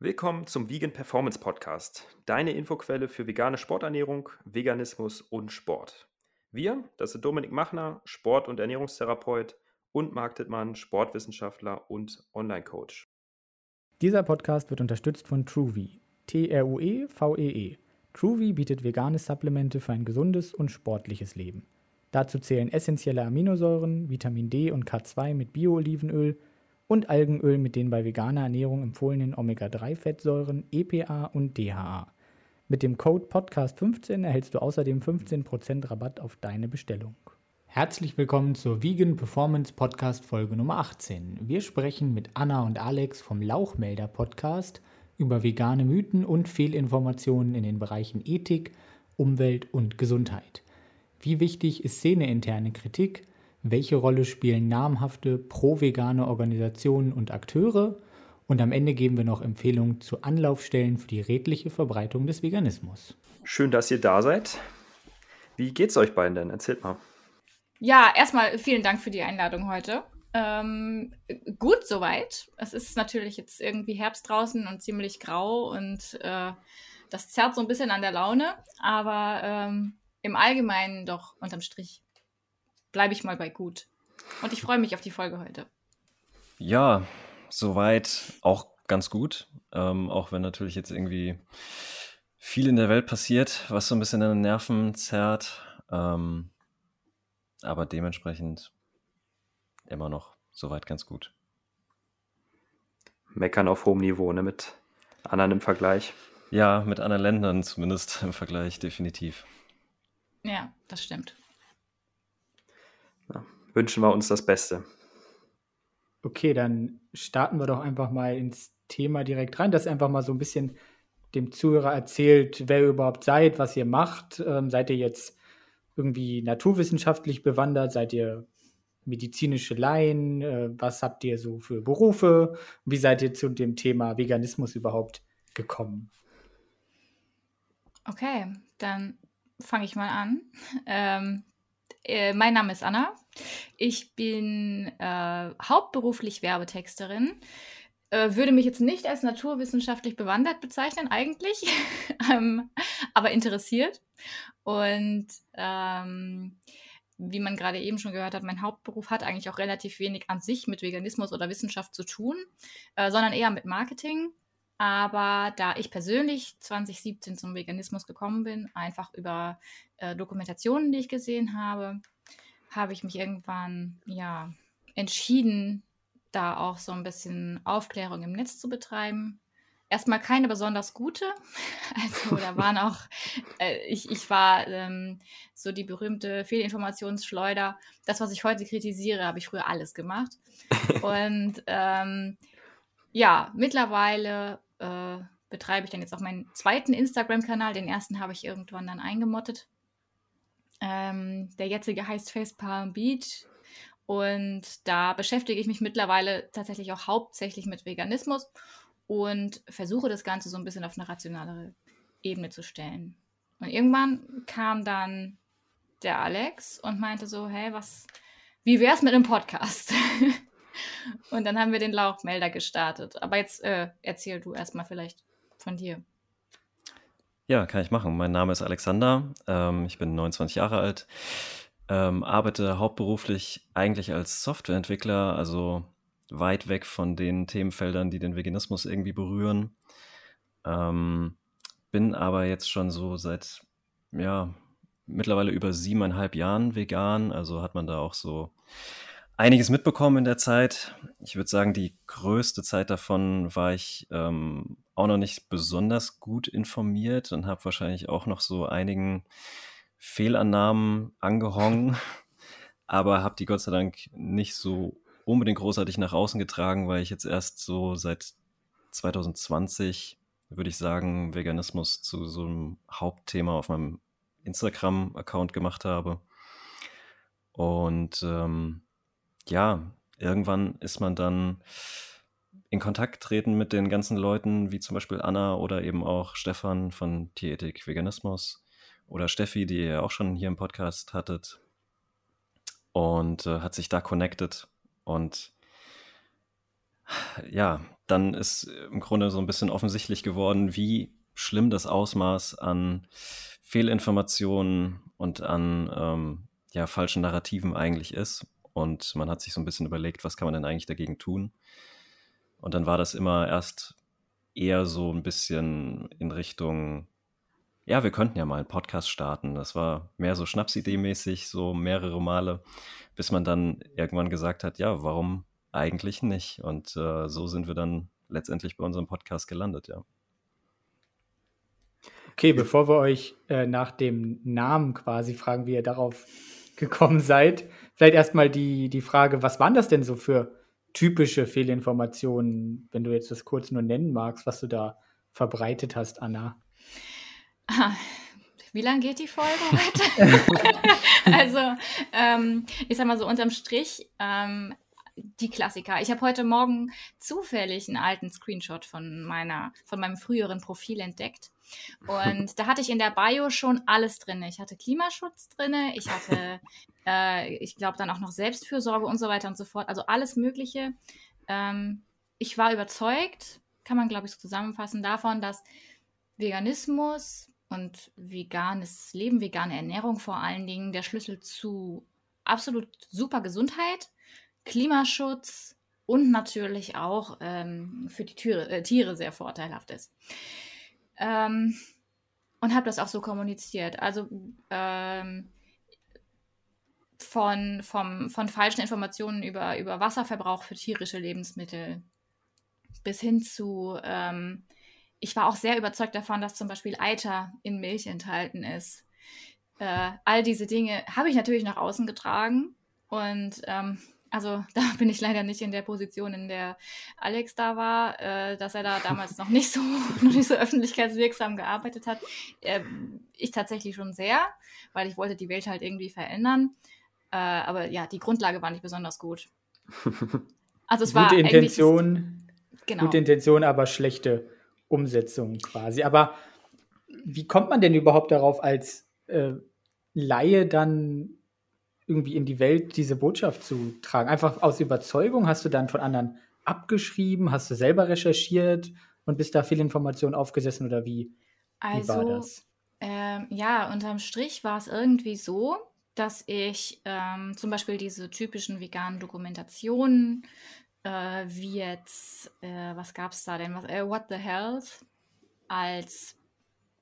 Willkommen zum Vegan Performance Podcast, deine Infoquelle für vegane Sporternährung, Veganismus und Sport. Wir, das sind Dominik Machner, Sport- und Ernährungstherapeut und Marc Dittmann, Sportwissenschaftler und Online-Coach. Dieser Podcast wird unterstützt von TrueVie, T-R-U-E-V-E-E. -E. TrueVie bietet vegane Supplemente für ein gesundes und sportliches Leben. Dazu zählen essentielle Aminosäuren, Vitamin D und K2 mit Bio-Olivenöl und Algenöl mit den bei veganer Ernährung empfohlenen Omega-3-Fettsäuren EPA und DHA. Mit dem Code Podcast15 erhältst du außerdem 15% Rabatt auf deine Bestellung. Herzlich willkommen zur Vegan Performance Podcast Folge Nummer 18. Wir sprechen mit Anna und Alex vom Lauchmelder Podcast über vegane Mythen und Fehlinformationen in den Bereichen Ethik, Umwelt und Gesundheit. Wie wichtig ist szeneinterne Kritik? Welche Rolle spielen namhafte pro-vegane Organisationen und Akteure und am Ende geben wir noch Empfehlungen zu Anlaufstellen für die redliche Verbreitung des Veganismus. Schön, dass ihr da seid. Wie geht's euch beiden denn? Erzählt mal. Ja, erstmal vielen Dank für die Einladung heute. Ähm, gut soweit. Es ist natürlich jetzt irgendwie Herbst draußen und ziemlich grau und äh, das zerrt so ein bisschen an der Laune, aber ähm, im Allgemeinen doch unterm Strich bleibe ich mal bei gut. Und ich freue mich auf die Folge heute. Ja, soweit auch ganz gut. Ähm, auch wenn natürlich jetzt irgendwie viel in der Welt passiert, was so ein bisschen an den Nerven zerrt. Ähm, aber dementsprechend immer noch soweit ganz gut. Meckern auf hohem Niveau, ne? Mit anderen im Vergleich. Ja, mit anderen Ländern zumindest im Vergleich, definitiv. Ja, das stimmt wünschen wir uns das Beste. Okay, dann starten wir doch einfach mal ins Thema direkt rein, dass ihr einfach mal so ein bisschen dem Zuhörer erzählt, wer ihr überhaupt seid, was ihr macht. Ähm, seid ihr jetzt irgendwie naturwissenschaftlich bewandert? Seid ihr medizinische Laien? Äh, was habt ihr so für Berufe? Wie seid ihr zu dem Thema Veganismus überhaupt gekommen? Okay, dann fange ich mal an. Ähm, äh, mein Name ist Anna. Ich bin äh, hauptberuflich Werbetexterin. Äh, würde mich jetzt nicht als naturwissenschaftlich bewandert bezeichnen, eigentlich, ähm, aber interessiert. Und ähm, wie man gerade eben schon gehört hat, mein Hauptberuf hat eigentlich auch relativ wenig an sich mit Veganismus oder Wissenschaft zu tun, äh, sondern eher mit Marketing. Aber da ich persönlich 2017 zum Veganismus gekommen bin, einfach über äh, Dokumentationen, die ich gesehen habe, habe ich mich irgendwann ja entschieden, da auch so ein bisschen Aufklärung im Netz zu betreiben. Erstmal keine besonders gute. Also da waren auch, äh, ich, ich war ähm, so die berühmte Fehlinformationsschleuder. Das, was ich heute kritisiere, habe ich früher alles gemacht. Und ähm, ja, mittlerweile äh, betreibe ich dann jetzt auch meinen zweiten Instagram-Kanal. Den ersten habe ich irgendwann dann eingemottet. Ähm, der jetzige heißt Face Palm Beach. Und da beschäftige ich mich mittlerweile tatsächlich auch hauptsächlich mit Veganismus und versuche das Ganze so ein bisschen auf eine rationalere Ebene zu stellen. Und irgendwann kam dann der Alex und meinte so, hey, was, wie wär's mit einem Podcast? Und dann haben wir den Lauchmelder gestartet. Aber jetzt äh, erzähl du erstmal vielleicht von dir. Ja, kann ich machen. Mein Name ist Alexander. Ähm, ich bin 29 Jahre alt. Ähm, arbeite hauptberuflich eigentlich als Softwareentwickler, also weit weg von den Themenfeldern, die den Veganismus irgendwie berühren. Ähm, bin aber jetzt schon so seit, ja, mittlerweile über siebeneinhalb Jahren vegan. Also hat man da auch so einiges mitbekommen in der Zeit. Ich würde sagen, die größte Zeit davon war ich ähm, auch noch nicht besonders gut informiert und habe wahrscheinlich auch noch so einigen Fehlannahmen angehangen, aber habe die Gott sei Dank nicht so unbedingt großartig nach außen getragen, weil ich jetzt erst so seit 2020, würde ich sagen, Veganismus zu so einem Hauptthema auf meinem Instagram-Account gemacht habe. Und ähm, ja, irgendwann ist man dann in Kontakt treten mit den ganzen Leuten, wie zum Beispiel Anna oder eben auch Stefan von Tierethik Veganismus oder Steffi, die ihr auch schon hier im Podcast hattet und äh, hat sich da connected und Ja, dann ist im Grunde so ein bisschen offensichtlich geworden, wie schlimm das Ausmaß an Fehlinformationen und an ähm, ja, falschen Narrativen eigentlich ist. Und man hat sich so ein bisschen überlegt, was kann man denn eigentlich dagegen tun? Und dann war das immer erst eher so ein bisschen in Richtung, ja, wir könnten ja mal einen Podcast starten. Das war mehr so Schnapsidee-mäßig, so mehrere Male, bis man dann irgendwann gesagt hat, ja, warum eigentlich nicht? Und äh, so sind wir dann letztendlich bei unserem Podcast gelandet, ja. Okay, bevor wir euch äh, nach dem Namen quasi fragen, wie ihr darauf gekommen seid, vielleicht erstmal die, die Frage, was waren das denn so für typische Fehlinformationen, wenn du jetzt das kurz nur nennen magst, was du da verbreitet hast, Anna? Wie lange geht die Folge heute? also, ähm, ich sag mal so unterm Strich, ähm, die Klassiker. Ich habe heute Morgen zufällig einen alten Screenshot von meiner, von meinem früheren Profil entdeckt. Und da hatte ich in der Bio schon alles drin. Ich hatte Klimaschutz drin, ich hatte, äh, ich glaube, dann auch noch Selbstfürsorge und so weiter und so fort. Also alles Mögliche. Ähm, ich war überzeugt, kann man, glaube ich, so zusammenfassen, davon, dass Veganismus und veganes Leben, vegane Ernährung vor allen Dingen der Schlüssel zu absolut super Gesundheit, Klimaschutz und natürlich auch ähm, für die Tiere, äh, Tiere sehr vorteilhaft ist. Ähm, und habe das auch so kommuniziert. Also ähm, von, vom, von falschen Informationen über, über Wasserverbrauch für tierische Lebensmittel bis hin zu, ähm, ich war auch sehr überzeugt davon, dass zum Beispiel Eiter in Milch enthalten ist. Äh, all diese Dinge habe ich natürlich nach außen getragen und ähm, also da bin ich leider nicht in der Position, in der Alex da war, äh, dass er da damals noch nicht so, noch nicht so öffentlichkeitswirksam gearbeitet hat. Äh, ich tatsächlich schon sehr, weil ich wollte die Welt halt irgendwie verändern. Äh, aber ja, die Grundlage war nicht besonders gut. Also es gute war Intention, genau. gute Intention, aber schlechte Umsetzung quasi. Aber wie kommt man denn überhaupt darauf, als äh, Laie dann irgendwie in die Welt diese Botschaft zu tragen? Einfach aus Überzeugung? Hast du dann von anderen abgeschrieben? Hast du selber recherchiert und bist da viel Information aufgesessen oder wie, also, wie war also, das? Ähm, ja, unterm Strich war es irgendwie so, dass ich ähm, zum Beispiel diese typischen veganen Dokumentationen, äh, wie jetzt, äh, was gab es da denn, was, äh, What the Health, als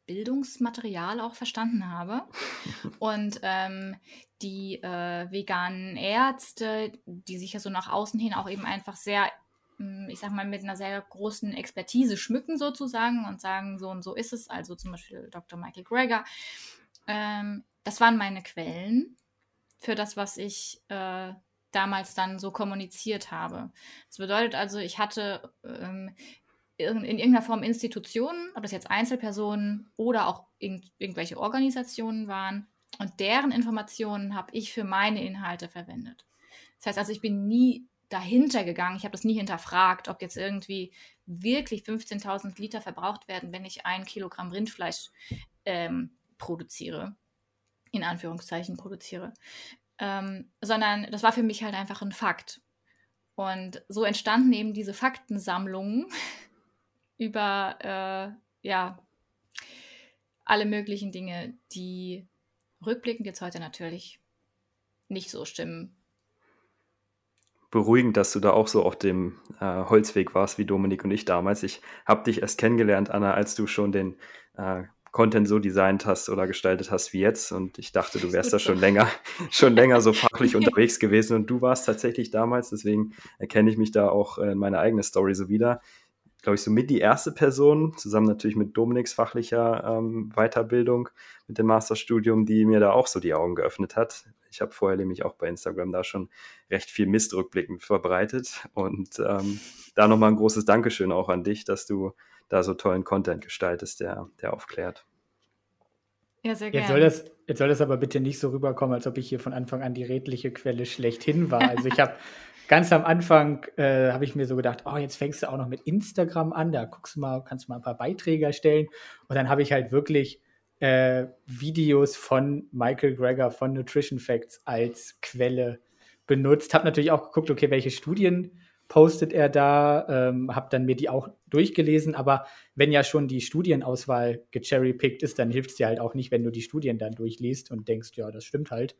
Bildungsmaterial auch verstanden habe. Und ähm, die äh, veganen Ärzte, die sich ja so nach außen hin auch eben einfach sehr, hm, ich sag mal, mit einer sehr großen Expertise schmücken sozusagen und sagen, so und so ist es, also zum Beispiel Dr. Michael Greger. Ähm, das waren meine Quellen für das, was ich äh, damals dann so kommuniziert habe. Das bedeutet also, ich hatte ähm, in, irgendeiner Form Institutionen, ob das jetzt Einzelpersonen oder auch irgend, irgendwelche Organisationen waren. Und deren Informationen habe ich für meine Inhalte verwendet. Das heißt also, ich bin nie dahinter gegangen, ich habe das nie hinterfragt, ob jetzt irgendwie wirklich 15.000 Liter verbraucht werden, wenn ich ein Kilogramm Rindfleisch ähm, produziere, in Anführungszeichen produziere. Ähm, sondern das war für mich halt einfach ein Fakt. Und so entstanden eben diese Faktensammlungen, über äh, ja, alle möglichen Dinge, die rückblickend jetzt heute natürlich nicht so stimmen. Beruhigend, dass du da auch so auf dem äh, Holzweg warst wie Dominik und ich damals. Ich habe dich erst kennengelernt, Anna, als du schon den äh, Content so designt hast oder gestaltet hast wie jetzt. Und ich dachte, du wärst da schon länger, schon länger so fachlich unterwegs gewesen. Und du warst tatsächlich damals, deswegen erkenne ich mich da auch in meine eigene Story so wieder glaube ich, so mit die erste Person, zusammen natürlich mit Dominiks fachlicher ähm, Weiterbildung, mit dem Masterstudium, die mir da auch so die Augen geöffnet hat. Ich habe vorher nämlich auch bei Instagram da schon recht viel Mist rückblickend verbreitet. Und ähm, da nochmal ein großes Dankeschön auch an dich, dass du da so tollen Content gestaltest, der, der aufklärt. Ja, sehr gerne. Jetzt soll, das, jetzt soll das aber bitte nicht so rüberkommen, als ob ich hier von Anfang an die redliche Quelle schlechthin war. Also ich habe ganz am Anfang äh, habe ich mir so gedacht, oh, jetzt fängst du auch noch mit Instagram an, da guckst du mal, kannst du mal ein paar Beiträge erstellen. Und dann habe ich halt wirklich äh, Videos von Michael Greger von Nutrition Facts als Quelle benutzt. Habe natürlich auch geguckt, okay, welche Studien postet er da, ähm, habe dann mir die auch durchgelesen, aber wenn ja schon die Studienauswahl gecherrypickt ist, dann hilft es dir halt auch nicht, wenn du die Studien dann durchliest und denkst, ja, das stimmt halt.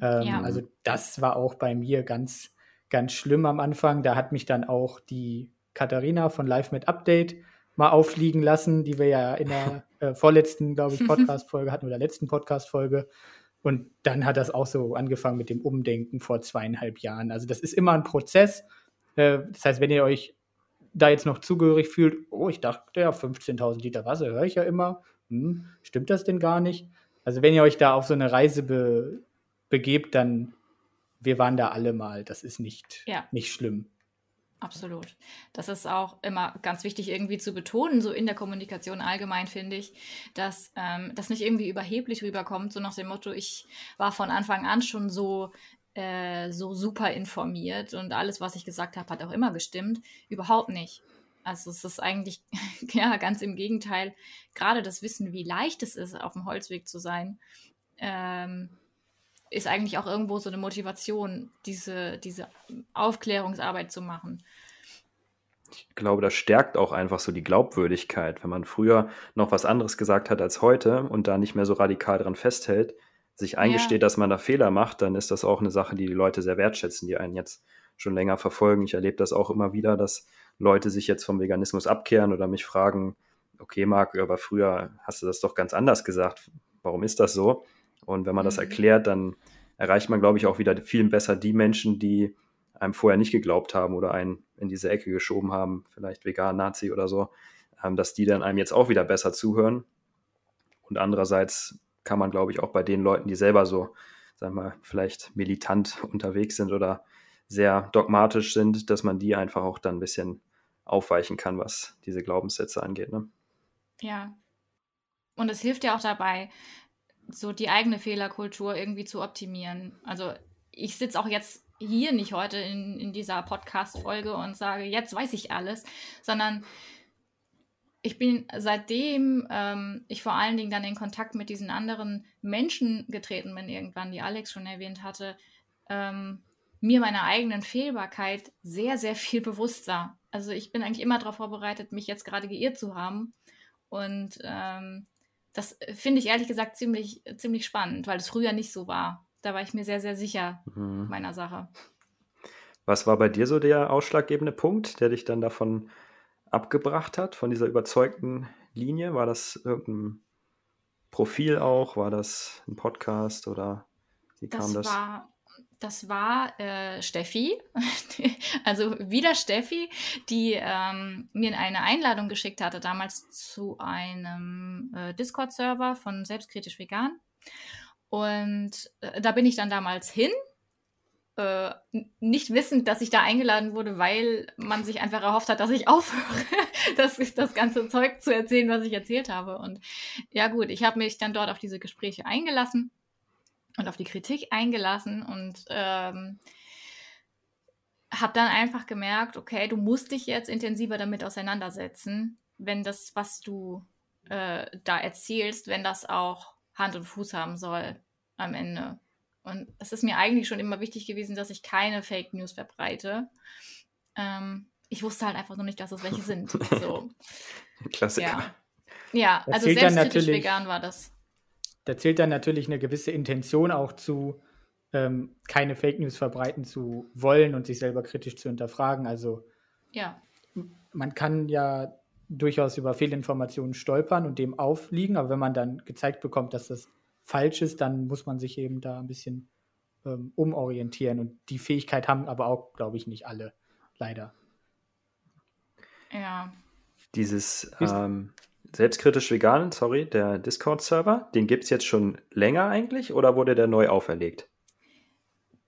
Ähm, ja. Also das war auch bei mir ganz, ganz schlimm am Anfang. Da hat mich dann auch die Katharina von Live mit Update mal auffliegen lassen, die wir ja in der äh, vorletzten, glaube ich, Podcast-Folge hatten oder letzten Podcast-Folge. Und dann hat das auch so angefangen mit dem Umdenken vor zweieinhalb Jahren. Also das ist immer ein Prozess. Äh, das heißt, wenn ihr euch da jetzt noch zugehörig fühlt, oh, ich dachte ja, 15.000 Liter Wasser höre ich ja immer. Hm, stimmt das denn gar nicht? Also wenn ihr euch da auf so eine Reise be begebt, dann wir waren da alle mal. Das ist nicht, ja. nicht schlimm. Absolut. Das ist auch immer ganz wichtig irgendwie zu betonen, so in der Kommunikation allgemein finde ich, dass ähm, das nicht irgendwie überheblich rüberkommt, so nach dem Motto, ich war von Anfang an schon so, äh, so super informiert und alles, was ich gesagt habe, hat auch immer gestimmt. Überhaupt nicht. Also es ist eigentlich, ja, ganz im Gegenteil, gerade das Wissen, wie leicht es ist, auf dem Holzweg zu sein, ähm, ist eigentlich auch irgendwo so eine Motivation, diese, diese Aufklärungsarbeit zu machen. Ich glaube, das stärkt auch einfach so die Glaubwürdigkeit, wenn man früher noch was anderes gesagt hat als heute und da nicht mehr so radikal dran festhält, sich eingesteht, ja. dass man da Fehler macht, dann ist das auch eine Sache, die die Leute sehr wertschätzen, die einen jetzt schon länger verfolgen. Ich erlebe das auch immer wieder, dass Leute sich jetzt vom Veganismus abkehren oder mich fragen, okay, Marc, aber früher hast du das doch ganz anders gesagt. Warum ist das so? Und wenn man das mhm. erklärt, dann erreicht man, glaube ich, auch wieder viel besser die Menschen, die einem vorher nicht geglaubt haben oder einen in diese Ecke geschoben haben, vielleicht vegan, Nazi oder so, ähm, dass die dann einem jetzt auch wieder besser zuhören. Und andererseits kann man, glaube ich, auch bei den Leuten, die selber so, sagen wir mal, vielleicht militant unterwegs sind oder sehr dogmatisch sind, dass man die einfach auch dann ein bisschen aufweichen kann, was diese Glaubenssätze angeht. Ne? Ja. Und es hilft ja auch dabei, so die eigene Fehlerkultur irgendwie zu optimieren. Also ich sitze auch jetzt hier nicht heute in, in dieser Podcast-Folge und sage, jetzt weiß ich alles, sondern ich bin seitdem ähm, ich vor allen Dingen dann in Kontakt mit diesen anderen Menschen getreten bin, irgendwann, die Alex schon erwähnt hatte, ähm, mir meiner eigenen Fehlbarkeit sehr, sehr viel bewusster. Also ich bin eigentlich immer darauf vorbereitet, mich jetzt gerade geirrt zu haben und ähm, das äh, finde ich ehrlich gesagt ziemlich, ziemlich spannend, weil es früher nicht so war. Da war ich mir sehr, sehr sicher mhm. meiner Sache. Was war bei dir so der ausschlaggebende Punkt, der dich dann davon abgebracht hat, von dieser überzeugten Linie? War das irgendein Profil auch? War das ein Podcast oder wie kam das? Das war das war äh, Steffi, also wieder Steffi, die ähm, mir eine Einladung geschickt hatte, damals zu einem äh, Discord-Server von Selbstkritisch Vegan. Und äh, da bin ich dann damals hin, äh, nicht wissend, dass ich da eingeladen wurde, weil man sich einfach erhofft hat, dass ich aufhöre, das, das ganze Zeug zu erzählen, was ich erzählt habe. Und ja gut, ich habe mich dann dort auf diese Gespräche eingelassen und auf die Kritik eingelassen und ähm, habe dann einfach gemerkt, okay, du musst dich jetzt intensiver damit auseinandersetzen, wenn das, was du äh, da erzählst, wenn das auch Hand und Fuß haben soll am Ende. Und es ist mir eigentlich schon immer wichtig gewesen, dass ich keine Fake News verbreite. Ähm, ich wusste halt einfach nur nicht, dass es welche sind. So. Klassiker. Ja, ja also selbstkritisch vegan war das da zählt dann natürlich eine gewisse Intention auch zu, ähm, keine Fake News verbreiten zu wollen und sich selber kritisch zu hinterfragen. Also ja. man kann ja durchaus über Fehlinformationen stolpern und dem aufliegen, aber wenn man dann gezeigt bekommt, dass das falsch ist, dann muss man sich eben da ein bisschen ähm, umorientieren. Und die Fähigkeit haben aber auch, glaube ich, nicht alle, leider. Ja. Dieses, ähm, Selbstkritisch vegan, sorry, der Discord-Server, den gibt es jetzt schon länger eigentlich oder wurde der neu auferlegt?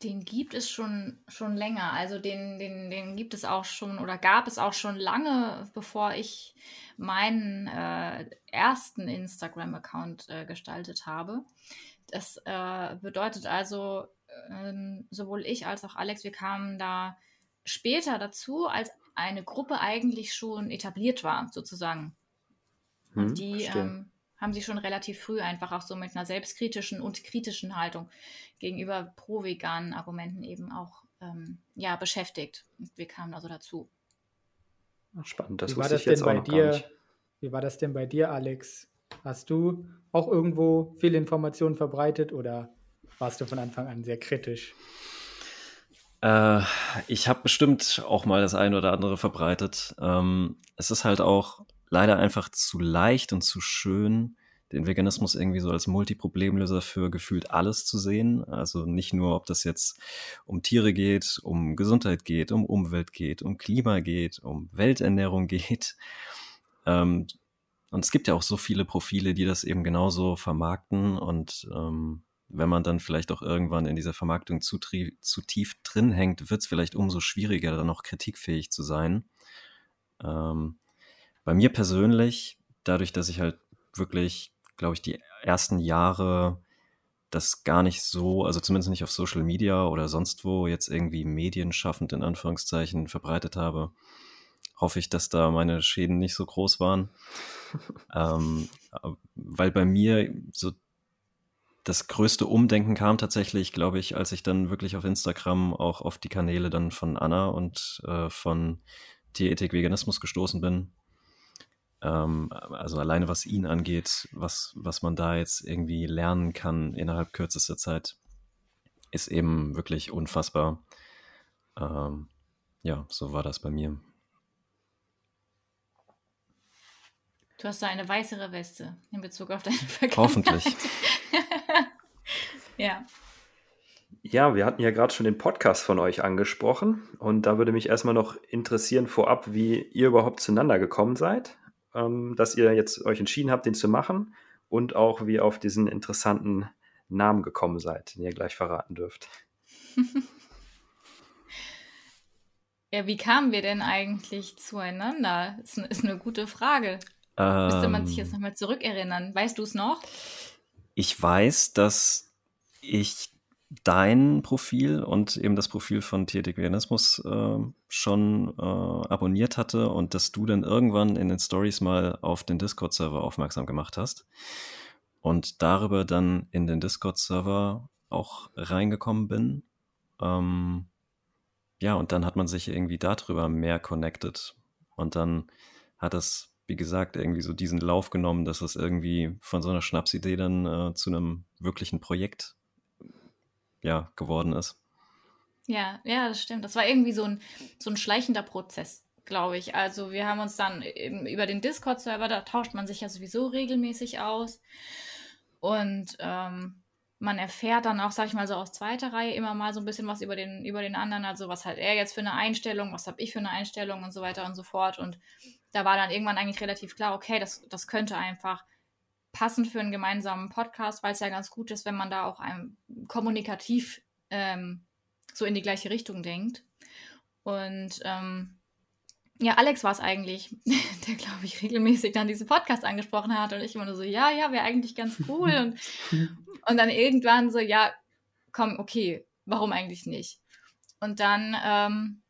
Den gibt es schon, schon länger. Also den, den, den gibt es auch schon oder gab es auch schon lange, bevor ich meinen äh, ersten Instagram-Account äh, gestaltet habe. Das äh, bedeutet also, ähm, sowohl ich als auch Alex, wir kamen da später dazu, als eine Gruppe eigentlich schon etabliert war, sozusagen. Und hm, die ähm, haben sich schon relativ früh einfach auch so mit einer selbstkritischen und kritischen Haltung gegenüber pro-veganen Argumenten eben auch ähm, ja, beschäftigt. Wir kamen also dazu. Spannend, das wie war das denn bei dir? Wie war das denn bei dir, Alex? Hast du auch irgendwo viele Informationen verbreitet oder warst du von Anfang an sehr kritisch? Äh, ich habe bestimmt auch mal das eine oder andere verbreitet. Ähm, es ist halt auch leider einfach zu leicht und zu schön, den Veganismus irgendwie so als Multiproblemlöser für gefühlt alles zu sehen. Also nicht nur, ob das jetzt um Tiere geht, um Gesundheit geht, um Umwelt geht, um Klima geht, um Welternährung geht. Ähm, und es gibt ja auch so viele Profile, die das eben genauso vermarkten. Und ähm, wenn man dann vielleicht auch irgendwann in dieser Vermarktung zu, zu tief drin hängt, wird es vielleicht umso schwieriger, dann noch kritikfähig zu sein. Ähm, bei mir persönlich, dadurch, dass ich halt wirklich, glaube ich, die ersten Jahre das gar nicht so, also zumindest nicht auf Social Media oder sonst wo jetzt irgendwie medienschaffend in Anführungszeichen verbreitet habe, hoffe ich, dass da meine Schäden nicht so groß waren. ähm, weil bei mir so das größte Umdenken kam tatsächlich, glaube ich, als ich dann wirklich auf Instagram auch auf die Kanäle dann von Anna und äh, von Tierethik Veganismus gestoßen bin. Ähm, also alleine was ihn angeht, was, was man da jetzt irgendwie lernen kann innerhalb kürzester Zeit, ist eben wirklich unfassbar. Ähm, ja, so war das bei mir. Du hast da eine weißere Weste in Bezug auf deine Vergangenheit. Hoffentlich. ja. Ja, wir hatten ja gerade schon den Podcast von euch angesprochen und da würde mich erstmal noch interessieren vorab, wie ihr überhaupt zueinander gekommen seid, ähm, dass ihr jetzt euch entschieden habt, den zu machen und auch wie ihr auf diesen interessanten Namen gekommen seid, den ihr gleich verraten dürft. ja, wie kamen wir denn eigentlich zueinander? Ist, ist eine gute Frage. Ähm, Müsste man sich jetzt ähm. nochmal zurückerinnern. Weißt du es noch? Ich weiß, dass ich dein Profil und eben das Profil von Tierethik Veganismus äh, schon äh, abonniert hatte und dass du dann irgendwann in den Stories mal auf den Discord-Server aufmerksam gemacht hast und darüber dann in den Discord-Server auch reingekommen bin. Ähm, ja, und dann hat man sich irgendwie darüber mehr connected und dann hat es wie gesagt, irgendwie so diesen Lauf genommen, dass es irgendwie von so einer Schnapsidee dann äh, zu einem wirklichen Projekt ja, geworden ist. Ja, ja, das stimmt. Das war irgendwie so ein, so ein schleichender Prozess, glaube ich. Also wir haben uns dann über den Discord-Server, da tauscht man sich ja sowieso regelmäßig aus. Und ähm, man erfährt dann auch, sag ich mal, so aus zweiter Reihe immer mal so ein bisschen was über den, über den anderen. Also was hat er jetzt für eine Einstellung, was habe ich für eine Einstellung und so weiter und so fort. Und da war dann irgendwann eigentlich relativ klar, okay, das, das könnte einfach passen für einen gemeinsamen Podcast, weil es ja ganz gut ist, wenn man da auch einem kommunikativ ähm, so in die gleiche Richtung denkt. Und ähm, ja, Alex war es eigentlich, der, glaube ich, regelmäßig dann diesen Podcast angesprochen hat und ich immer nur so, ja, ja, wäre eigentlich ganz cool. Und, und dann irgendwann so, ja, komm, okay, warum eigentlich nicht? Und dann ähm,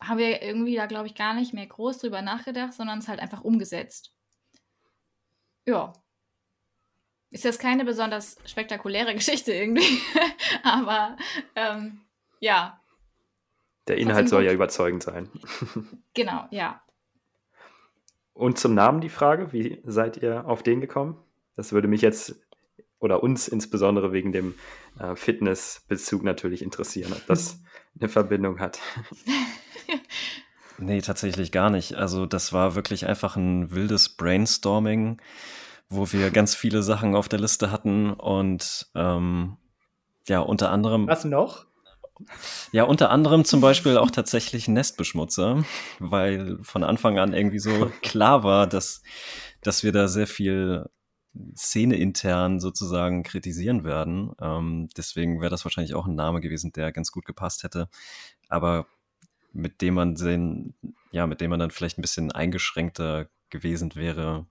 haben wir irgendwie da, glaube ich, gar nicht mehr groß drüber nachgedacht, sondern es halt einfach umgesetzt. Ja. Ist jetzt keine besonders spektakuläre Geschichte irgendwie, aber ähm, ja. Der Inhalt soll ja überzeugend sein. genau, ja. Und zum Namen die Frage, wie seid ihr auf den gekommen? Das würde mich jetzt oder uns insbesondere wegen dem äh, Fitnessbezug natürlich interessieren, ob das eine Verbindung hat. Nee, tatsächlich gar nicht. Also das war wirklich einfach ein wildes Brainstorming, wo wir ganz viele Sachen auf der Liste hatten und ähm, ja, unter anderem. Was noch? Ja, unter anderem zum Beispiel auch tatsächlich Nestbeschmutzer, weil von Anfang an irgendwie so klar war, dass, dass wir da sehr viel Szene intern sozusagen kritisieren werden. Ähm, deswegen wäre das wahrscheinlich auch ein Name gewesen, der ganz gut gepasst hätte. Aber mit dem man den, ja, mit dem man dann vielleicht ein bisschen eingeschränkter gewesen wäre,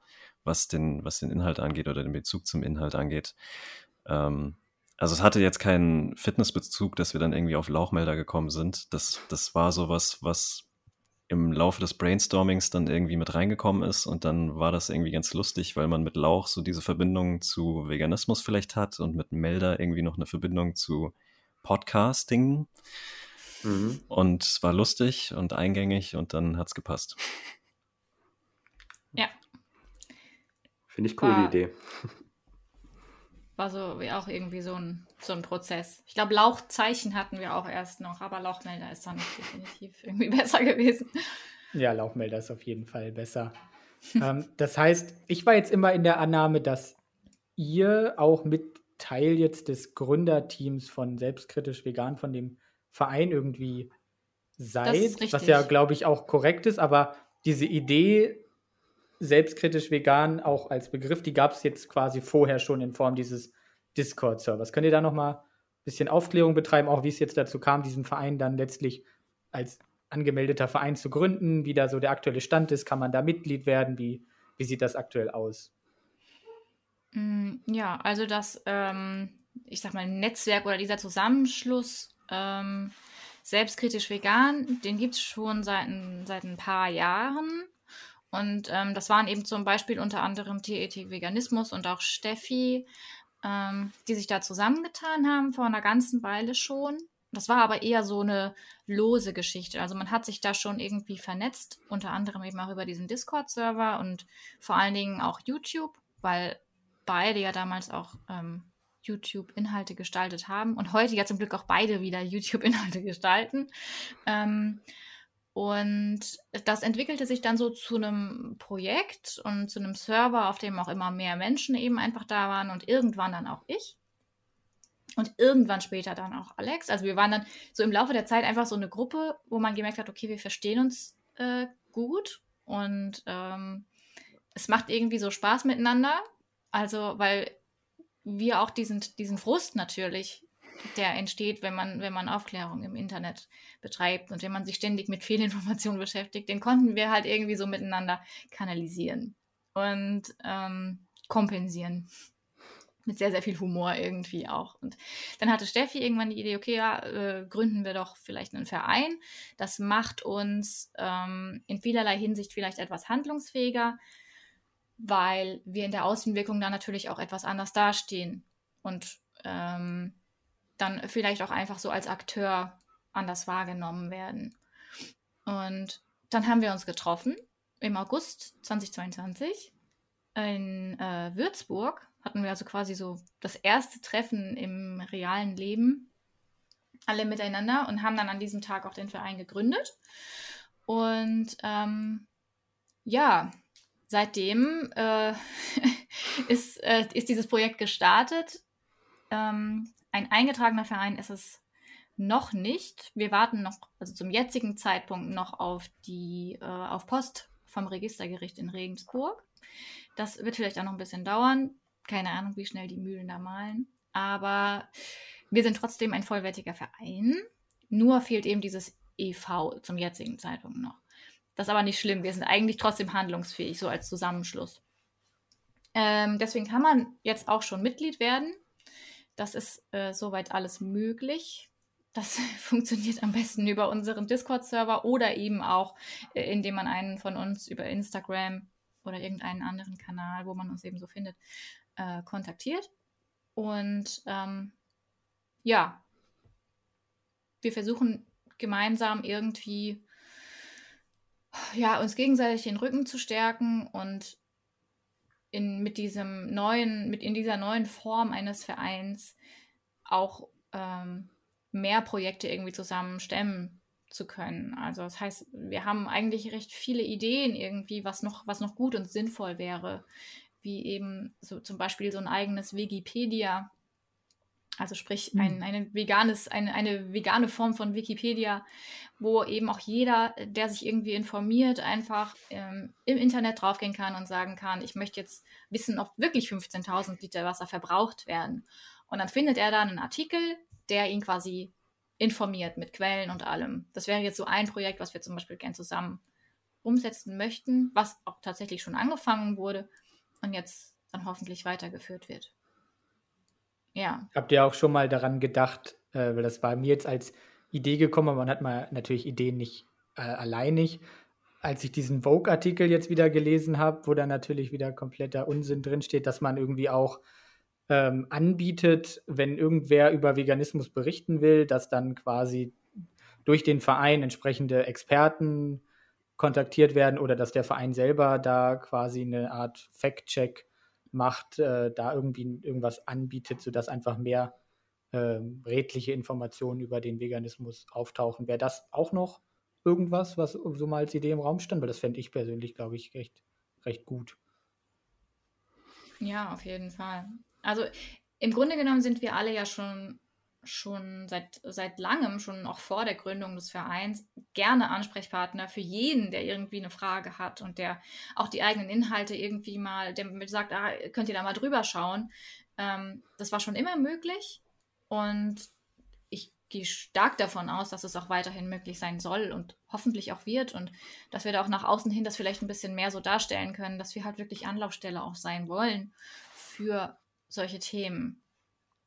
was den, was den Inhalt angeht oder den Bezug zum Inhalt angeht. Ähm, also es hatte jetzt keinen Fitnessbezug, dass wir dann irgendwie auf Lauchmelder gekommen sind. Das, das war sowas, was im Laufe des Brainstormings dann irgendwie mit reingekommen ist und dann war das irgendwie ganz lustig, weil man mit Lauch so diese Verbindung zu Veganismus vielleicht hat und mit Melder irgendwie noch eine Verbindung zu Podcasting. Mhm. Und es war lustig und eingängig und dann hat es gepasst. Ja. Finde ich cool, war, die Idee. War so wie auch irgendwie so ein, so ein Prozess. Ich glaube, Lauchzeichen hatten wir auch erst noch, aber Lauchmelder ist dann definitiv irgendwie besser gewesen. Ja, Lauchmelder ist auf jeden Fall besser. ähm, das heißt, ich war jetzt immer in der Annahme, dass ihr auch mit Teil jetzt des Gründerteams von Selbstkritisch Vegan, von dem Verein irgendwie seid, was ja, glaube ich, auch korrekt ist, aber diese Idee, selbstkritisch vegan auch als Begriff, die gab es jetzt quasi vorher schon in Form dieses Discord-Servers. Könnt ihr da nochmal ein bisschen Aufklärung betreiben, auch wie es jetzt dazu kam, diesen Verein dann letztlich als angemeldeter Verein zu gründen, wie da so der aktuelle Stand ist, kann man da Mitglied werden, wie, wie sieht das aktuell aus? Mm, ja, also das, ähm, ich sag mal, Netzwerk oder dieser Zusammenschluss ähm, selbstkritisch vegan, den gibt es schon seit, seit ein paar Jahren. Und ähm, das waren eben zum Beispiel unter anderem TET Veganismus und auch Steffi, ähm, die sich da zusammengetan haben vor einer ganzen Weile schon. Das war aber eher so eine lose Geschichte. Also man hat sich da schon irgendwie vernetzt, unter anderem eben auch über diesen Discord-Server und vor allen Dingen auch YouTube, weil beide ja damals auch ähm, YouTube-Inhalte gestaltet haben und heute ja zum Glück auch beide wieder YouTube-Inhalte gestalten. Ähm, und das entwickelte sich dann so zu einem Projekt und zu einem Server, auf dem auch immer mehr Menschen eben einfach da waren und irgendwann dann auch ich. Und irgendwann später dann auch Alex. Also wir waren dann so im Laufe der Zeit einfach so eine Gruppe, wo man gemerkt hat, okay, wir verstehen uns äh, gut und ähm, es macht irgendwie so Spaß miteinander. Also, weil wir auch diesen, diesen Frust natürlich der entsteht, wenn man, wenn man Aufklärung im Internet betreibt und wenn man sich ständig mit Fehlinformationen beschäftigt, den konnten wir halt irgendwie so miteinander kanalisieren und ähm, kompensieren. Mit sehr, sehr viel Humor irgendwie auch. Und dann hatte Steffi irgendwann die Idee, okay, ja, äh, gründen wir doch vielleicht einen Verein. Das macht uns ähm, in vielerlei Hinsicht vielleicht etwas handlungsfähiger, weil wir in der Außenwirkung dann natürlich auch etwas anders dastehen. Und ähm, dann vielleicht auch einfach so als Akteur anders wahrgenommen werden. Und dann haben wir uns getroffen im August 2022 in äh, Würzburg. Hatten wir also quasi so das erste Treffen im realen Leben, alle miteinander und haben dann an diesem Tag auch den Verein gegründet. Und ähm, ja, seitdem äh, ist, äh, ist dieses Projekt gestartet. Ähm, ein eingetragener Verein ist es noch nicht. Wir warten noch, also zum jetzigen Zeitpunkt noch auf die, äh, auf Post vom Registergericht in Regensburg. Das wird vielleicht auch noch ein bisschen dauern. Keine Ahnung, wie schnell die Mühlen da malen. Aber wir sind trotzdem ein vollwertiger Verein. Nur fehlt eben dieses EV zum jetzigen Zeitpunkt noch. Das ist aber nicht schlimm. Wir sind eigentlich trotzdem handlungsfähig, so als Zusammenschluss. Ähm, deswegen kann man jetzt auch schon Mitglied werden. Das ist äh, soweit alles möglich. Das funktioniert am besten über unseren Discord-Server oder eben auch, äh, indem man einen von uns über Instagram oder irgendeinen anderen Kanal, wo man uns eben so findet, äh, kontaktiert. Und ähm, ja, wir versuchen gemeinsam irgendwie ja, uns gegenseitig den Rücken zu stärken und in, mit diesem neuen, mit in dieser neuen Form eines Vereins auch ähm, mehr Projekte irgendwie zusammen stemmen zu können. Also das heißt, wir haben eigentlich recht viele Ideen irgendwie, was noch, was noch gut und sinnvoll wäre, wie eben so zum Beispiel so ein eigenes Wikipedia, also sprich ein, hm. eine, veganes, eine, eine vegane Form von Wikipedia, wo eben auch jeder, der sich irgendwie informiert, einfach ähm, im Internet draufgehen kann und sagen kann, ich möchte jetzt wissen, ob wirklich 15.000 Liter Wasser verbraucht werden. Und dann findet er da einen Artikel, der ihn quasi informiert mit Quellen und allem. Das wäre jetzt so ein Projekt, was wir zum Beispiel gern zusammen umsetzen möchten, was auch tatsächlich schon angefangen wurde und jetzt dann hoffentlich weitergeführt wird. Ja. Habt ihr auch schon mal daran gedacht, äh, weil das war mir jetzt als Idee gekommen, aber man hat mal natürlich Ideen nicht äh, alleinig. Als ich diesen Vogue-Artikel jetzt wieder gelesen habe, wo da natürlich wieder kompletter Unsinn drinsteht, dass man irgendwie auch ähm, anbietet, wenn irgendwer über Veganismus berichten will, dass dann quasi durch den Verein entsprechende Experten kontaktiert werden oder dass der Verein selber da quasi eine Art Fact-Check macht, äh, da irgendwie irgendwas anbietet, sodass einfach mehr äh, redliche Informationen über den Veganismus auftauchen. Wäre das auch noch irgendwas, was so mal als Idee im Raum stand? Weil das fände ich persönlich, glaube ich, recht, recht gut. Ja, auf jeden Fall. Also im Grunde genommen sind wir alle ja schon schon seit, seit langem, schon auch vor der Gründung des Vereins, gerne Ansprechpartner für jeden, der irgendwie eine Frage hat und der auch die eigenen Inhalte irgendwie mal, der sagt, ah, könnt ihr da mal drüber schauen. Ähm, das war schon immer möglich und ich gehe stark davon aus, dass es auch weiterhin möglich sein soll und hoffentlich auch wird und dass wir da auch nach außen hin das vielleicht ein bisschen mehr so darstellen können, dass wir halt wirklich Anlaufstelle auch sein wollen für solche Themen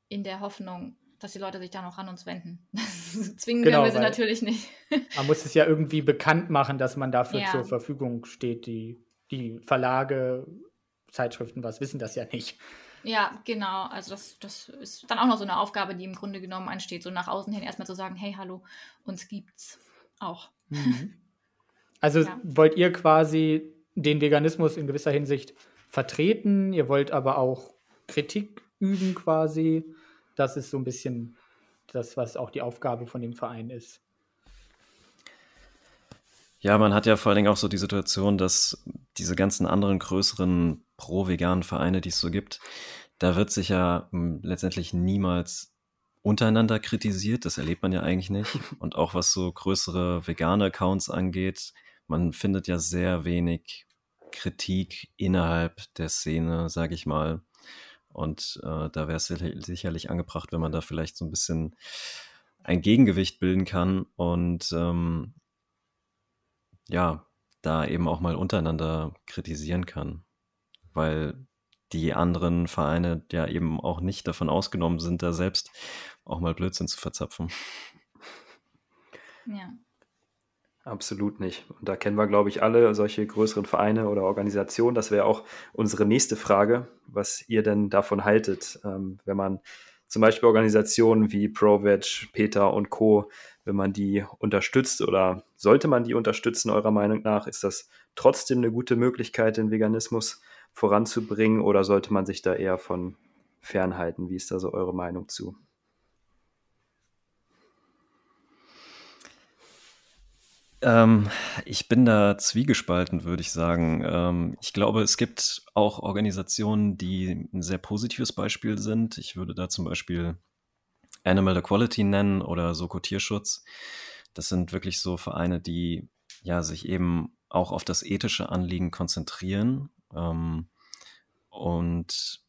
in der Hoffnung, dass die Leute sich da noch an uns wenden. zwingen genau, wir sie natürlich nicht. man muss es ja irgendwie bekannt machen, dass man dafür ja. zur Verfügung steht. Die, die Verlage, Zeitschriften, was wissen das ja nicht. Ja, genau. Also das, das ist dann auch noch so eine Aufgabe, die im Grunde genommen ansteht, so nach außen hin erstmal zu sagen, hey, hallo, uns gibt's auch. Mhm. Also ja. wollt ihr quasi den Veganismus in gewisser Hinsicht vertreten, ihr wollt aber auch Kritik üben quasi das ist so ein bisschen das, was auch die Aufgabe von dem Verein ist. Ja, man hat ja vor allen Dingen auch so die Situation, dass diese ganzen anderen größeren pro-veganen Vereine, die es so gibt, da wird sich ja hm, letztendlich niemals untereinander kritisiert. Das erlebt man ja eigentlich nicht. Und auch was so größere vegane Accounts angeht, man findet ja sehr wenig Kritik innerhalb der Szene, sage ich mal. Und äh, da wäre es sicherlich angebracht, wenn man da vielleicht so ein bisschen ein Gegengewicht bilden kann und ähm, ja, da eben auch mal untereinander kritisieren kann. Weil die anderen Vereine ja eben auch nicht davon ausgenommen sind, da selbst auch mal Blödsinn zu verzapfen. Ja. Absolut nicht. Und da kennen wir, glaube ich, alle solche größeren Vereine oder Organisationen. Das wäre auch unsere nächste Frage, was ihr denn davon haltet, ähm, wenn man zum Beispiel Organisationen wie ProVeg, Peter und Co., wenn man die unterstützt oder sollte man die unterstützen, eurer Meinung nach? Ist das trotzdem eine gute Möglichkeit, den Veganismus voranzubringen oder sollte man sich da eher von fernhalten? Wie ist da so eure Meinung zu? Ähm, ich bin da zwiegespalten, würde ich sagen. Ähm, ich glaube, es gibt auch Organisationen, die ein sehr positives Beispiel sind. Ich würde da zum Beispiel Animal Equality nennen oder Soko Tierschutz. Das sind wirklich so Vereine, die ja sich eben auch auf das ethische Anliegen konzentrieren. Ähm, und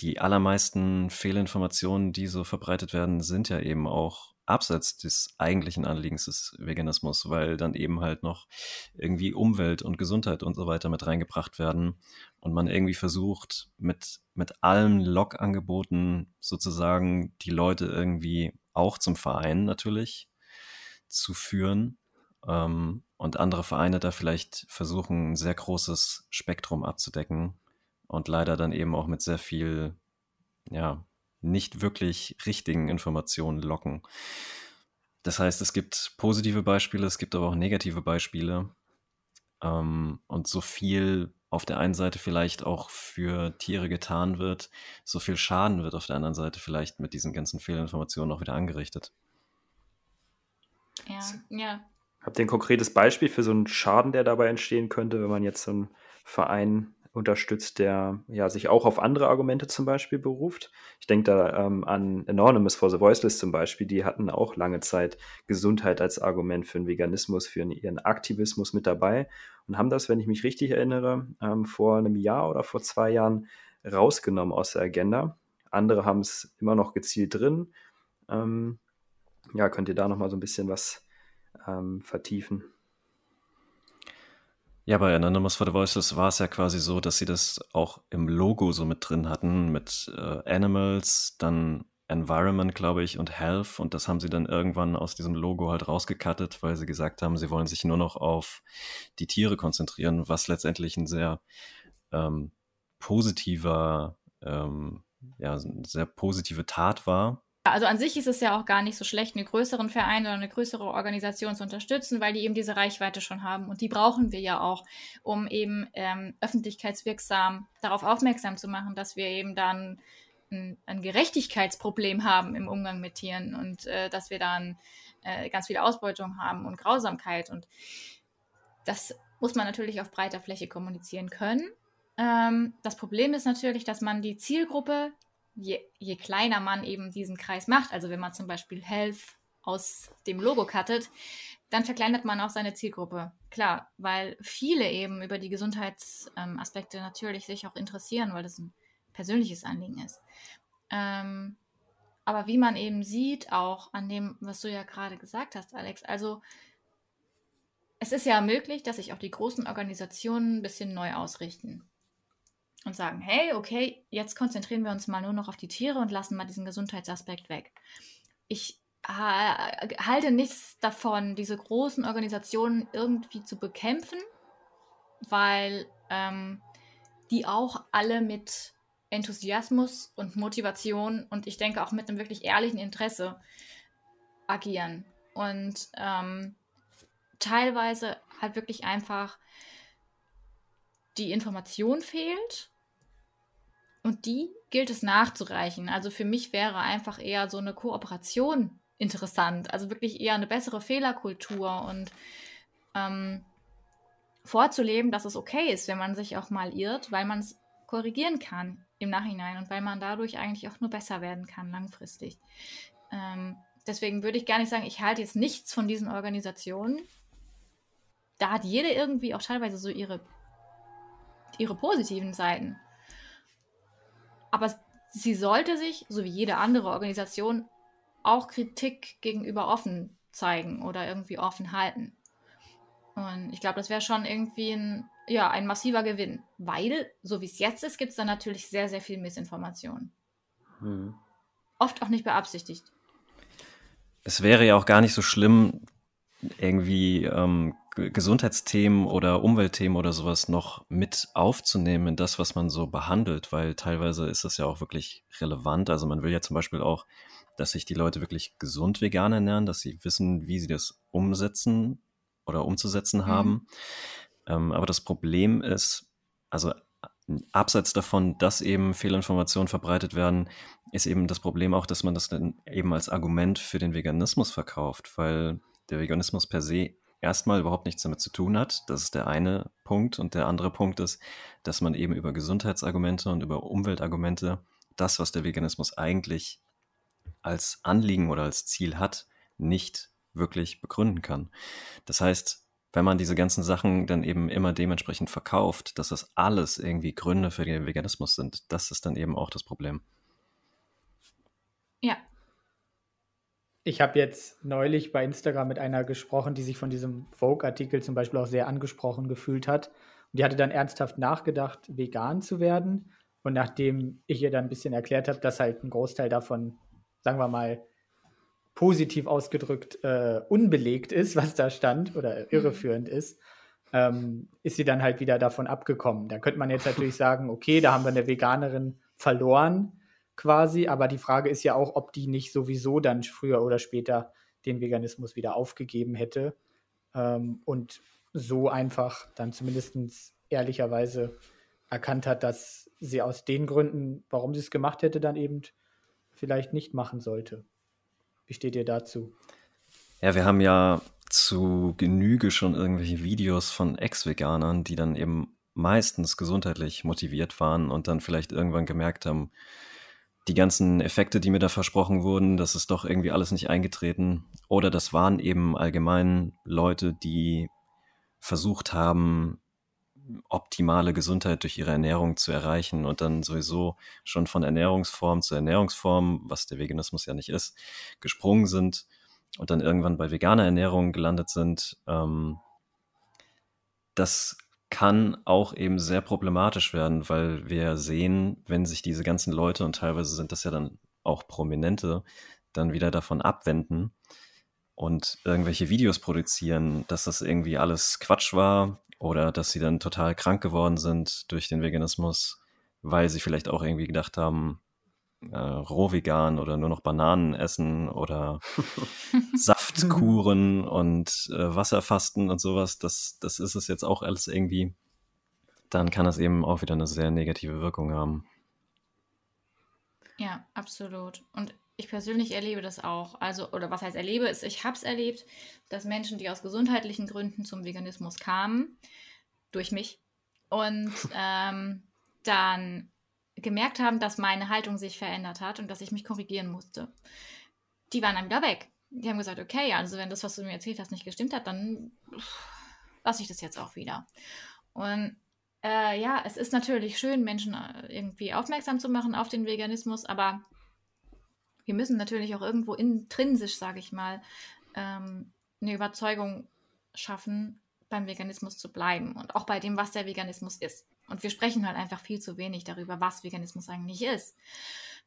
die allermeisten Fehlinformationen, die so verbreitet werden, sind ja eben auch abseits des eigentlichen Anliegens des Veganismus, weil dann eben halt noch irgendwie Umwelt und Gesundheit und so weiter mit reingebracht werden und man irgendwie versucht, mit, mit allen Log-Angeboten sozusagen die Leute irgendwie auch zum Verein natürlich zu führen ähm, und andere Vereine da vielleicht versuchen, ein sehr großes Spektrum abzudecken und leider dann eben auch mit sehr viel, ja, nicht wirklich richtigen Informationen locken. Das heißt, es gibt positive Beispiele, es gibt aber auch negative Beispiele. Ähm, und so viel auf der einen Seite vielleicht auch für Tiere getan wird, so viel Schaden wird auf der anderen Seite vielleicht mit diesen ganzen Fehlinformationen auch wieder angerichtet. Ja, ja. Habt ihr ein konkretes Beispiel für so einen Schaden, der dabei entstehen könnte, wenn man jetzt so einen Verein unterstützt, der ja sich auch auf andere Argumente zum Beispiel beruft. Ich denke da ähm, an Anonymous for the Voiceless zum Beispiel, die hatten auch lange Zeit Gesundheit als Argument für den Veganismus, für ihren Aktivismus mit dabei und haben das, wenn ich mich richtig erinnere, ähm, vor einem Jahr oder vor zwei Jahren rausgenommen aus der Agenda. Andere haben es immer noch gezielt drin. Ähm, ja, könnt ihr da noch mal so ein bisschen was ähm, vertiefen? Ja, bei Anonymous for the Voices war es ja quasi so, dass sie das auch im Logo so mit drin hatten, mit äh, Animals, dann Environment, glaube ich, und Health. Und das haben sie dann irgendwann aus diesem Logo halt rausgekattet, weil sie gesagt haben, sie wollen sich nur noch auf die Tiere konzentrieren, was letztendlich ein sehr ähm, positiver, ähm, ja, eine sehr positive Tat war, Also an sich ist es ja auch gar nicht so schlecht, einen größeren Verein oder eine größere Organisation zu unterstützen, weil die eben diese Reichweite schon haben. Und die brauchen wir ja auch, um eben ähm, öffentlichkeitswirksam darauf aufmerksam zu machen, dass wir eben dann ein, ein Gerechtigkeitsproblem haben im Umgang mit Tieren und äh, dass wir dann äh, ganz viel Ausbeutung haben und Grausamkeit. Und das muss man natürlich auf breiter Fläche kommunizieren können. Ähm, das Problem ist natürlich, dass man die Zielgruppe, je, je kleiner man eben diesen Kreis macht, also wenn man zum Beispiel Health aus dem Logo cuttet, dann verkleinert man auch seine Zielgruppe. Klar, weil viele eben über die Gesundheitsaspekte ähm, natürlich sich auch interessieren, weil das ein persönliches Anliegen ist. Ähm, aber wie man eben sieht, auch an dem, was du ja gerade gesagt hast, Alex, also es ist ja möglich, dass sich auch die großen Organisationen ein bisschen neu ausrichten und sagen, hey, okay, jetzt konzentrieren wir uns mal nur noch auf die Tiere und lassen mal diesen Gesundheitsaspekt weg. Ich äh, halte nichts davon, diese großen Organisationen irgendwie zu bekämpfen, weil ähm, die auch alle mit Enthusiasmus und Motivation und ich denke auch mit einem wirklich ehrlichen Interesse agieren. Und ähm, teilweise halt wirklich einfach die Information fehlt und die gilt es nachzureichen. Also für mich wäre einfach eher so eine Kooperation interessant. Also wirklich eher eine bessere Fehlerkultur und ähm, vorzuleben, dass es okay ist, wenn man sich auch mal irrt, weil man es korrigieren kann im Nachhinein und weil man dadurch eigentlich auch nur besser werden kann langfristig. Ähm, deswegen würde ich gar nicht sagen, ich halte jetzt nichts von diesen Organisationen. Da hat jede irgendwie auch teilweise so ihre, ihre positiven Seiten. Aber sie sollte sich, so wie jede andere Organisation, auch Kritik gegenüber offen zeigen oder irgendwie offen halten. Und ich glaube, das wäre schon irgendwie ein, ja, ein massiver Gewinn, weil, so wie es jetzt ist, gibt es da natürlich sehr, sehr viel Missinformation. Hm. Oft auch nicht beabsichtigt. Es wäre ja auch gar nicht so schlimm, irgendwie ähm, Gesundheitsthemen oder Umweltthemen oder sowas noch mit aufzunehmen in das, was man so behandelt, weil teilweise ist das ja auch wirklich relevant. Also man will ja zum Beispiel auch, dass sich die Leute wirklich gesund vegan ernähren, dass sie wissen, wie sie das umsetzen oder umzusetzen mhm. haben. Ähm, aber das Problem ist, also abseits davon, dass eben Fehlinformationen verbreitet werden, ist eben das Problem auch, dass man das dann eben als Argument für den Veganismus verkauft, weil der Veganismus per se erstmal überhaupt nichts damit zu tun hat. Das ist der eine Punkt. Und der andere Punkt ist, dass man eben über Gesundheitsargumente und über Umweltargumente das, was der Veganismus eigentlich als Anliegen oder als Ziel hat, nicht wirklich begründen kann. Das heißt, wenn man diese ganzen Sachen dann eben immer dementsprechend verkauft, dass das alles irgendwie Gründe für den Veganismus sind, das ist dann eben auch das Problem. Ja. Ich habe jetzt neulich bei Instagram mit einer gesprochen, die sich von diesem Vogue-Artikel zum Beispiel auch sehr angesprochen gefühlt hat. Und die hatte dann ernsthaft nachgedacht, vegan zu werden. Und nachdem ich ihr dann ein bisschen erklärt habe, dass halt ein Großteil davon, sagen wir mal, positiv ausgedrückt äh, unbelegt ist, was da stand oder mhm. irreführend mhm. ist, ähm, ist sie dann halt wieder davon abgekommen. Da könnte man jetzt natürlich sagen, okay, da haben wir eine Veganerin verloren quasi, aber die Frage ist ja auch, ob die nicht sowieso dann früher oder später den Veganismus wieder aufgegeben hätte ähm, und so einfach dann zumindest ehrlicherweise erkannt hat, dass sie aus den Gründen, warum sie es gemacht hätte, dann eben vielleicht nicht machen sollte. Wie steht ihr dazu? Ja, wir haben ja zu Genüge schon irgendwelche Videos von Ex-Veganern, die dann eben meistens gesundheitlich motiviert waren und dann vielleicht irgendwann gemerkt haben, die ganzen Effekte, die mir da versprochen wurden, das ist doch irgendwie alles nicht eingetreten. Oder das waren eben allgemein Leute, die versucht haben, optimale Gesundheit durch ihre Ernährung zu erreichen und dann sowieso schon von Ernährungsform zu Ernährungsform, was der Veganismus ja nicht ist, gesprungen sind und dann irgendwann bei veganer Ernährung gelandet sind. Ähm, das kann auch eben sehr problematisch werden, weil wir sehen, wenn sich diese ganzen Leute und teilweise sind das ja dann auch Prominente, dann wieder davon abwenden und irgendwelche Videos produzieren, dass das irgendwie alles Quatsch war oder dass sie dann total krank geworden sind durch den Veganismus, weil sie vielleicht auch irgendwie gedacht haben, äh, rohvegan oder nur noch Bananen essen oder Saftkuren und äh, Wasserfasten und sowas, das, das ist es jetzt auch alles irgendwie, dann kann das eben auch wieder eine sehr negative Wirkung haben. Ja, absolut. Und ich persönlich erlebe das auch. Also, oder was heißt erlebe, ist, ich habe es erlebt, dass Menschen, die aus gesundheitlichen Gründen zum Veganismus kamen, durch mich, und ähm, dann gemerkt haben, dass meine Haltung sich verändert hat und dass ich mich korrigieren musste. Die waren dann wieder weg. Die haben gesagt, okay, also wenn das, was du mir erzählt hast, nicht gestimmt hat, dann lasse ich das jetzt auch wieder. Und äh, ja, es ist natürlich schön, Menschen äh, irgendwie aufmerksam zu machen auf den Veganismus, aber wir müssen natürlich auch irgendwo intrinsisch, sage ich mal, ähm, eine Überzeugung schaffen, beim Veganismus zu bleiben und auch bei dem, was der Veganismus ist. Und wir sprechen halt einfach viel zu wenig darüber, was Veganismus eigentlich ist,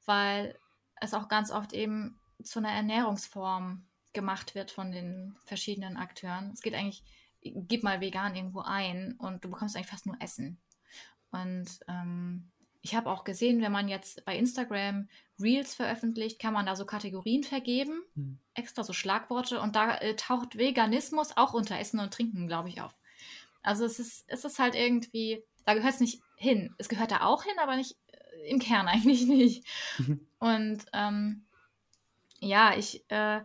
weil es auch ganz oft eben zu einer Ernährungsform gemacht wird von den verschiedenen Akteuren. Es geht eigentlich, gib mal vegan irgendwo ein und du bekommst eigentlich fast nur Essen. Und ähm, ich habe auch gesehen, wenn man jetzt bei Instagram Reels veröffentlicht, kann man da so Kategorien vergeben, hm. extra so Schlagworte und da äh, taucht Veganismus auch unter Essen und Trinken, glaube ich, auf. Also es ist, es ist halt irgendwie, da gehört es nicht hin. Es gehört da auch hin, aber nicht äh, im Kern eigentlich nicht. und ähm, ja, ich, äh,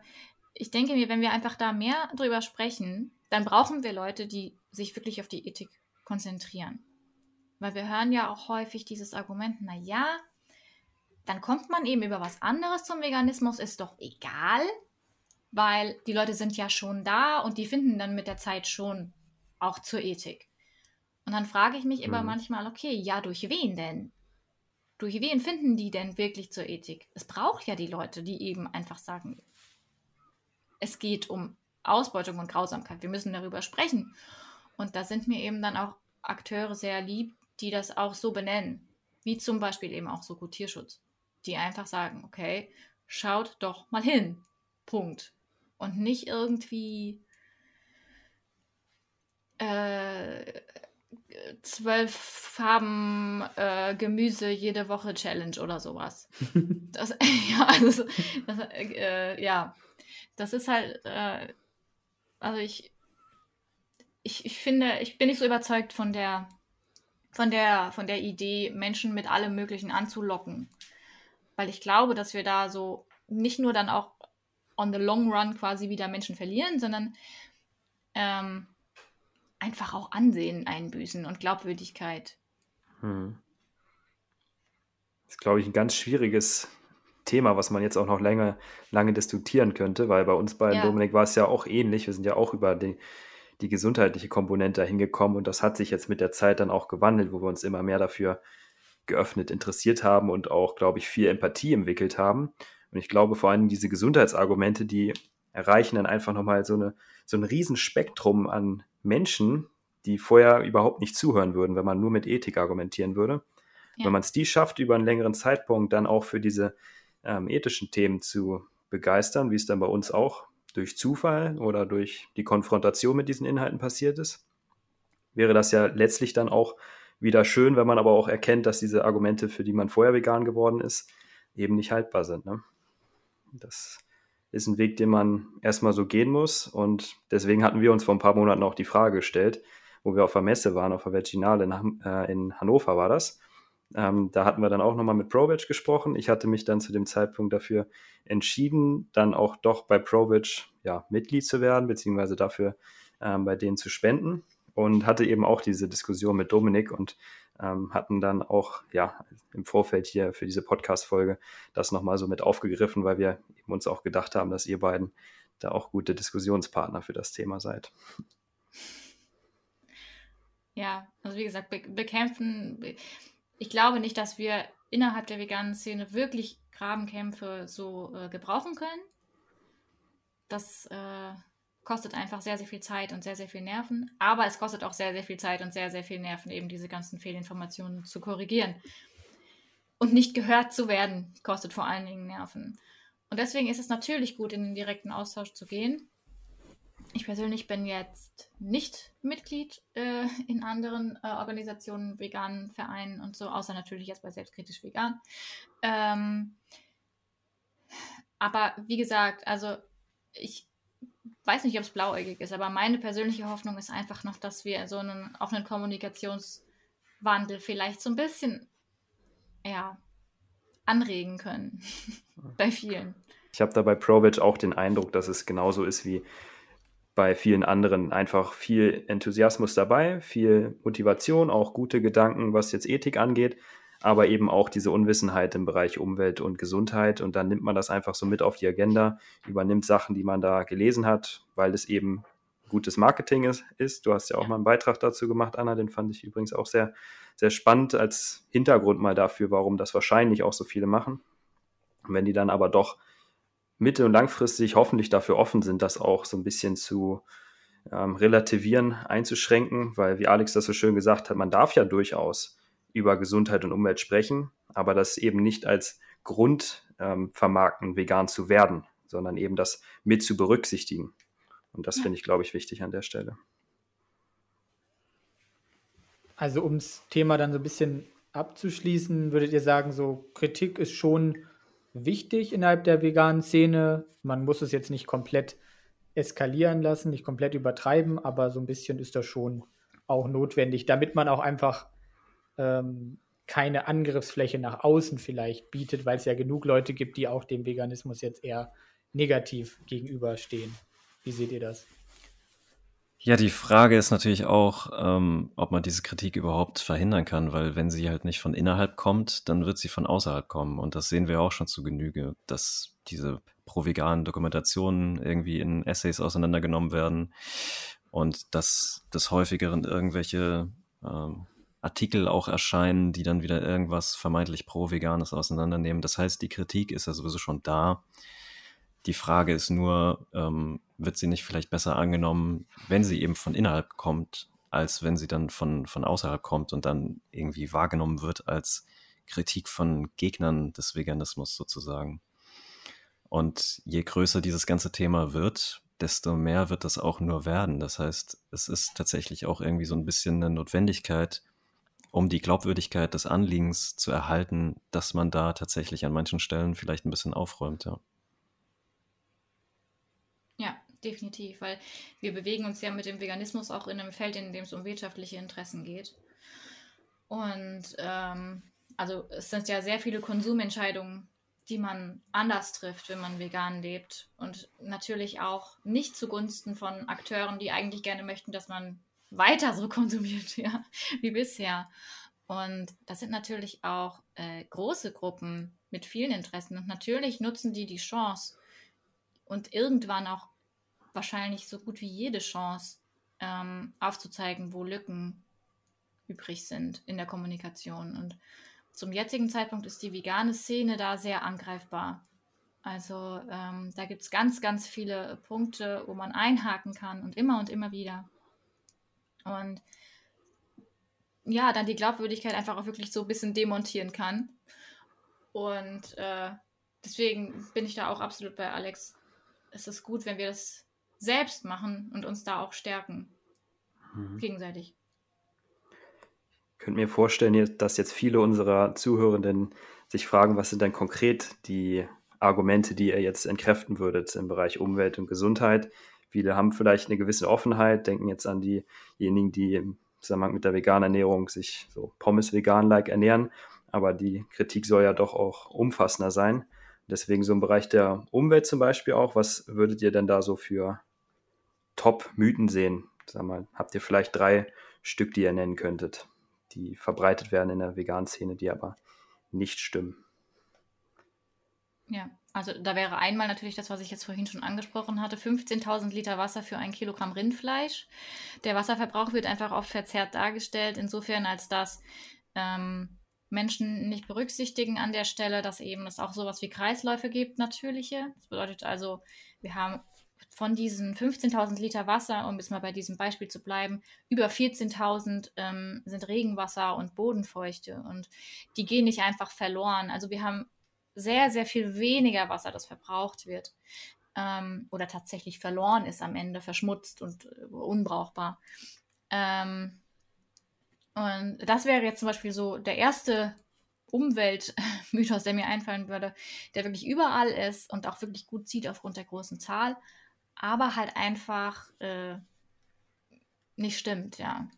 ich denke mir, wenn wir einfach da mehr drüber sprechen, dann brauchen wir Leute, die sich wirklich auf die Ethik konzentrieren. Weil wir hören ja auch häufig dieses Argument, naja, dann kommt man eben über was anderes zum Veganismus, ist doch egal, weil die Leute sind ja schon da und die finden dann mit der Zeit schon auch zur Ethik. Und dann frage ich mich immer mhm. manchmal, okay, ja, durch wen denn? Durch wen finden die denn wirklich zur Ethik? Es braucht ja die Leute, die eben einfach sagen, es geht um Ausbeutung und Grausamkeit. Wir müssen darüber sprechen. Und da sind mir eben dann auch Akteure sehr lieb, die das auch so benennen, wie zum Beispiel eben auch so gut Tierschutz, die einfach sagen, okay, schaut doch mal hin, Punkt. Und nicht irgendwie äh, zwölf Farben äh, Gemüse jede Woche Challenge oder sowas. Das, ja, also, das, äh, ja, das ist halt, äh, also ich, ich, ich finde, ich bin nicht so überzeugt von der von der, von der Idee, Menschen mit allem Möglichen anzulocken. Weil ich glaube, dass wir da so nicht nur dann auch on the long run quasi wieder Menschen verlieren, sondern ähm, einfach auch Ansehen einbüßen und Glaubwürdigkeit. Hm. Das ist, glaube ich, ein ganz schwieriges Thema, was man jetzt auch noch länger, lange diskutieren könnte, weil bei uns bei ja. Dominik war es ja auch ähnlich. Wir sind ja auch über die, die gesundheitliche Komponente hingekommen und das hat sich jetzt mit der Zeit dann auch gewandelt, wo wir uns immer mehr dafür geöffnet interessiert haben und auch, glaube ich, viel Empathie entwickelt haben. Und ich glaube vor allem diese Gesundheitsargumente, die erreichen dann einfach nochmal so, eine, so ein Riesenspektrum an Menschen, die vorher überhaupt nicht zuhören würden, wenn man nur mit Ethik argumentieren würde. Ja. Wenn man es die schafft, über einen längeren Zeitpunkt dann auch für diese ähm, ethischen Themen zu begeistern, wie es dann bei uns auch durch Zufall oder durch die Konfrontation mit diesen Inhalten passiert ist, wäre das ja letztlich dann auch wieder schön, wenn man aber auch erkennt, dass diese Argumente, für die man vorher vegan geworden ist, eben nicht haltbar sind. Ne? Das ist ein Weg, den man erstmal so gehen muss. Und deswegen hatten wir uns vor ein paar Monaten auch die Frage gestellt, wo wir auf der Messe waren, auf der Veginale in, äh, in Hannover war das. Ähm, da hatten wir dann auch nochmal mit ProVeg gesprochen. Ich hatte mich dann zu dem Zeitpunkt dafür entschieden, dann auch doch bei ProVeg ja, Mitglied zu werden, beziehungsweise dafür ähm, bei denen zu spenden. Und hatte eben auch diese Diskussion mit Dominik und ähm, hatten dann auch ja im Vorfeld hier für diese Podcast-Folge das nochmal so mit aufgegriffen, weil wir eben uns auch gedacht haben, dass ihr beiden da auch gute Diskussionspartner für das Thema seid. Ja, also wie gesagt, be bekämpfen, ich glaube nicht, dass wir innerhalb der veganen Szene wirklich Grabenkämpfe so äh, gebrauchen können. Das äh, kostet einfach sehr, sehr viel Zeit und sehr, sehr viel Nerven. Aber es kostet auch sehr, sehr viel Zeit und sehr, sehr viel Nerven, eben diese ganzen Fehlinformationen zu korrigieren. Und nicht gehört zu werden, kostet vor allen Dingen Nerven. Und deswegen ist es natürlich gut, in den direkten Austausch zu gehen. ich persönlich bin jetzt nicht Mitglied äh, in anderen äh, Organisationen, veganen Vereinen und so, außer natürlich jetzt bei Selbstkritisch Vegan. Ähm, aber wie gesagt, also ich weiß nicht, ob es blauäugig ist, aber meine persönliche Hoffnung ist einfach noch, dass wir so einen, auch einen Kommunikationswandel vielleicht so ein bisschen ja, anregen können. Bei vielen. Ich habe da bei ProVeg auch den Eindruck, dass es genauso ist wie bei vielen anderen. Einfach viel Enthusiasmus dabei, viel Motivation, auch gute Gedanken, was jetzt Ethik angeht, aber eben auch diese Unwissenheit im Bereich Umwelt und Gesundheit. Und dann nimmt man das einfach so mit auf die Agenda, übernimmt Sachen, die man da gelesen hat, weil es eben gutes Marketing ist. ist. Du hast ja auch mal einen Beitrag dazu gemacht, Anna, den fand ich übrigens auch sehr, sehr spannend als Hintergrund mal dafür, warum das wahrscheinlich auch so viele machen. Und wenn die dann aber doch mittel- und langfristig hoffentlich dafür offen sind, das auch so ein bisschen zu ähm, relativieren, einzuschränken, weil, wie Alex das so schön gesagt hat, man darf ja durchaus über Gesundheit und Umwelt sprechen, aber das eben nicht als Grund ähm, vermarkten, vegan zu werden, sondern eben das mit zu berücksichtigen. Und das ja. finde ich, glaube ich, wichtig an der Stelle. Also um das Thema dann so ein bisschen abzuschließen, würdet ihr sagen, so Kritik ist schon wichtig innerhalb der veganen Szene. Man muss es jetzt nicht komplett eskalieren lassen, nicht komplett übertreiben, aber so ein bisschen ist das schon auch notwendig, damit man auch einfach ähm, keine Angriffsfläche nach außen vielleicht bietet, weil es ja genug Leute gibt, die auch dem Veganismus jetzt eher negativ gegenüberstehen. Wie seht ihr das? Ja, die Frage ist natürlich auch, ähm, ob man diese Kritik überhaupt verhindern kann, weil wenn sie halt nicht von innerhalb kommt, dann wird sie von außerhalb kommen. Und das sehen wir auch schon zu Genüge, dass diese pro-veganen Dokumentationen irgendwie in Essays auseinandergenommen werden und dass des Häufigeren irgendwelche ähm, Artikel auch erscheinen, die dann wieder irgendwas vermeintlich pro-veganes auseinandernehmen. Das heißt, die Kritik ist ja sowieso schon da. Die Frage ist nur, ähm, wird sie nicht vielleicht besser angenommen, wenn sie eben von innerhalb kommt, als wenn sie dann von, von außerhalb kommt und dann irgendwie wahrgenommen wird als Kritik von Gegnern des Veganismus sozusagen. Und je größer dieses ganze Thema wird, desto mehr wird das auch nur werden. Das heißt, es ist tatsächlich auch irgendwie so ein bisschen eine Notwendigkeit, um die Glaubwürdigkeit des Anliegens zu erhalten, dass man da tatsächlich an manchen Stellen vielleicht ein bisschen aufräumt, ja. Ja, definitiv, weil wir bewegen uns ja mit dem Veganismus auch in einem Feld, in dem es um wirtschaftliche Interessen geht. Und ähm, also es sind ja sehr viele Konsumentscheidungen, die man anders trifft, wenn man vegan lebt. Und natürlich auch nicht zugunsten von Akteuren, die eigentlich gerne möchten, dass man weiter so konsumiert, ja, wie bisher. Und das sind natürlich auch äh, große Gruppen mit vielen Interessen. Und natürlich nutzen die die Chance und irgendwann auch wahrscheinlich so gut wie jede Chance ähm, aufzuzeigen, wo Lücken übrig sind in der Kommunikation. Und zum jetzigen Zeitpunkt ist die vegane Szene da sehr angreifbar. Also ähm, da gibt es ganz, ganz viele Punkte, wo man einhaken kann und immer und immer wieder. Und ja, dann die Glaubwürdigkeit einfach auch wirklich so ein bisschen demontieren kann. Und äh, deswegen bin ich da auch absolut bei Alex. Es ist gut, wenn wir das selbst machen und uns da auch stärken. Mhm. Gegenseitig. Ich könnte mir vorstellen, dass jetzt viele unserer Zuhörenden sich fragen, was sind denn konkret die Argumente, die ihr jetzt entkräften würdet im Bereich Umwelt und Gesundheit. Viele haben vielleicht eine gewisse Offenheit, denken jetzt an diejenigen, die im Zusammenhang mit der veganen Ernährung sich so Pommes vegan-like ernähren. Aber die Kritik soll ja doch auch umfassender sein. Deswegen so im Bereich der Umwelt zum Beispiel auch. Was würdet ihr denn da so für Top-Mythen sehen? Sag mal, habt ihr vielleicht drei Stück, die ihr nennen könntet, die verbreitet werden in der veganen Szene, die aber nicht stimmen? Ja, also da wäre einmal natürlich das, was ich jetzt vorhin schon angesprochen hatte, 15.000 Liter Wasser für ein Kilogramm Rindfleisch. Der Wasserverbrauch wird einfach oft verzerrt dargestellt, insofern als dass ähm, Menschen nicht berücksichtigen an der Stelle, dass eben es auch sowas wie Kreisläufe gibt, natürliche. Das bedeutet also, wir haben von diesen 15.000 Liter Wasser, um jetzt mal bei diesem Beispiel zu bleiben, über 14.000 ähm, sind Regenwasser und Bodenfeuchte und die gehen nicht einfach verloren. Also wir haben sehr, sehr viel weniger Wasser, das verbraucht wird. ähm, oder tatsächlich verloren ist am Ende, verschmutzt und äh, unbrauchbar. Ähm, und das wäre jetzt zum Beispiel so der erste Umweltmythos, der mir einfallen würde, der wirklich überall ist und auch wirklich gut sieht aufgrund der großen Zahl, aber halt einfach äh, nicht stimmt, ja.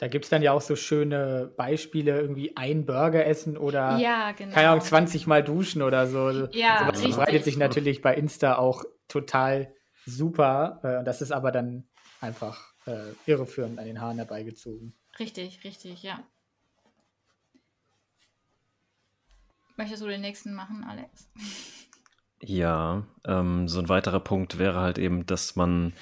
Da gibt es dann ja auch so schöne Beispiele, irgendwie ein Burger essen oder ja, genau. keine Ahnung, 20 Mal duschen oder so. Ja, Sowas richtig. verbreitet sich natürlich bei Insta auch total super. Äh, das ist aber dann einfach äh, irreführend an den Haaren herbeigezogen. Richtig, richtig, ja. Möchtest du den nächsten machen, Alex? Ja, ähm, so ein weiterer Punkt wäre halt eben, dass man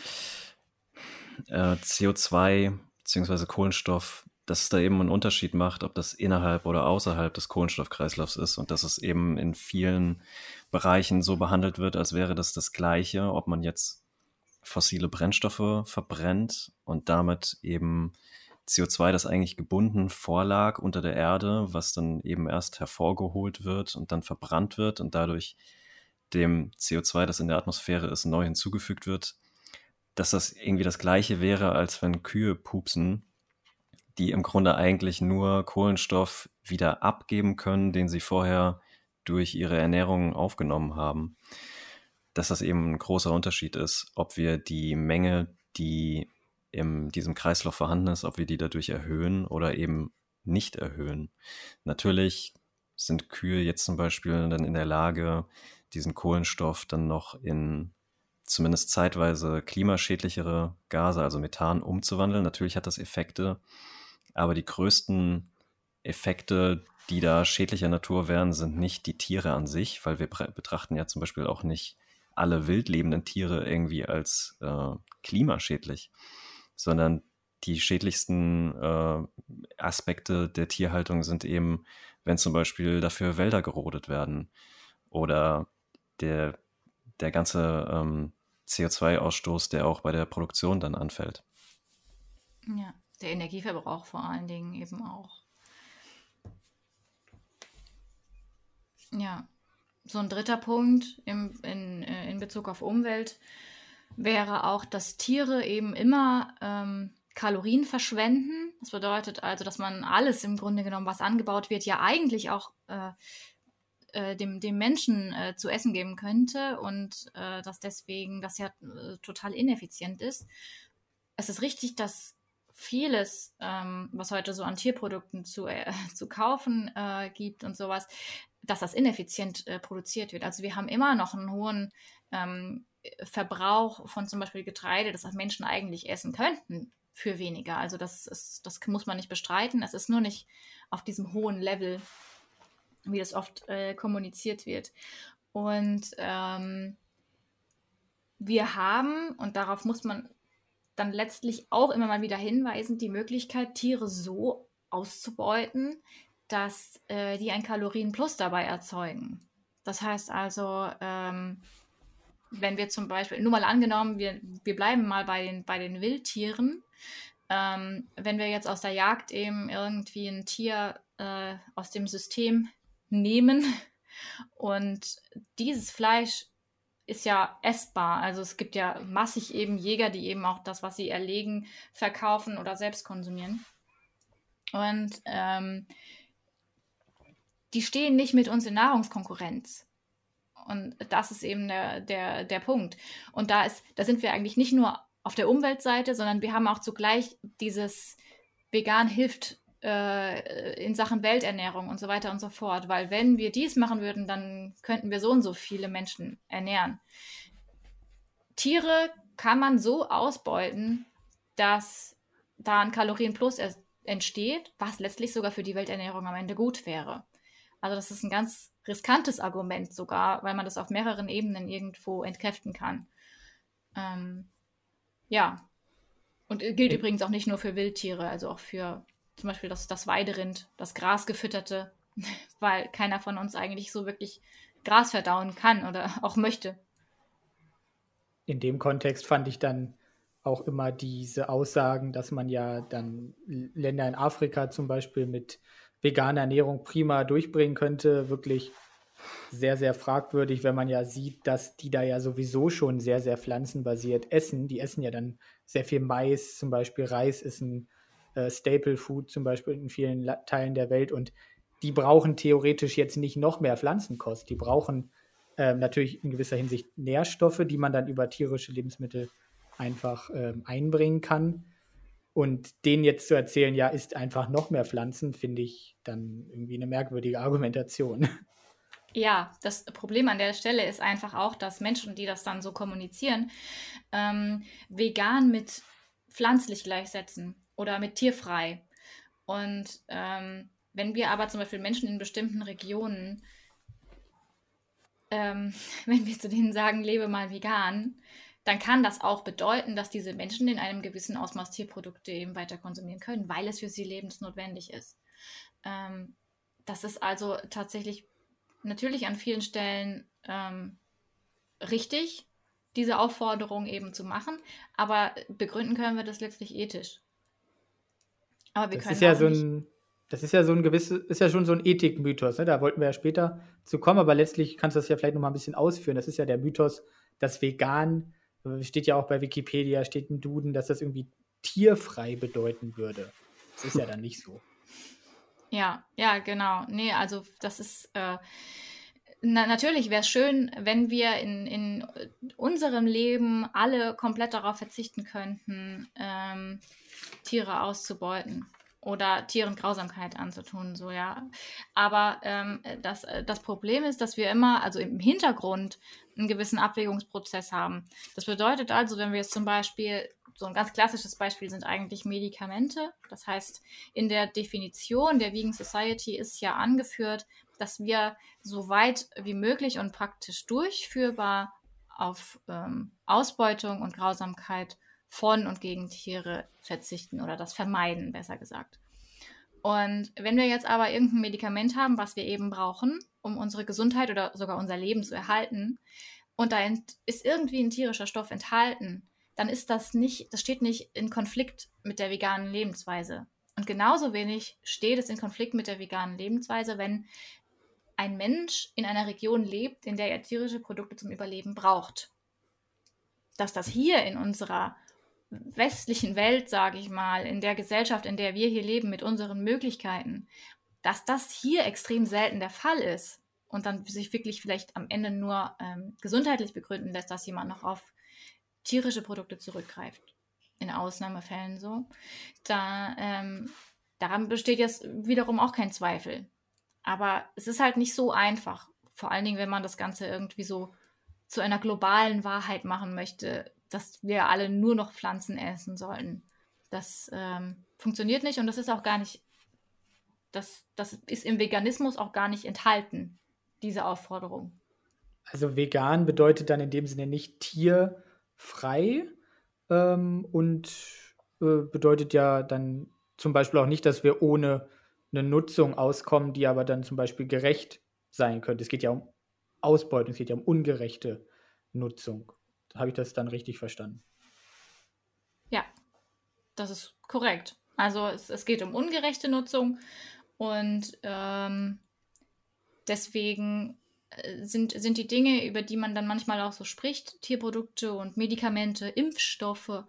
äh, CO2 bzw. Kohlenstoff, dass es da eben einen Unterschied macht, ob das innerhalb oder außerhalb des Kohlenstoffkreislaufs ist und dass es eben in vielen Bereichen so behandelt wird, als wäre das das Gleiche, ob man jetzt fossile Brennstoffe verbrennt und damit eben CO2, das eigentlich gebunden vorlag unter der Erde, was dann eben erst hervorgeholt wird und dann verbrannt wird und dadurch dem CO2, das in der Atmosphäre ist, neu hinzugefügt wird, dass das irgendwie das gleiche wäre, als wenn Kühe pupsen, die im Grunde eigentlich nur Kohlenstoff wieder abgeben können, den sie vorher durch ihre Ernährung aufgenommen haben. Dass das eben ein großer Unterschied ist, ob wir die Menge, die in diesem Kreislauf vorhanden ist, ob wir die dadurch erhöhen oder eben nicht erhöhen. Natürlich sind Kühe jetzt zum Beispiel dann in der Lage, diesen Kohlenstoff dann noch in zumindest zeitweise klimaschädlichere Gase, also Methan, umzuwandeln. Natürlich hat das Effekte, aber die größten Effekte, die da schädlicher Natur wären, sind nicht die Tiere an sich, weil wir betrachten ja zum Beispiel auch nicht alle wildlebenden Tiere irgendwie als äh, klimaschädlich, sondern die schädlichsten äh, Aspekte der Tierhaltung sind eben, wenn zum Beispiel dafür Wälder gerodet werden oder der, der ganze ähm, CO2-Ausstoß, der auch bei der Produktion dann anfällt. Ja, der Energieverbrauch vor allen Dingen eben auch. Ja, so ein dritter Punkt im, in, äh, in Bezug auf Umwelt wäre auch, dass Tiere eben immer ähm, Kalorien verschwenden. Das bedeutet also, dass man alles im Grunde genommen, was angebaut wird, ja eigentlich auch äh, äh, dem, dem Menschen äh, zu essen geben könnte und äh, dass deswegen das ja äh, total ineffizient ist. Es ist richtig, dass vieles, ähm, was heute so an Tierprodukten zu, äh, zu kaufen gibt und sowas, dass das ineffizient produziert wird. Also wir haben immer noch einen hohen ähm, Verbrauch von zum Beispiel Getreide, das Menschen eigentlich essen könnten für weniger. Also das, ist, das muss man nicht bestreiten. Es ist nur nicht auf diesem hohen Level wie das oft äh, kommuniziert wird. Und ähm, wir haben, und darauf muss man dann letztlich auch immer mal wieder hinweisen, die Möglichkeit, Tiere so auszubeuten, dass äh, die ein Kalorienplus dabei erzeugen. Das heißt also, ähm, wenn wir zum Beispiel, nur mal angenommen, wir, wir bleiben mal bei den, bei den Wildtieren, ähm, wenn wir jetzt aus der Jagd eben irgendwie ein Tier äh, aus dem System nehmen. Und dieses Fleisch ist ja essbar. Also es gibt ja massig eben Jäger, die eben auch das, was sie erlegen, verkaufen oder selbst konsumieren. Und ähm, die stehen nicht mit uns in Nahrungskonkurrenz. Und das ist eben der, der, der Punkt. Und da, ist, da sind wir eigentlich nicht nur auf der Umweltseite, sondern wir haben auch zugleich dieses vegan hilft in Sachen Welternährung und so weiter und so fort. Weil wenn wir dies machen würden, dann könnten wir so und so viele Menschen ernähren. Tiere kann man so ausbeuten, dass da ein Kalorienplus entsteht, was letztlich sogar für die Welternährung am Ende gut wäre. Also das ist ein ganz riskantes Argument sogar, weil man das auf mehreren Ebenen irgendwo entkräften kann. Ähm, ja. Und gilt übrigens auch nicht nur für Wildtiere, also auch für zum Beispiel das, das Weiderind, das Grasgefütterte, weil keiner von uns eigentlich so wirklich Gras verdauen kann oder auch möchte. In dem Kontext fand ich dann auch immer diese Aussagen, dass man ja dann Länder in Afrika zum Beispiel mit veganer Ernährung prima durchbringen könnte, wirklich sehr, sehr fragwürdig, wenn man ja sieht, dass die da ja sowieso schon sehr, sehr pflanzenbasiert essen. Die essen ja dann sehr viel Mais, zum Beispiel Reis ist ein äh, Staple Food, zum Beispiel in vielen La Teilen der Welt. Und die brauchen theoretisch jetzt nicht noch mehr Pflanzenkost. Die brauchen äh, natürlich in gewisser Hinsicht Nährstoffe, die man dann über tierische Lebensmittel einfach äh, einbringen kann. Und denen jetzt zu erzählen, ja, ist einfach noch mehr Pflanzen, finde ich dann irgendwie eine merkwürdige Argumentation. Ja, das Problem an der Stelle ist einfach auch, dass Menschen, die das dann so kommunizieren, ähm, vegan mit pflanzlich gleichsetzen oder mit tierfrei. Und ähm, wenn wir aber zum Beispiel Menschen in bestimmten Regionen, ähm, wenn wir zu denen sagen, lebe mal vegan, dann kann das auch bedeuten, dass diese Menschen in einem gewissen Ausmaß Tierprodukte eben weiter konsumieren können, weil es für sie lebensnotwendig ist. Ähm, das ist also tatsächlich natürlich an vielen Stellen ähm, richtig, diese Aufforderung eben zu machen, aber begründen können wir das letztlich ethisch. Aber wir das können ist ja so ein, das ist ja so ein gewisses, ist ja schon so ein Ethikmythos, ne? Da wollten wir ja später zu kommen, aber letztlich kannst du das ja vielleicht noch mal ein bisschen ausführen. Das ist ja der Mythos, dass vegan steht ja auch bei Wikipedia, steht im Duden, dass das irgendwie tierfrei bedeuten würde. Das ist ja dann nicht so. Ja, ja, genau. Nee, also das ist äh, na, natürlich wäre es schön, wenn wir in, in unserem Leben alle komplett darauf verzichten könnten, ähm, Tiere auszubeuten oder Tieren Grausamkeit anzutun, so ja. Aber ähm, das, das Problem ist, dass wir immer, also im Hintergrund, einen gewissen Abwägungsprozess haben. Das bedeutet also, wenn wir jetzt zum Beispiel, so ein ganz klassisches Beispiel sind eigentlich Medikamente. Das heißt, in der Definition der Vegan Society ist ja angeführt, dass wir so weit wie möglich und praktisch durchführbar auf ähm, Ausbeutung und Grausamkeit von und gegen Tiere verzichten oder das vermeiden, besser gesagt. Und wenn wir jetzt aber irgendein Medikament haben, was wir eben brauchen, um unsere Gesundheit oder sogar unser Leben zu erhalten, und da ist irgendwie ein tierischer Stoff enthalten, dann ist das nicht, das steht nicht in Konflikt mit der veganen Lebensweise. Und genauso wenig steht es in Konflikt mit der veganen Lebensweise, wenn ein Mensch in einer Region lebt, in der er tierische Produkte zum Überleben braucht. Dass das hier in unserer westlichen Welt, sage ich mal, in der Gesellschaft, in der wir hier leben, mit unseren Möglichkeiten, dass das hier extrem selten der Fall ist und dann sich wirklich vielleicht am Ende nur ähm, gesundheitlich begründen lässt, dass jemand noch auf tierische Produkte zurückgreift. In Ausnahmefällen so. Da, ähm, daran besteht jetzt wiederum auch kein Zweifel. Aber es ist halt nicht so einfach. Vor allen Dingen, wenn man das Ganze irgendwie so zu einer globalen Wahrheit machen möchte, dass wir alle nur noch Pflanzen essen sollten. Das ähm, funktioniert nicht und das ist auch gar nicht, das, das ist im Veganismus auch gar nicht enthalten, diese Aufforderung. Also vegan bedeutet dann in dem Sinne nicht tierfrei ähm, und äh, bedeutet ja dann zum Beispiel auch nicht, dass wir ohne eine Nutzung auskommen, die aber dann zum Beispiel gerecht sein könnte. Es geht ja um Ausbeutung, es geht ja um ungerechte Nutzung. Habe ich das dann richtig verstanden? Ja, das ist korrekt. Also es, es geht um ungerechte Nutzung und ähm, deswegen äh, sind, sind die Dinge, über die man dann manchmal auch so spricht, Tierprodukte und Medikamente, Impfstoffe,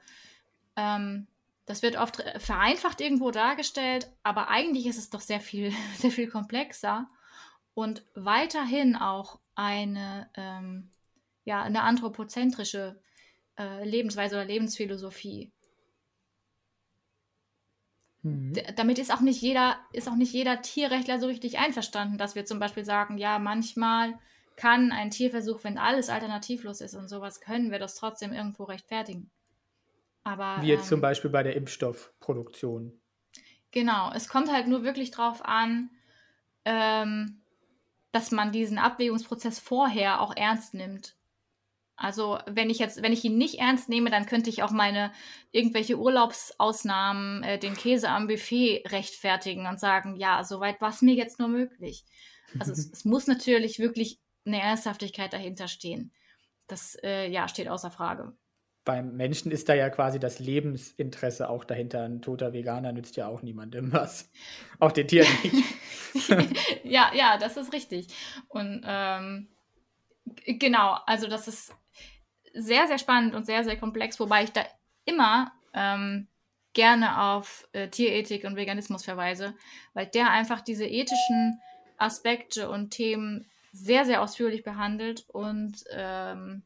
ähm, das wird oft äh, vereinfacht irgendwo dargestellt, aber eigentlich ist es doch sehr viel, sehr viel komplexer und weiterhin auch eine ähm, ja, eine anthropozentrische äh, Lebensweise oder Lebensphilosophie. Mhm. Damit ist auch nicht jeder, ist auch nicht jeder Tierrechtler so richtig einverstanden, dass wir zum Beispiel sagen, ja, manchmal kann ein Tierversuch, wenn alles alternativlos ist und sowas, können wir das trotzdem irgendwo rechtfertigen. Aber, Wie jetzt ähm, zum Beispiel bei der Impfstoffproduktion. Genau, es kommt halt nur wirklich drauf an, ähm, dass man diesen Abwägungsprozess vorher auch ernst nimmt. Also wenn ich jetzt, wenn ich ihn nicht ernst nehme, dann könnte ich auch meine irgendwelche Urlaubsausnahmen, äh, den Käse am Buffet rechtfertigen und sagen, ja, soweit war es mir jetzt nur möglich. Also es, es, muss natürlich wirklich eine Ernsthaftigkeit dahinter stehen. Das äh, ja steht außer Frage. Beim Menschen ist da ja quasi das Lebensinteresse auch dahinter. Ein toter Veganer nützt ja auch niemandem was. Auch den Tieren nicht. ja, ja, das ist richtig. Und ähm, genau, also das ist sehr, sehr spannend und sehr, sehr komplex, wobei ich da immer ähm, gerne auf äh, Tierethik und Veganismus verweise, weil der einfach diese ethischen Aspekte und Themen sehr, sehr ausführlich behandelt und ähm,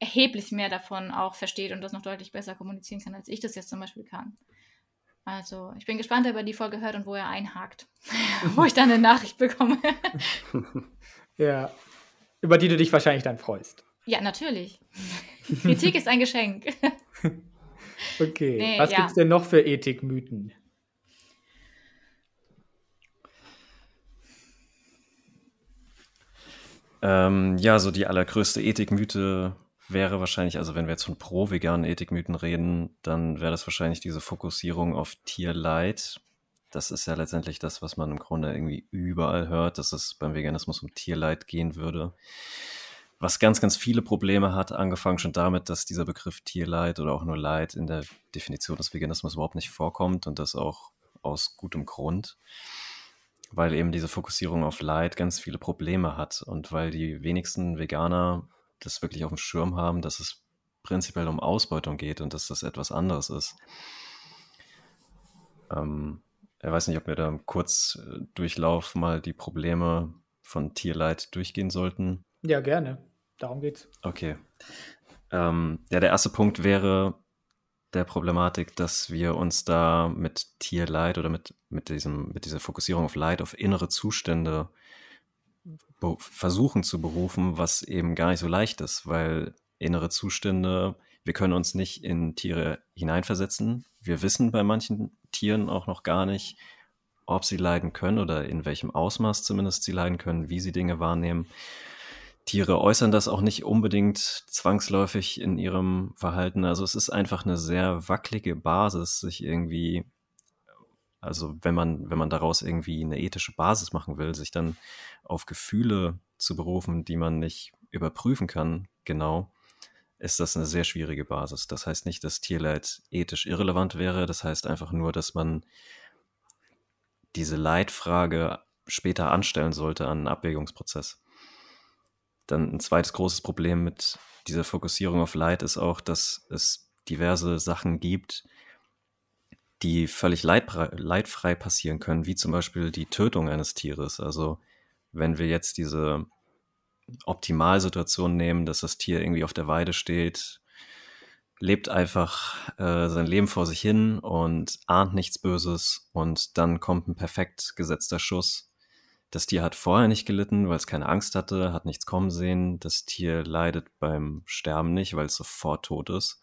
erheblich mehr davon auch versteht und das noch deutlich besser kommunizieren kann, als ich das jetzt zum Beispiel kann. Also, ich bin gespannt, ob er die Folge hört und wo er einhakt, wo ich dann eine Nachricht bekomme. ja, über die du dich wahrscheinlich dann freust. Ja, natürlich. Kritik ist ein Geschenk. okay, nee, was ja. gibt es denn noch für Ethikmythen? Ähm, ja, so die allergrößte Ethikmythe wäre wahrscheinlich, also wenn wir jetzt von pro-veganen Ethikmythen reden, dann wäre das wahrscheinlich diese Fokussierung auf Tierleid. Das ist ja letztendlich das, was man im Grunde irgendwie überall hört, dass es beim Veganismus um Tierleid gehen würde. Was ganz, ganz viele Probleme hat, angefangen schon damit, dass dieser Begriff Tierleid oder auch nur Leid in der Definition des Veganismus überhaupt nicht vorkommt und das auch aus gutem Grund weil eben diese Fokussierung auf Leid ganz viele Probleme hat und weil die wenigsten Veganer das wirklich auf dem Schirm haben, dass es prinzipiell um Ausbeutung geht und dass das etwas anderes ist. Ähm, ich weiß nicht, ob wir da im Kurzdurchlauf mal die Probleme von Tierleid durchgehen sollten. Ja, gerne. Darum geht's. Okay. Ähm, ja, der erste Punkt wäre der Problematik, dass wir uns da mit Tierleid oder mit, mit, diesem, mit dieser Fokussierung auf Leid, auf innere Zustände versuchen zu berufen, was eben gar nicht so leicht ist, weil innere Zustände, wir können uns nicht in Tiere hineinversetzen. Wir wissen bei manchen Tieren auch noch gar nicht, ob sie leiden können oder in welchem Ausmaß zumindest sie leiden können, wie sie Dinge wahrnehmen. Tiere äußern das auch nicht unbedingt zwangsläufig in ihrem Verhalten. Also es ist einfach eine sehr wackelige Basis, sich irgendwie also wenn man, wenn man daraus irgendwie eine ethische Basis machen will, sich dann auf Gefühle zu berufen, die man nicht überprüfen kann, genau, ist das eine sehr schwierige Basis. Das heißt nicht, dass Tierleid ethisch irrelevant wäre, das heißt einfach nur, dass man diese Leitfrage später anstellen sollte an einen Abwägungsprozess. Dann ein zweites großes Problem mit dieser Fokussierung auf Leid ist auch, dass es diverse Sachen gibt, die völlig leidfrei passieren können, wie zum Beispiel die Tötung eines Tieres. Also wenn wir jetzt diese Optimalsituation nehmen, dass das Tier irgendwie auf der Weide steht, lebt einfach äh, sein Leben vor sich hin und ahnt nichts Böses und dann kommt ein perfekt gesetzter Schuss. Das Tier hat vorher nicht gelitten, weil es keine Angst hatte, hat nichts kommen sehen. Das Tier leidet beim Sterben nicht, weil es sofort tot ist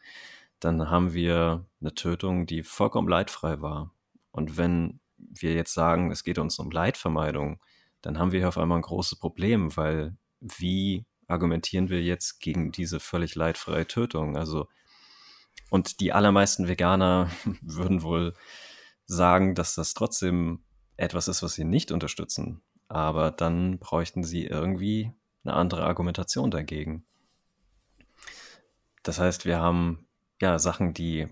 dann haben wir eine Tötung, die vollkommen leidfrei war. Und wenn wir jetzt sagen, es geht uns um Leidvermeidung, dann haben wir hier auf einmal ein großes Problem, weil wie argumentieren wir jetzt gegen diese völlig leidfreie Tötung? Also, und die allermeisten Veganer würden wohl sagen, dass das trotzdem etwas ist, was sie nicht unterstützen. Aber dann bräuchten sie irgendwie eine andere Argumentation dagegen. Das heißt, wir haben ja, Sachen, die,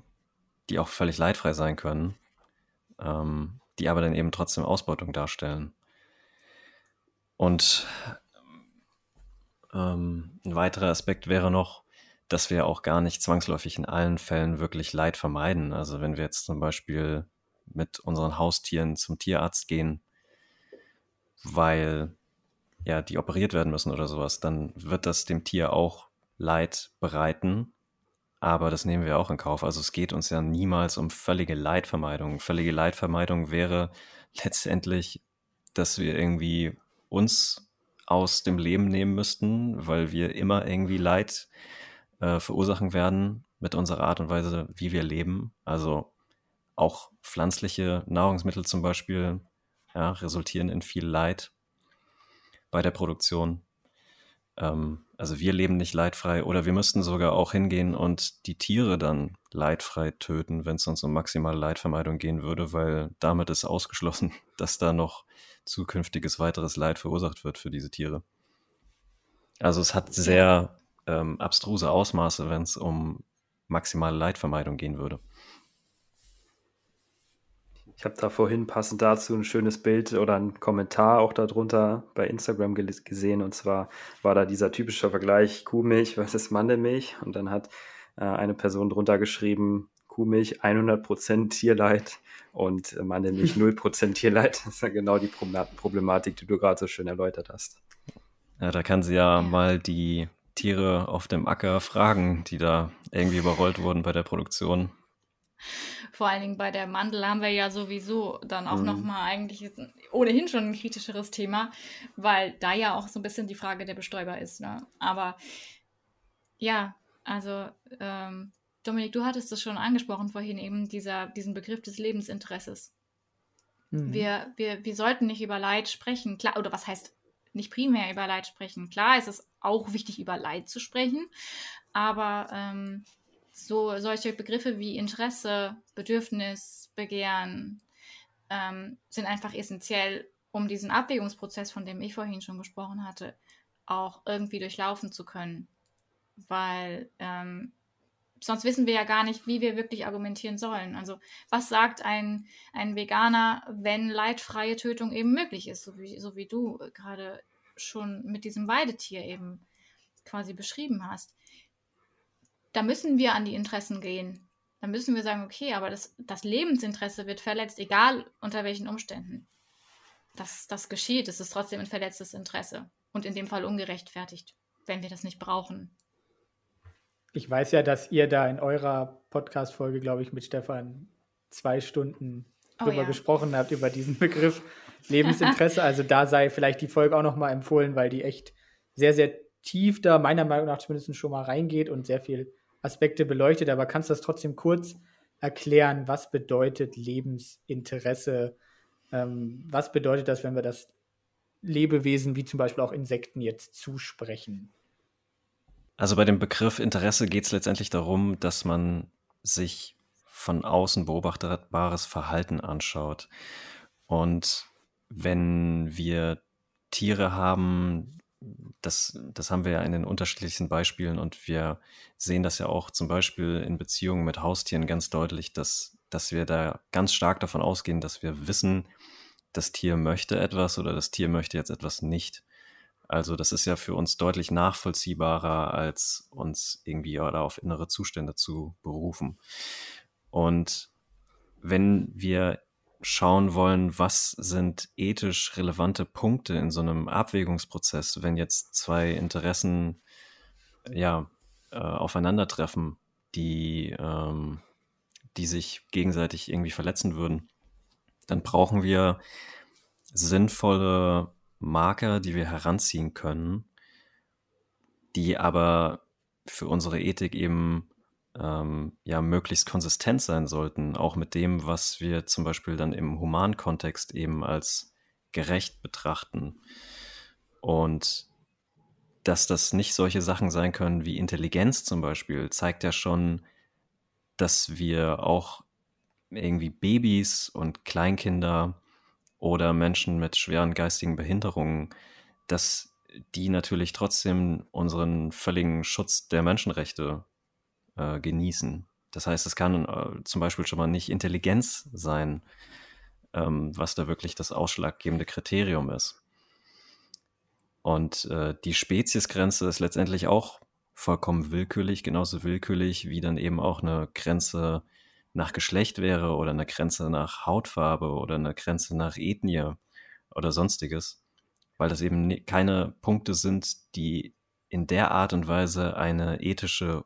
die auch völlig leidfrei sein können, ähm, die aber dann eben trotzdem Ausbeutung darstellen. Und ähm, ein weiterer Aspekt wäre noch, dass wir auch gar nicht zwangsläufig in allen Fällen wirklich Leid vermeiden. Also wenn wir jetzt zum Beispiel mit unseren Haustieren zum Tierarzt gehen, weil ja die operiert werden müssen oder sowas, dann wird das dem Tier auch Leid bereiten aber das nehmen wir auch in Kauf. Also es geht uns ja niemals um völlige Leidvermeidung. Völlige Leidvermeidung wäre letztendlich, dass wir irgendwie uns aus dem Leben nehmen müssten, weil wir immer irgendwie Leid äh, verursachen werden mit unserer Art und Weise, wie wir leben. Also auch pflanzliche Nahrungsmittel zum Beispiel ja, resultieren in viel Leid bei der Produktion. Ähm, also wir leben nicht leidfrei oder wir müssten sogar auch hingehen und die Tiere dann leidfrei töten, wenn es uns um maximale Leidvermeidung gehen würde, weil damit ist ausgeschlossen, dass da noch zukünftiges weiteres Leid verursacht wird für diese Tiere. Also es hat sehr ähm, abstruse Ausmaße, wenn es um maximale Leidvermeidung gehen würde. Ich habe da vorhin passend dazu ein schönes Bild oder einen Kommentar auch darunter bei Instagram gesehen. Und zwar war da dieser typische Vergleich Kuhmilch versus Mandelmilch. Und dann hat äh, eine Person drunter geschrieben, Kuhmilch 100% Tierleid und äh, Mandelmilch 0% Tierleid. Das ist ja genau die Problematik, die du gerade so schön erläutert hast. Ja, da kann sie ja mal die Tiere auf dem Acker fragen, die da irgendwie überrollt wurden bei der Produktion. Vor allen Dingen bei der Mandel haben wir ja sowieso dann auch mhm. nochmal eigentlich ohnehin schon ein kritischeres Thema, weil da ja auch so ein bisschen die Frage der Bestäuber ist. Ne? Aber ja, also ähm, Dominik, du hattest es schon angesprochen vorhin eben, dieser, diesen Begriff des Lebensinteresses. Mhm. Wir, wir, wir sollten nicht über Leid sprechen, klar, oder was heißt nicht primär über Leid sprechen. Klar, es ist auch wichtig, über Leid zu sprechen, aber ähm, so solche Begriffe wie Interesse, Bedürfnis, Begehren ähm, sind einfach essentiell, um diesen Abwägungsprozess, von dem ich vorhin schon gesprochen hatte, auch irgendwie durchlaufen zu können. Weil ähm, sonst wissen wir ja gar nicht, wie wir wirklich argumentieren sollen. Also was sagt ein, ein Veganer, wenn leidfreie Tötung eben möglich ist, so wie, so wie du gerade schon mit diesem Weidetier eben quasi beschrieben hast da müssen wir an die Interessen gehen. Da müssen wir sagen, okay, aber das, das Lebensinteresse wird verletzt, egal unter welchen Umständen. Das, das geschieht, es ist trotzdem ein verletztes Interesse und in dem Fall ungerechtfertigt, wenn wir das nicht brauchen. Ich weiß ja, dass ihr da in eurer Podcast-Folge, glaube ich, mit Stefan zwei Stunden oh, drüber ja. gesprochen habt, über diesen Begriff Lebensinteresse. also da sei vielleicht die Folge auch nochmal empfohlen, weil die echt sehr, sehr tief da meiner Meinung nach zumindest schon mal reingeht und sehr viel Aspekte beleuchtet, aber kannst du das trotzdem kurz erklären, was bedeutet Lebensinteresse? Ähm, was bedeutet das, wenn wir das Lebewesen wie zum Beispiel auch Insekten jetzt zusprechen? Also bei dem Begriff Interesse geht es letztendlich darum, dass man sich von außen beobachtbares Verhalten anschaut. Und wenn wir Tiere haben, das, das haben wir ja in den unterschiedlichsten Beispielen und wir sehen das ja auch zum Beispiel in Beziehungen mit Haustieren ganz deutlich, dass, dass wir da ganz stark davon ausgehen, dass wir wissen, das Tier möchte etwas oder das Tier möchte jetzt etwas nicht. Also das ist ja für uns deutlich nachvollziehbarer, als uns irgendwie oder auf innere Zustände zu berufen. Und wenn wir schauen wollen, was sind ethisch relevante Punkte in so einem Abwägungsprozess, wenn jetzt zwei Interessen ja äh, aufeinandertreffen, die, ähm, die sich gegenseitig irgendwie verletzen würden, dann brauchen wir sinnvolle Marker, die wir heranziehen können, die aber für unsere Ethik eben ähm, ja möglichst konsistent sein sollten, auch mit dem, was wir zum Beispiel dann im humanen Kontext eben als gerecht betrachten. Und dass das nicht solche Sachen sein können wie Intelligenz zum Beispiel, zeigt ja schon, dass wir auch irgendwie Babys und Kleinkinder oder Menschen mit schweren geistigen Behinderungen, dass die natürlich trotzdem unseren völligen Schutz der Menschenrechte äh, genießen. Das heißt, es kann äh, zum Beispiel schon mal nicht Intelligenz sein, ähm, was da wirklich das ausschlaggebende Kriterium ist. Und äh, die Speziesgrenze ist letztendlich auch vollkommen willkürlich, genauso willkürlich wie dann eben auch eine Grenze nach Geschlecht wäre oder eine Grenze nach Hautfarbe oder eine Grenze nach Ethnie oder sonstiges, weil das eben keine Punkte sind, die in der Art und Weise eine ethische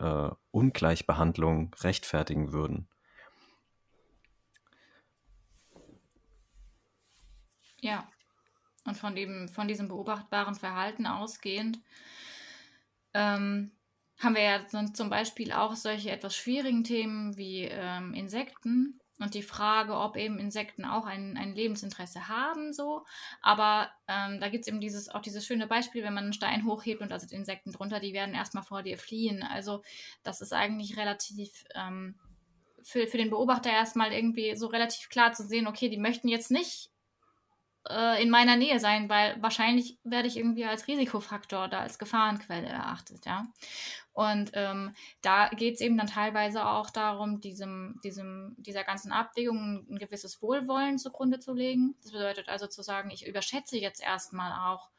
äh, Ungleichbehandlung rechtfertigen würden. Ja, und von, dem, von diesem beobachtbaren Verhalten ausgehend ähm, haben wir ja zum Beispiel auch solche etwas schwierigen Themen wie ähm, Insekten, und die Frage, ob eben Insekten auch ein, ein Lebensinteresse haben, so. Aber ähm, da gibt es eben dieses, auch dieses schöne Beispiel, wenn man einen Stein hochhebt und da sind Insekten drunter, die werden erstmal vor dir fliehen. Also das ist eigentlich relativ ähm, für, für den Beobachter erstmal irgendwie so relativ klar zu sehen, okay, die möchten jetzt nicht äh, in meiner Nähe sein, weil wahrscheinlich werde ich irgendwie als Risikofaktor oder als Gefahrenquelle erachtet, ja. Und ähm, da geht es eben dann teilweise auch darum, diesem, diesem, dieser ganzen Abwägung ein gewisses Wohlwollen zugrunde zu legen. Das bedeutet also zu sagen, ich überschätze jetzt erstmal auch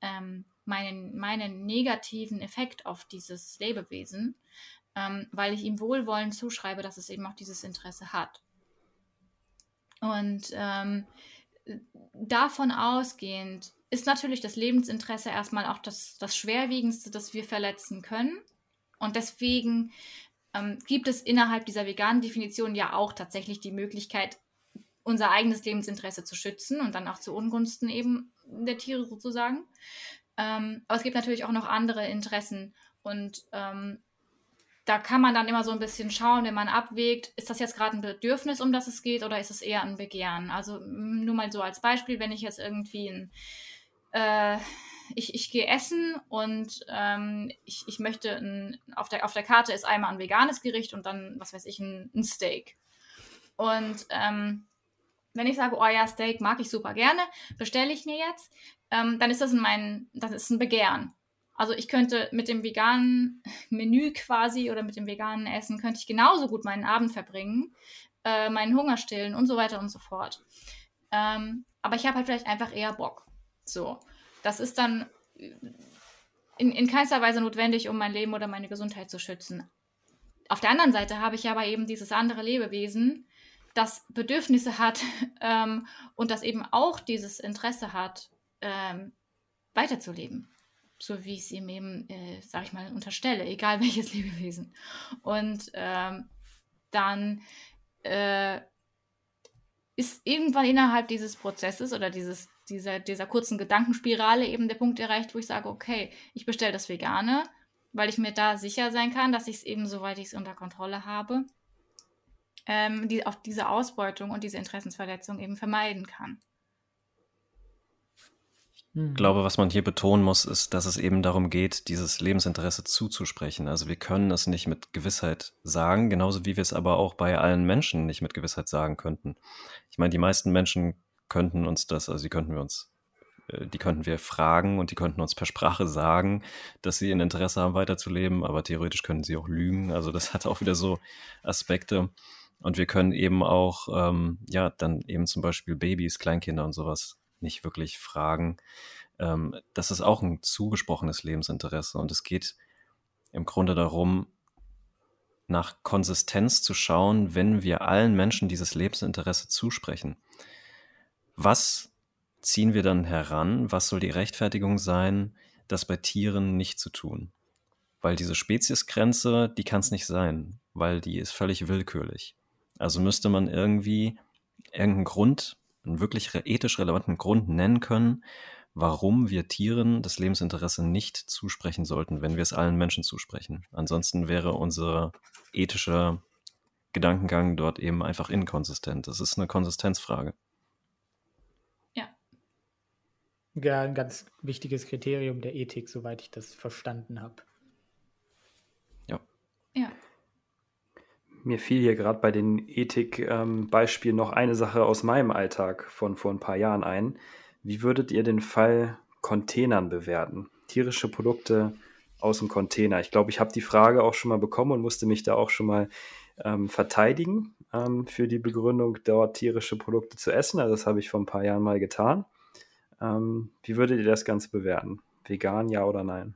ähm, meinen, meinen negativen Effekt auf dieses Lebewesen, ähm, weil ich ihm Wohlwollen zuschreibe, dass es eben auch dieses Interesse hat. Und ähm, davon ausgehend ist natürlich das Lebensinteresse erstmal auch das, das Schwerwiegendste, das wir verletzen können. Und deswegen ähm, gibt es innerhalb dieser veganen Definition ja auch tatsächlich die Möglichkeit, unser eigenes Lebensinteresse zu schützen und dann auch zu Ungunsten eben der Tiere sozusagen. Ähm, aber es gibt natürlich auch noch andere Interessen und ähm, da kann man dann immer so ein bisschen schauen, wenn man abwägt, ist das jetzt gerade ein Bedürfnis, um das es geht, oder ist es eher ein Begehren? Also nur mal so als Beispiel, wenn ich jetzt irgendwie ein, äh, ich, ich gehe essen und ähm, ich, ich möchte ein, auf, der, auf der Karte ist einmal ein veganes Gericht und dann, was weiß ich, ein, ein Steak. Und ähm, wenn ich sage, oh ja, Steak mag ich super gerne, bestelle ich mir jetzt, ähm, dann ist das mein, das ist ein Begehren. Also ich könnte mit dem veganen Menü quasi oder mit dem veganen Essen könnte ich genauso gut meinen Abend verbringen, äh, meinen Hunger stillen und so weiter und so fort. Ähm, aber ich habe halt vielleicht einfach eher Bock. So, das ist dann in, in keinster Weise notwendig, um mein Leben oder meine Gesundheit zu schützen. Auf der anderen Seite habe ich aber eben dieses andere Lebewesen, das Bedürfnisse hat ähm, und das eben auch dieses Interesse hat, ähm, weiterzuleben so wie ich es ihm eben, äh, sag ich mal, unterstelle, egal welches Lebewesen. Und ähm, dann äh, ist irgendwann innerhalb dieses Prozesses oder dieses, dieser, dieser kurzen Gedankenspirale eben der Punkt erreicht, wo ich sage, okay, ich bestelle das Vegane, weil ich mir da sicher sein kann, dass ich es eben, soweit ich es unter Kontrolle habe, ähm, die, auch diese Ausbeutung und diese Interessensverletzung eben vermeiden kann. Ich hm. glaube, was man hier betonen muss, ist, dass es eben darum geht, dieses Lebensinteresse zuzusprechen. Also wir können es nicht mit Gewissheit sagen, genauso wie wir es aber auch bei allen Menschen nicht mit Gewissheit sagen könnten. Ich meine, die meisten Menschen könnten uns das, also die könnten wir uns, äh, die könnten wir fragen und die könnten uns per Sprache sagen, dass sie ein Interesse haben, weiterzuleben, aber theoretisch können sie auch lügen. Also das hat auch wieder so Aspekte. Und wir können eben auch, ähm, ja, dann eben zum Beispiel Babys, Kleinkinder und sowas nicht wirklich fragen. Ähm, das ist auch ein zugesprochenes Lebensinteresse und es geht im Grunde darum, nach Konsistenz zu schauen, wenn wir allen Menschen dieses Lebensinteresse zusprechen. Was ziehen wir dann heran? Was soll die Rechtfertigung sein, das bei Tieren nicht zu tun? Weil diese Speziesgrenze, die kann es nicht sein, weil die ist völlig willkürlich. Also müsste man irgendwie irgendeinen Grund einen wirklich ethisch relevanten Grund nennen können, warum wir Tieren das Lebensinteresse nicht zusprechen sollten, wenn wir es allen Menschen zusprechen. Ansonsten wäre unser ethischer Gedankengang dort eben einfach inkonsistent. Das ist eine Konsistenzfrage. Ja. Ja, ein ganz wichtiges Kriterium der Ethik, soweit ich das verstanden habe. Ja. Ja. Mir fiel hier gerade bei den Ethik-Beispielen ähm, noch eine Sache aus meinem Alltag von vor ein paar Jahren ein. Wie würdet ihr den Fall Containern bewerten? Tierische Produkte aus dem Container. Ich glaube, ich habe die Frage auch schon mal bekommen und musste mich da auch schon mal ähm, verteidigen ähm, für die Begründung, dort tierische Produkte zu essen. Also das habe ich vor ein paar Jahren mal getan. Ähm, wie würdet ihr das Ganze bewerten? Vegan, ja oder nein?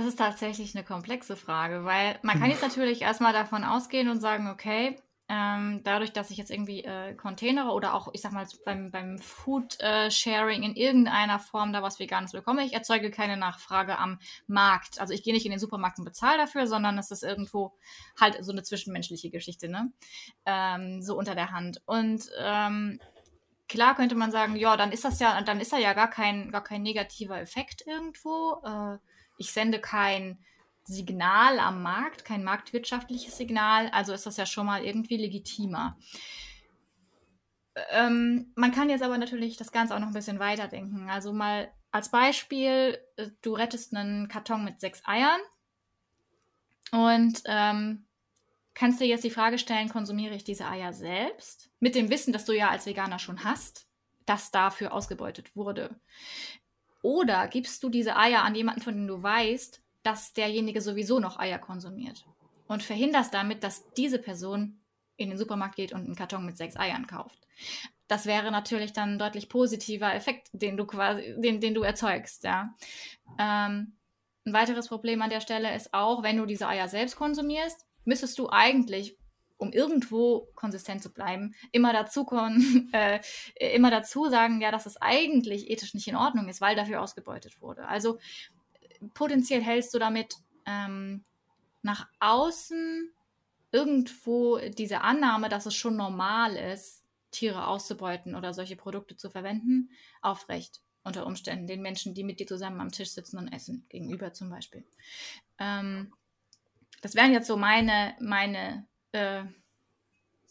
Das ist tatsächlich eine komplexe Frage, weil man kann jetzt natürlich erstmal davon ausgehen und sagen, okay, ähm, dadurch, dass ich jetzt irgendwie äh, Container oder auch, ich sag mal, beim, beim Food-Sharing äh, in irgendeiner Form da was Veganes bekomme, ich erzeuge keine Nachfrage am Markt. Also ich gehe nicht in den Supermarkt und bezahle dafür, sondern es ist irgendwo halt so eine zwischenmenschliche Geschichte, ne? Ähm, so unter der Hand. Und ähm, klar könnte man sagen, ja, dann ist das ja, dann ist da ja gar kein, gar kein negativer Effekt irgendwo. Äh, ich sende kein Signal am Markt, kein marktwirtschaftliches Signal, also ist das ja schon mal irgendwie legitimer. Ähm, man kann jetzt aber natürlich das Ganze auch noch ein bisschen weiterdenken. Also mal als Beispiel, äh, du rettest einen Karton mit sechs Eiern und ähm, kannst dir jetzt die Frage stellen, konsumiere ich diese Eier selbst? Mit dem Wissen, dass du ja als Veganer schon hast, dass dafür ausgebeutet wurde. Oder gibst du diese Eier an jemanden, von dem du weißt, dass derjenige sowieso noch Eier konsumiert und verhinderst damit, dass diese Person in den Supermarkt geht und einen Karton mit sechs Eiern kauft. Das wäre natürlich dann ein deutlich positiver Effekt, den du quasi, den, den du erzeugst, ja. Ähm, ein weiteres Problem an der Stelle ist auch, wenn du diese Eier selbst konsumierst, müsstest du eigentlich, um irgendwo konsistent zu bleiben, immer dazu, äh, immer dazu sagen, ja, dass es eigentlich ethisch nicht in Ordnung ist, weil dafür ausgebeutet wurde. Also potenziell hältst du damit ähm, nach außen irgendwo diese Annahme, dass es schon normal ist, Tiere auszubeuten oder solche Produkte zu verwenden, aufrecht unter Umständen den Menschen, die mit dir zusammen am Tisch sitzen und essen, gegenüber zum Beispiel. Ähm, das wären jetzt so meine, meine äh,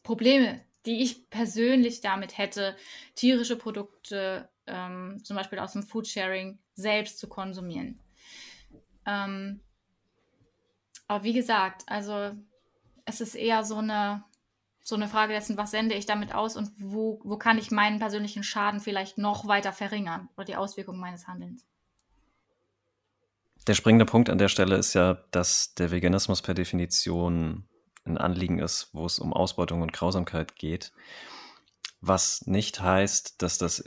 Probleme, die ich persönlich damit hätte, tierische Produkte, ähm, zum Beispiel aus dem Foodsharing, selbst zu konsumieren. Ähm, aber wie gesagt, also es ist eher so eine, so eine Frage dessen, was sende ich damit aus und wo, wo kann ich meinen persönlichen Schaden vielleicht noch weiter verringern oder die Auswirkungen meines Handelns. Der springende Punkt an der Stelle ist ja, dass der Veganismus per Definition ein Anliegen ist, wo es um Ausbeutung und Grausamkeit geht. Was nicht heißt, dass das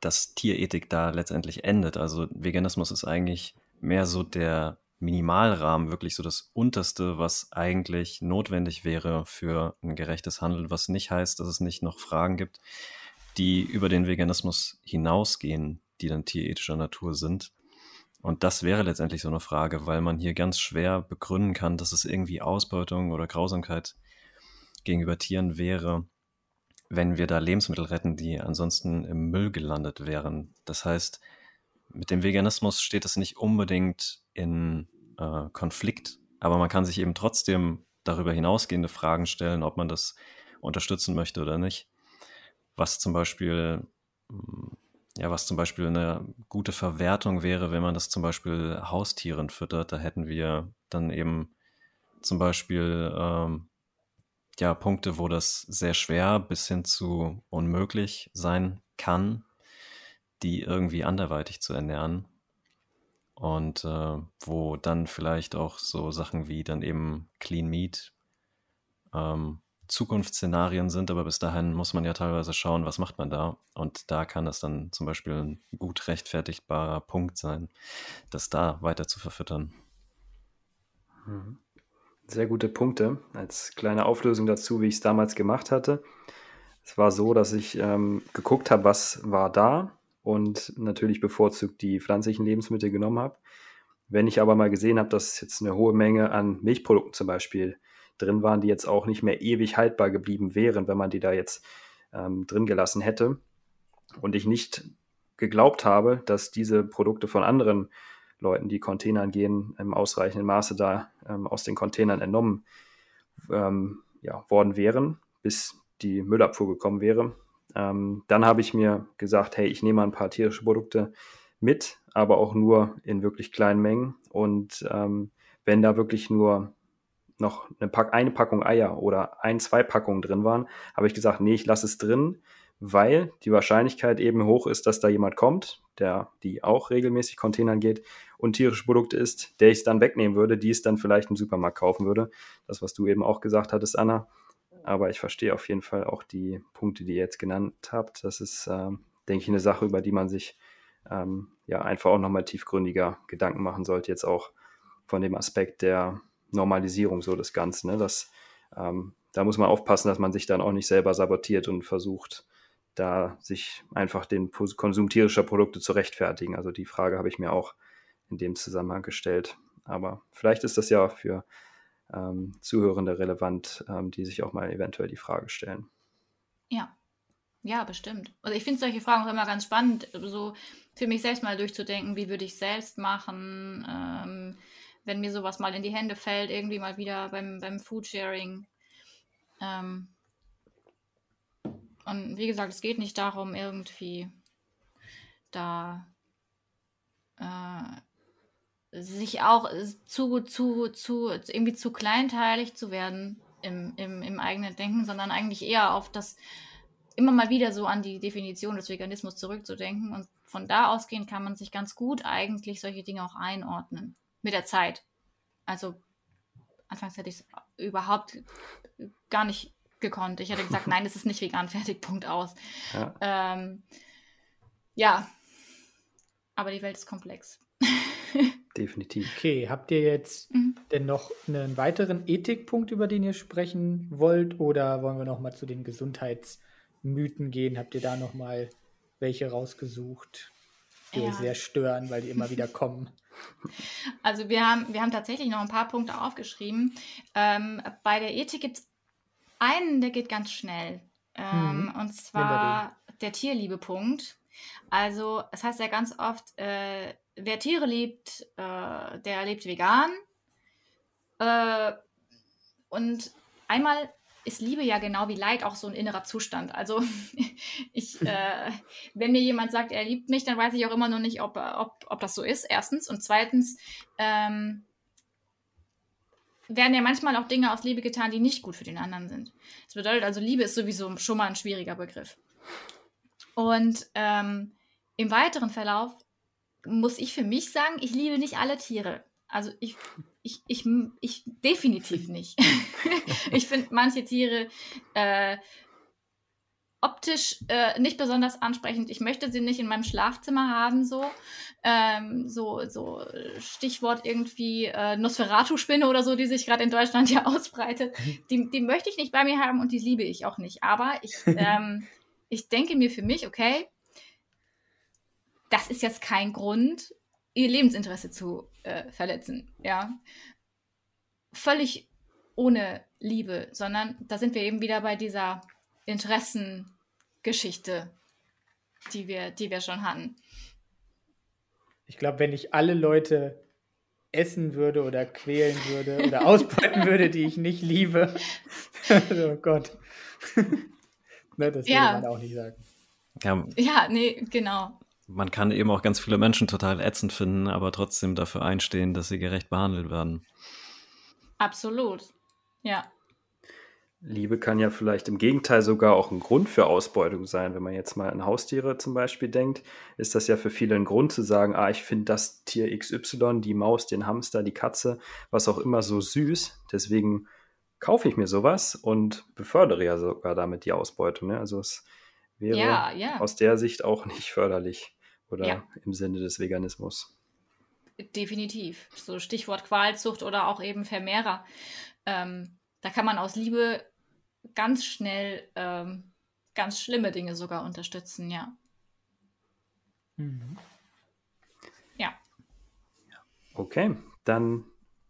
dass Tierethik da letztendlich endet. Also Veganismus ist eigentlich mehr so der Minimalrahmen, wirklich so das Unterste, was eigentlich notwendig wäre für ein gerechtes Handeln, was nicht heißt, dass es nicht noch Fragen gibt, die über den Veganismus hinausgehen, die dann tierethischer Natur sind. Und das wäre letztendlich so eine Frage, weil man hier ganz schwer begründen kann, dass es irgendwie Ausbeutung oder Grausamkeit gegenüber Tieren wäre, wenn wir da Lebensmittel retten, die ansonsten im Müll gelandet wären. Das heißt, mit dem Veganismus steht es nicht unbedingt in äh, Konflikt, aber man kann sich eben trotzdem darüber hinausgehende Fragen stellen, ob man das unterstützen möchte oder nicht. Was zum Beispiel, hm, ja, was zum Beispiel eine gute Verwertung wäre, wenn man das zum Beispiel Haustieren füttert, da hätten wir dann eben zum Beispiel ähm, ja, Punkte, wo das sehr schwer bis hin zu unmöglich sein kann, die irgendwie anderweitig zu ernähren. Und äh, wo dann vielleicht auch so Sachen wie dann eben Clean Meat ähm, Zukunftsszenarien sind, aber bis dahin muss man ja teilweise schauen, was macht man da. Und da kann es dann zum Beispiel ein gut rechtfertigbarer Punkt sein, das da weiter zu verfüttern. Mhm. Sehr gute Punkte. Als kleine Auflösung dazu, wie ich es damals gemacht hatte. Es war so, dass ich ähm, geguckt habe, was war da und natürlich bevorzugt die pflanzlichen Lebensmittel genommen habe. Wenn ich aber mal gesehen habe, dass jetzt eine hohe Menge an Milchprodukten zum Beispiel drin waren, die jetzt auch nicht mehr ewig haltbar geblieben wären, wenn man die da jetzt ähm, drin gelassen hätte und ich nicht geglaubt habe, dass diese Produkte von anderen Leuten, die Containern gehen, im ausreichenden Maße da ähm, aus den Containern entnommen ähm, ja, worden wären, bis die Müllabfuhr gekommen wäre, ähm, dann habe ich mir gesagt, hey, ich nehme ein paar tierische Produkte mit, aber auch nur in wirklich kleinen Mengen. Und ähm, wenn da wirklich nur noch eine, Pack eine Packung Eier oder ein, zwei Packungen drin waren, habe ich gesagt, nee, ich lasse es drin, weil die Wahrscheinlichkeit eben hoch ist, dass da jemand kommt, der die auch regelmäßig Containern geht und tierische Produkte isst, der ich es dann wegnehmen würde, die es dann vielleicht im Supermarkt kaufen würde. Das, was du eben auch gesagt hattest, Anna. Aber ich verstehe auf jeden Fall auch die Punkte, die ihr jetzt genannt habt. Das ist, ähm, denke ich, eine Sache, über die man sich ähm, ja einfach auch nochmal tiefgründiger Gedanken machen sollte. Jetzt auch von dem Aspekt der Normalisierung so des Ganzen. Ne? Das, ähm, da muss man aufpassen, dass man sich dann auch nicht selber sabotiert und versucht, da sich einfach den Konsum tierischer Produkte zu rechtfertigen. Also die Frage habe ich mir auch in dem Zusammenhang gestellt. Aber vielleicht ist das ja für ähm, Zuhörende relevant, ähm, die sich auch mal eventuell die Frage stellen. Ja, ja, bestimmt. Also ich finde solche Fragen auch immer ganz spannend, so für mich selbst mal durchzudenken, wie würde ich selbst machen, ähm, wenn mir sowas mal in die Hände fällt, irgendwie mal wieder beim, beim Foodsharing. Ähm, und wie gesagt, es geht nicht darum, irgendwie da äh, sich auch zu, zu, zu, irgendwie zu kleinteilig zu werden im, im, im eigenen Denken, sondern eigentlich eher auf das immer mal wieder so an die Definition des Veganismus zurückzudenken. Und von da ausgehend kann man sich ganz gut eigentlich solche Dinge auch einordnen. Mit der Zeit. Also anfangs hätte ich es überhaupt gar nicht gekonnt. Ich hätte gesagt, nein, es ist nicht vegan, fertig, Punkt aus. Ja. Ähm, ja. Aber die Welt ist komplex. Definitiv. Okay, habt ihr jetzt mhm. denn noch einen weiteren Ethikpunkt, über den ihr sprechen wollt? Oder wollen wir noch mal zu den Gesundheitsmythen gehen? Habt ihr da noch mal welche rausgesucht, die ja. euch sehr stören, weil die immer wieder kommen? Also wir haben, wir haben tatsächlich noch ein paar Punkte aufgeschrieben. Ähm, bei der Ethik gibt es einen, der geht ganz schnell. Ähm, mhm. Und zwar der Tierliebe-Punkt. Also es heißt ja ganz oft, äh, wer Tiere liebt, äh, der lebt vegan. Äh, und einmal ist Liebe ja genau wie Leid auch so ein innerer Zustand. Also ich, äh, wenn mir jemand sagt, er liebt mich, dann weiß ich auch immer noch nicht, ob, ob, ob das so ist, erstens. Und zweitens ähm, werden ja manchmal auch Dinge aus Liebe getan, die nicht gut für den anderen sind. Das bedeutet also, Liebe ist sowieso schon mal ein schwieriger Begriff. Und ähm, im weiteren Verlauf muss ich für mich sagen, ich liebe nicht alle Tiere. Also ich, ich, ich, ich definitiv nicht. ich finde manche Tiere äh, optisch äh, nicht besonders ansprechend. Ich möchte sie nicht in meinem Schlafzimmer haben, so. Ähm, so, so Stichwort irgendwie äh, Nosferatu-Spinne oder so, die sich gerade in Deutschland ja ausbreitet. Die, die möchte ich nicht bei mir haben und die liebe ich auch nicht. Aber ich, ähm, ich denke mir für mich, okay, das ist jetzt kein Grund, ihr Lebensinteresse zu äh, verletzen. Ja. Völlig ohne Liebe, sondern da sind wir eben wieder bei dieser Interessengeschichte, die wir, die wir schon hatten. Ich glaube, wenn ich alle Leute essen würde oder quälen würde oder ausbeuten würde, die ich nicht liebe, oh Gott. ne, das ja. würde man auch nicht sagen. Ja, ja nee, genau man kann eben auch ganz viele Menschen total ätzend finden, aber trotzdem dafür einstehen, dass sie gerecht behandelt werden. Absolut. Ja. Liebe kann ja vielleicht im Gegenteil sogar auch ein Grund für Ausbeutung sein. Wenn man jetzt mal an Haustiere zum Beispiel denkt, ist das ja für viele ein Grund zu sagen, ah, ich finde das Tier XY, die Maus, den Hamster, die Katze, was auch immer so süß. Deswegen kaufe ich mir sowas und befördere ja sogar damit die Ausbeutung. Ne? Also es wäre ja, ja. aus der Sicht auch nicht förderlich oder ja. im Sinne des Veganismus. Definitiv. So Stichwort Qualzucht oder auch eben Vermehrer. Ähm, da kann man aus Liebe ganz schnell ähm, ganz schlimme Dinge sogar unterstützen, ja. Mhm. Ja. Okay, dann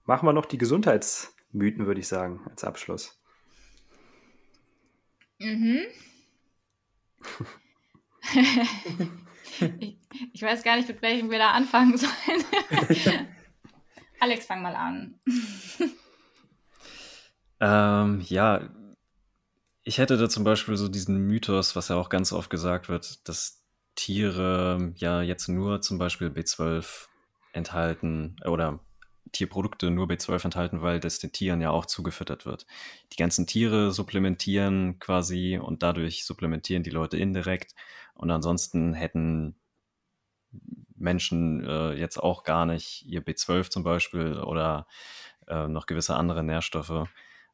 machen wir noch die Gesundheitsmythen, würde ich sagen, als Abschluss. Mhm. ich, ich, weiß gar nicht, mit welchem wir da anfangen sollen. Alex, fang mal an. ähm, ja, ich hätte da zum Beispiel so diesen Mythos, was ja auch ganz oft gesagt wird, dass Tiere ja jetzt nur zum Beispiel B12 enthalten oder Tierprodukte nur B12 enthalten, weil das den Tieren ja auch zugefüttert wird. Die ganzen Tiere supplementieren quasi und dadurch supplementieren die Leute indirekt. Und ansonsten hätten Menschen äh, jetzt auch gar nicht ihr B12 zum Beispiel oder äh, noch gewisse andere Nährstoffe,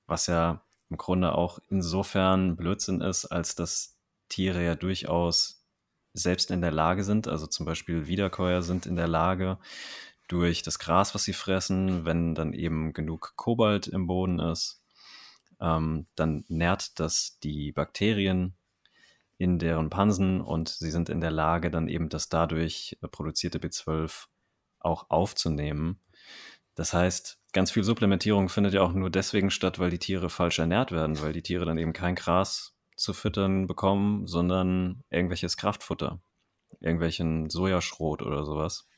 was ja im Grunde auch insofern Blödsinn ist, als dass Tiere ja durchaus selbst in der Lage sind, also zum Beispiel Wiederkäuer sind in der Lage, durch das Gras, was sie fressen, wenn dann eben genug Kobalt im Boden ist, ähm, dann nährt das die Bakterien in deren Pansen und sie sind in der Lage, dann eben das dadurch produzierte B12 auch aufzunehmen. Das heißt, ganz viel Supplementierung findet ja auch nur deswegen statt, weil die Tiere falsch ernährt werden, weil die Tiere dann eben kein Gras zu füttern bekommen, sondern irgendwelches Kraftfutter, irgendwelchen Sojaschrot oder sowas.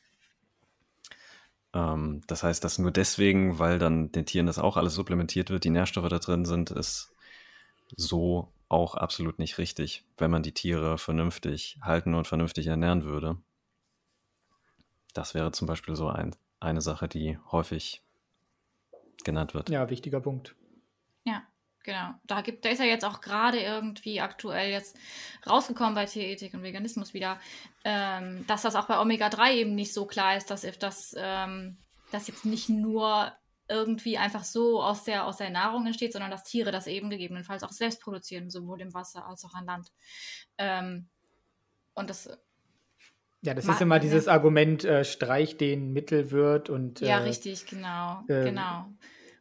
Ähm, das heißt, dass nur deswegen, weil dann den Tieren das auch alles supplementiert wird, die Nährstoffe da drin sind, ist so auch absolut nicht richtig, wenn man die Tiere vernünftig halten und vernünftig ernähren würde. Das wäre zum Beispiel so ein, eine Sache, die häufig genannt wird. Ja, wichtiger Punkt. Ja, Genau. Da, gibt, da ist ja jetzt auch gerade irgendwie aktuell jetzt rausgekommen bei Tierethik und Veganismus wieder, ähm, dass das auch bei Omega-3 eben nicht so klar ist, dass das ähm, dass jetzt nicht nur irgendwie einfach so aus der, aus der Nahrung entsteht, sondern dass Tiere das eben gegebenenfalls auch selbst produzieren, sowohl im Wasser als auch an Land. Ähm, und das. Ja, das ist immer dieses Argument, äh, streich den Mittelwirt und. Äh, ja, richtig, genau. Äh, genau.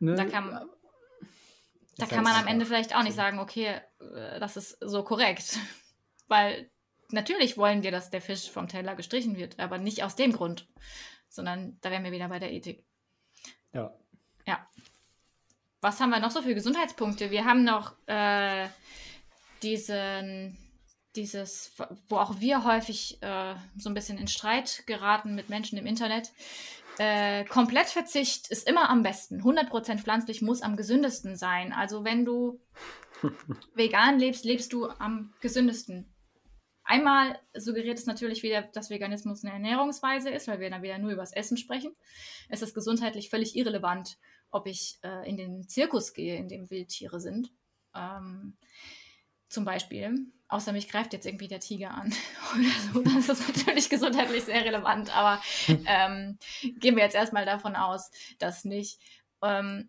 Ne? Da kann, da kann man am Ende vielleicht auch nicht sagen, okay, äh, das ist so korrekt. Weil natürlich wollen wir, dass der Fisch vom Teller gestrichen wird, aber nicht aus dem Grund, sondern da wären wir wieder bei der Ethik. Ja. Ja. Was haben wir noch so für Gesundheitspunkte? Wir haben noch äh, diesen, dieses, wo auch wir häufig äh, so ein bisschen in Streit geraten mit Menschen im Internet. Äh, Komplettverzicht ist immer am besten. 100% pflanzlich muss am gesündesten sein. Also wenn du vegan lebst, lebst du am gesündesten. Einmal suggeriert es natürlich wieder, dass Veganismus eine Ernährungsweise ist, weil wir dann wieder nur über das Essen sprechen. Es ist gesundheitlich völlig irrelevant, ob ich äh, in den Zirkus gehe, in dem Wildtiere sind. Ähm, zum Beispiel. Außer mich greift jetzt irgendwie der Tiger an oder so. Das ist natürlich gesundheitlich sehr relevant, aber ähm, gehen wir jetzt erstmal davon aus, dass nicht. Ähm,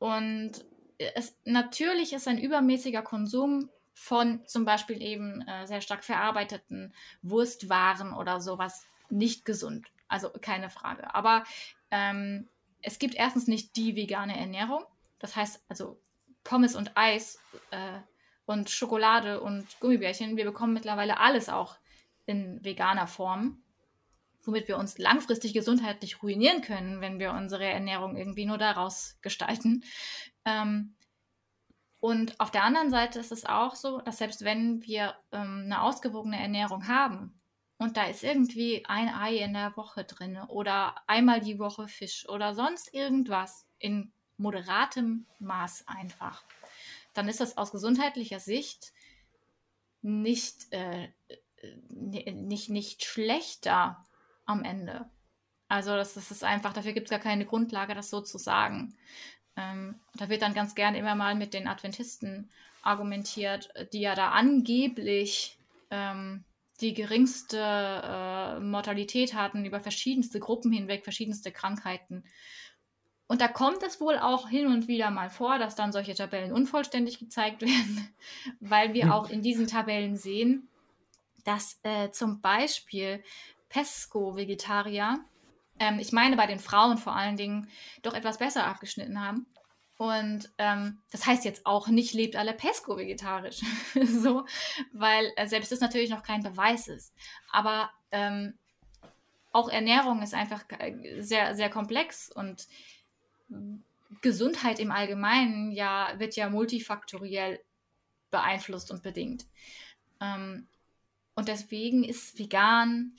und es, natürlich ist ein übermäßiger Konsum von zum Beispiel eben äh, sehr stark verarbeiteten Wurstwaren oder sowas nicht gesund. Also keine Frage. Aber ähm, es gibt erstens nicht die vegane Ernährung. Das heißt, also Pommes und Eis äh, und Schokolade und Gummibärchen, wir bekommen mittlerweile alles auch in veganer Form, womit wir uns langfristig gesundheitlich ruinieren können, wenn wir unsere Ernährung irgendwie nur daraus gestalten. Ähm, und auf der anderen Seite ist es auch so, dass selbst wenn wir ähm, eine ausgewogene Ernährung haben, und da ist irgendwie ein Ei in der Woche drin oder einmal die Woche Fisch oder sonst irgendwas in moderatem Maß einfach, dann ist das aus gesundheitlicher Sicht nicht, äh, nicht, nicht schlechter am Ende. Also das, das ist einfach, dafür gibt es gar keine Grundlage, das so zu sagen. Ähm, da wird dann ganz gern immer mal mit den Adventisten argumentiert, die ja da angeblich ähm, die geringste äh, Mortalität hatten über verschiedenste Gruppen hinweg, verschiedenste Krankheiten. Und da kommt es wohl auch hin und wieder mal vor, dass dann solche Tabellen unvollständig gezeigt werden, weil wir hm. auch in diesen Tabellen sehen, dass äh, zum Beispiel Pesco-Vegetarier, ähm, ich meine bei den Frauen vor allen Dingen, doch etwas besser abgeschnitten haben. Und ähm, das heißt jetzt auch nicht, lebt alle Pesco vegetarisch. so, weil äh, selbst das natürlich noch kein Beweis ist. Aber ähm, auch Ernährung ist einfach sehr, sehr komplex und Gesundheit im Allgemeinen ja, wird ja multifaktoriell beeinflusst und bedingt. Ähm, und deswegen ist vegan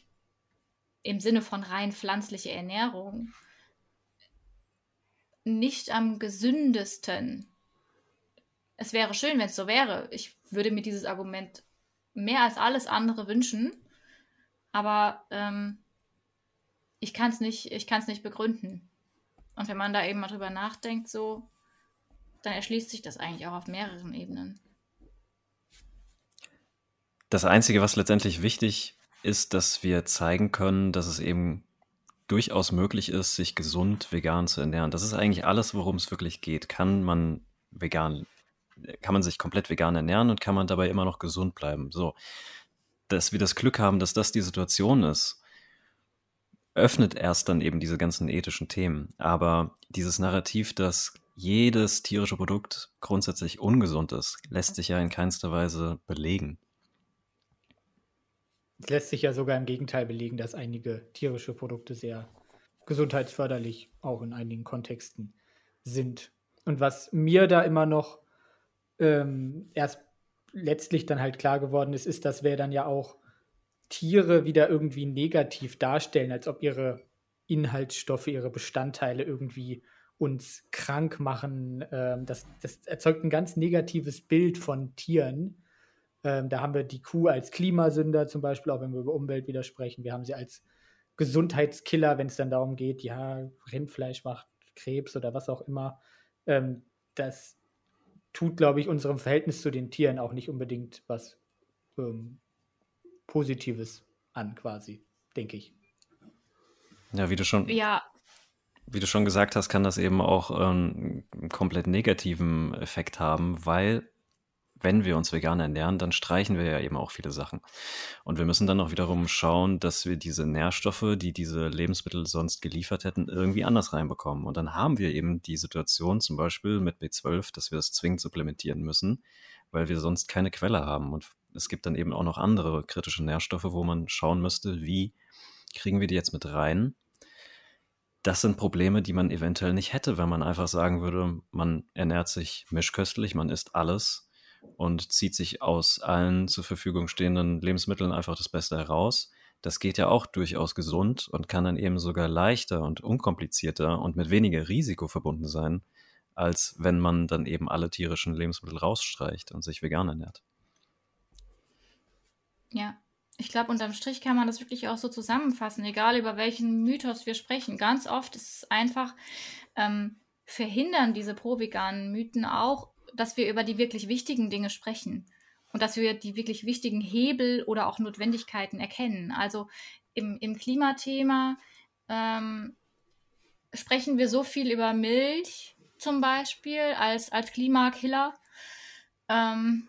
im Sinne von rein pflanzliche Ernährung nicht am gesündesten. Es wäre schön, wenn es so wäre. Ich würde mir dieses Argument mehr als alles andere wünschen, aber ähm, ich kann es nicht, nicht begründen. Und wenn man da eben mal drüber nachdenkt, so, dann erschließt sich das eigentlich auch auf mehreren Ebenen. Das Einzige, was letztendlich wichtig ist, dass wir zeigen können, dass es eben durchaus möglich ist, sich gesund vegan zu ernähren. Das ist eigentlich alles, worum es wirklich geht. Kann man vegan, kann man sich komplett vegan ernähren und kann man dabei immer noch gesund bleiben? So, dass wir das Glück haben, dass das die Situation ist, öffnet erst dann eben diese ganzen ethischen Themen. Aber dieses Narrativ, dass jedes tierische Produkt grundsätzlich ungesund ist, lässt sich ja in keinster Weise belegen. Es lässt sich ja sogar im Gegenteil belegen, dass einige tierische Produkte sehr gesundheitsförderlich auch in einigen Kontexten sind. Und was mir da immer noch ähm, erst letztlich dann halt klar geworden ist, ist, dass wir dann ja auch Tiere wieder irgendwie negativ darstellen, als ob ihre Inhaltsstoffe, ihre Bestandteile irgendwie uns krank machen. Ähm, das, das erzeugt ein ganz negatives Bild von Tieren ähm, da haben wir die Kuh als Klimasünder zum Beispiel, auch wenn wir über Umwelt widersprechen. Wir haben sie als Gesundheitskiller, wenn es dann darum geht, ja, Rindfleisch macht Krebs oder was auch immer. Ähm, das tut, glaube ich, unserem Verhältnis zu den Tieren auch nicht unbedingt was ähm, Positives an, quasi, denke ich. Ja, wie du schon, Ja, wie du schon gesagt hast, kann das eben auch ähm, einen komplett negativen Effekt haben, weil wenn wir uns vegan ernähren, dann streichen wir ja eben auch viele Sachen. Und wir müssen dann auch wiederum schauen, dass wir diese Nährstoffe, die diese Lebensmittel sonst geliefert hätten, irgendwie anders reinbekommen. Und dann haben wir eben die Situation zum Beispiel mit B12, dass wir es zwingend supplementieren müssen, weil wir sonst keine Quelle haben. Und es gibt dann eben auch noch andere kritische Nährstoffe, wo man schauen müsste, wie kriegen wir die jetzt mit rein? Das sind Probleme, die man eventuell nicht hätte, wenn man einfach sagen würde, man ernährt sich mischköstlich, man isst alles und zieht sich aus allen zur Verfügung stehenden Lebensmitteln einfach das Beste heraus. Das geht ja auch durchaus gesund und kann dann eben sogar leichter und unkomplizierter und mit weniger Risiko verbunden sein, als wenn man dann eben alle tierischen Lebensmittel rausstreicht und sich vegan ernährt. ja. Ich glaube, unterm Strich kann man das wirklich auch so zusammenfassen, egal über welchen Mythos wir sprechen. Ganz oft ist es einfach, ähm, verhindern diese pro-veganen Mythen auch, dass wir über die wirklich wichtigen Dinge sprechen und dass wir die wirklich wichtigen Hebel oder auch Notwendigkeiten erkennen. Also im, im Klimathema ähm, sprechen wir so viel über Milch zum Beispiel als, als Klimakiller ähm,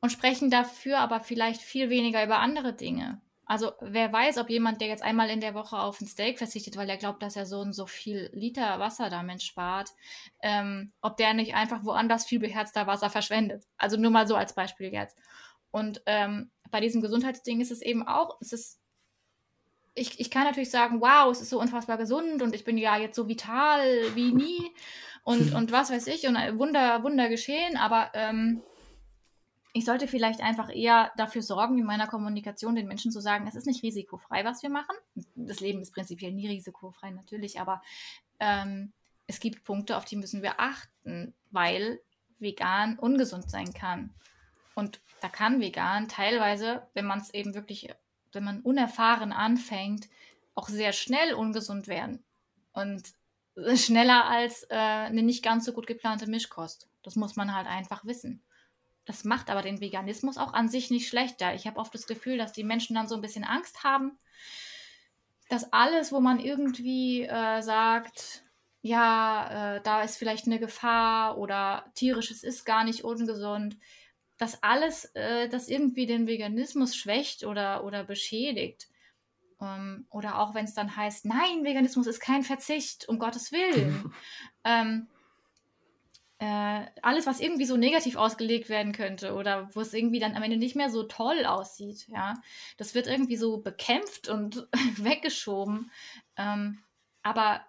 und sprechen dafür aber vielleicht viel weniger über andere Dinge. Also wer weiß, ob jemand, der jetzt einmal in der Woche auf ein Steak verzichtet, weil er glaubt, dass er so und so viel Liter Wasser damit spart, ähm, ob der nicht einfach woanders viel beherzter Wasser verschwendet. Also nur mal so als Beispiel jetzt. Und ähm, bei diesem Gesundheitsding ist es eben auch, es ist, ich, ich kann natürlich sagen, wow, es ist so unfassbar gesund und ich bin ja jetzt so vital wie nie und, und was weiß ich und ein Wunder, Wunder geschehen, aber ähm, ich sollte vielleicht einfach eher dafür sorgen, in meiner Kommunikation den Menschen zu sagen, es ist nicht risikofrei, was wir machen. Das Leben ist prinzipiell nie risikofrei, natürlich, aber ähm, es gibt Punkte, auf die müssen wir achten, weil vegan ungesund sein kann. Und da kann vegan teilweise, wenn man es eben wirklich, wenn man unerfahren anfängt, auch sehr schnell ungesund werden. Und schneller als äh, eine nicht ganz so gut geplante Mischkost. Das muss man halt einfach wissen. Das macht aber den Veganismus auch an sich nicht schlechter. Ich habe oft das Gefühl, dass die Menschen dann so ein bisschen Angst haben, dass alles, wo man irgendwie äh, sagt, ja, äh, da ist vielleicht eine Gefahr oder tierisches ist gar nicht ungesund, dass alles äh, das irgendwie den Veganismus schwächt oder, oder beschädigt. Ähm, oder auch wenn es dann heißt, nein, Veganismus ist kein Verzicht, um Gottes Willen. ähm, äh, alles, was irgendwie so negativ ausgelegt werden könnte oder wo es irgendwie dann am Ende nicht mehr so toll aussieht, ja, das wird irgendwie so bekämpft und weggeschoben. Ähm, aber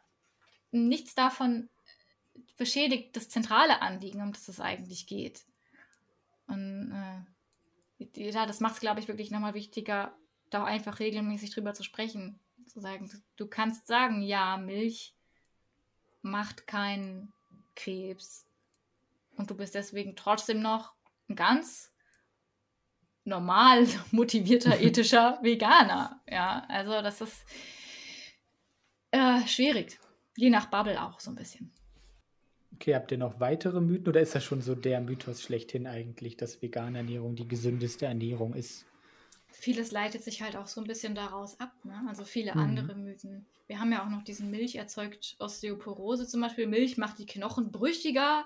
nichts davon beschädigt das zentrale Anliegen, um das es eigentlich geht. Und äh, ja, das macht es, glaube ich, wirklich nochmal wichtiger, da auch einfach regelmäßig drüber zu sprechen. Zu sagen, du kannst sagen, ja, Milch macht keinen Krebs und du bist deswegen trotzdem noch ein ganz normal motivierter, ethischer Veganer. Ja, also das ist äh, schwierig. Je nach Bubble auch so ein bisschen. Okay, habt ihr noch weitere Mythen oder ist das schon so der Mythos schlechthin eigentlich, dass vegane Ernährung die gesündeste Ernährung ist? Vieles leitet sich halt auch so ein bisschen daraus ab, ne? Also viele Mhm. andere Mythen. Wir haben ja auch noch diesen Milch erzeugt Osteoporose zum Beispiel. Milch macht die Knochen brüchiger.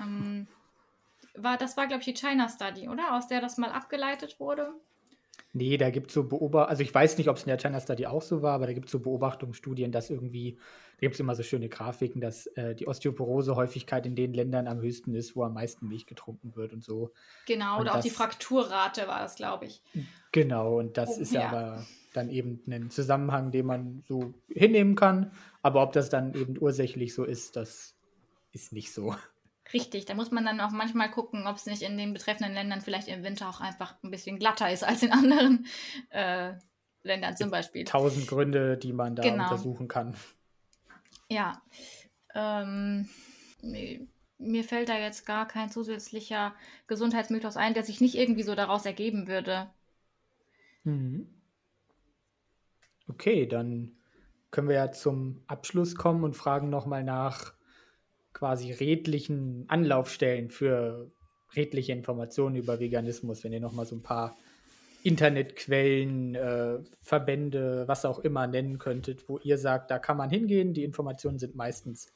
Ähm, war, das war, glaube ich, die China Study, oder? Aus der das mal abgeleitet wurde. Nee, da gibt es so Beobachtungen, also ich weiß nicht, ob es in der China Study auch so war, aber da gibt es so Beobachtungsstudien, dass irgendwie, da gibt es immer so schöne Grafiken, dass äh, die Osteoporose-Häufigkeit in den Ländern am höchsten ist, wo am meisten Milch getrunken wird und so. Genau, Und oder auch die das- Frakturrate war das, glaube ich. Genau, und das Oh, ist ja. aber dann eben ein Zusammenhang, den man so hinnehmen kann. Aber ob das dann eben ursächlich so ist, das ist nicht so. Richtig, da muss man dann auch manchmal gucken, ob es nicht in den betreffenden Ländern vielleicht im Winter auch einfach ein bisschen glatter ist als in anderen äh, Ländern zum Beispiel. Tausend Gründe, die man da Genau. untersuchen kann. Ja. Ähm, mir fällt da jetzt gar kein zusätzlicher Gesundheitsmythos ein, der sich nicht irgendwie so daraus ergeben würde. Mhm. Okay, dann können wir ja zum Abschluss kommen und fragen nochmal nach quasi redlichen Anlaufstellen für redliche Informationen über Veganismus, wenn ihr nochmal so ein paar Internetquellen, äh, Verbände, was auch immer nennen könntet, wo ihr sagt, da kann man hingehen, die Informationen sind meistens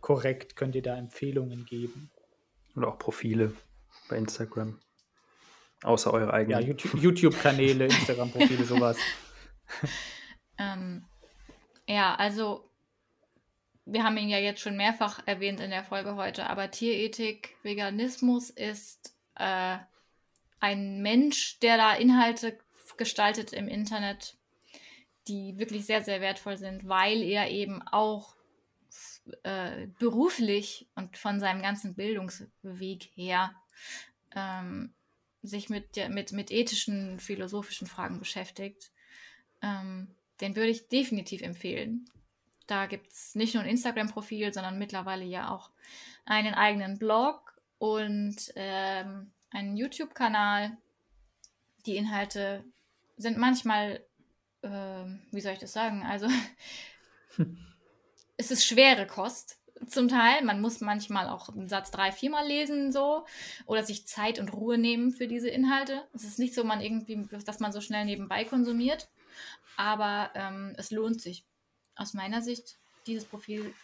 korrekt, könnt ihr da Empfehlungen geben? Oder auch Profile bei Instagram. Außer eure eigenen. Ja, YouTube-Kanäle, Instagram-Profile, sowas. ähm, ja, also wir haben ihn ja jetzt schon mehrfach erwähnt in der Folge heute, aber Tierethik, Veganismus ist äh, ein Mensch, der da Inhalte gestaltet im Internet, die wirklich sehr, sehr wertvoll sind, weil er eben auch äh, beruflich und von seinem ganzen Bildungsweg her ähm, sich mit, mit, mit ethischen, philosophischen Fragen beschäftigt. Ähm, den würde ich definitiv empfehlen. Da gibt es nicht nur ein Instagram-Profil, sondern mittlerweile ja auch einen eigenen Blog und ähm, einen YouTube-Kanal. Die Inhalte sind manchmal, äh, wie soll ich das sagen? Also, es ist schwere Kost zum Teil. Man muss manchmal auch einen Satz drei, viermal lesen so oder sich Zeit und Ruhe nehmen für diese Inhalte. Es ist nicht so, man irgendwie, dass man so schnell nebenbei konsumiert, aber ähm, es lohnt sich aus meiner Sicht, dieses Profil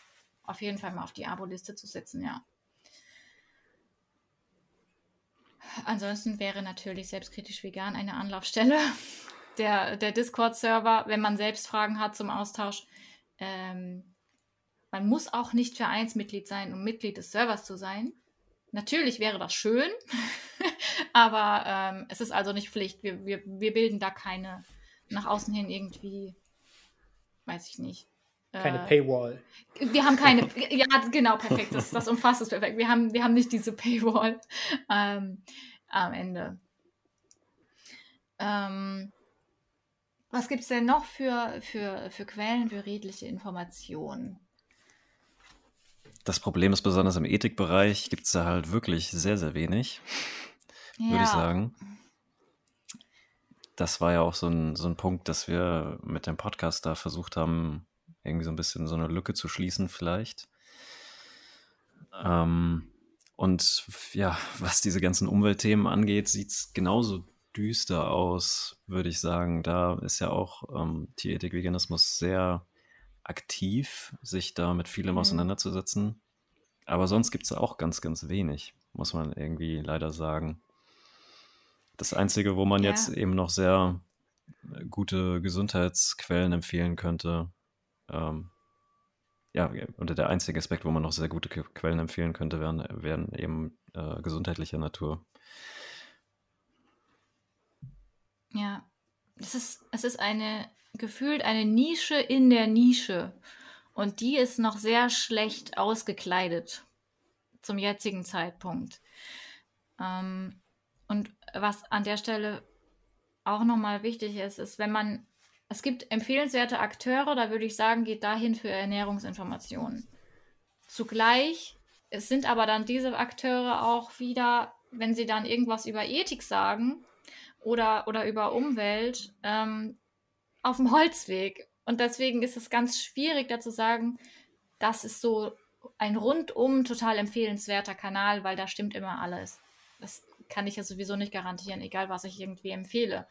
auf jeden Fall mal auf die Abo-Liste zu setzen, ja. Ansonsten wäre natürlich selbstkritisch vegan eine Anlaufstelle. Der, der Discord-Server, wenn man selbst Fragen hat zum Austausch. Ähm, man muss auch nicht Vereinsmitglied sein, um Mitglied des Servers zu sein. Natürlich wäre das schön, aber ähm, es ist also nicht Pflicht. Wir, wir, wir bilden da keine nach außen hin irgendwie, weiß ich nicht, keine äh, Paywall. Wir haben keine, ja, genau, perfekt. Das, das umfasst es perfekt. Wir haben, wir haben nicht diese Paywall ähm, am Ende. Ähm, was gibt es denn noch für, für, für Quellen für redliche Informationen? Das Problem ist besonders im Ethikbereich gibt es da halt wirklich sehr, sehr wenig, ja. würde ich sagen. Das war ja auch so ein, so ein Punkt, dass wir mit dem Podcast da versucht haben, irgendwie so ein bisschen so eine Lücke zu schließen vielleicht. Ähm, und ja, was diese ganzen Umweltthemen angeht, sieht es genauso düster aus, würde ich sagen. Da ist ja auch ähm, Tierethik, Veganismus sehr aktiv, sich da mit vielem mhm. auseinanderzusetzen. Aber sonst gibt es auch ganz, ganz wenig, muss man irgendwie leider sagen. Das Einzige, wo man ja. jetzt eben noch sehr gute Gesundheitsquellen empfehlen könnte, ähm, ja, unter der einzige Aspekt, wo man noch sehr gute Quellen empfehlen könnte, wären, wären eben äh, gesundheitlicher Natur. Ja, es ist, es ist eine gefühlt eine Nische in der Nische. Und die ist noch sehr schlecht ausgekleidet zum jetzigen Zeitpunkt. Ähm, und was an der Stelle auch nochmal wichtig ist, ist, wenn man es gibt empfehlenswerte Akteure, da würde ich sagen, geht dahin für Ernährungsinformationen. Zugleich, es sind aber dann diese Akteure auch wieder, wenn sie dann irgendwas über Ethik sagen oder, oder über Umwelt, ähm, auf dem Holzweg. Und deswegen ist es ganz schwierig, da zu sagen, das ist so ein rundum total empfehlenswerter Kanal, weil da stimmt immer alles. Das kann ich ja sowieso nicht garantieren, egal was ich irgendwie empfehle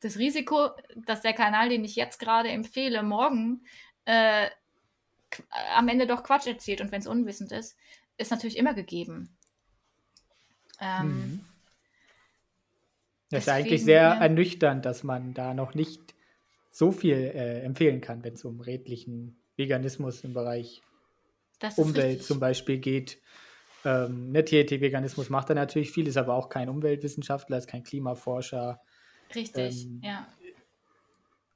das Risiko, dass der Kanal, den ich jetzt gerade empfehle, morgen äh, am Ende doch Quatsch erzählt und wenn es unwissend ist, ist natürlich immer gegeben. Ähm, mhm. Das ist eigentlich sehr ernüchternd, dass man da noch nicht so viel äh, empfehlen kann, wenn es um redlichen Veganismus im Bereich Umwelt zum Beispiel geht. Ähm, ne, TNT-Veganismus macht da natürlich viel, ist aber auch kein Umweltwissenschaftler, ist kein Klimaforscher, Richtig, ähm, ja.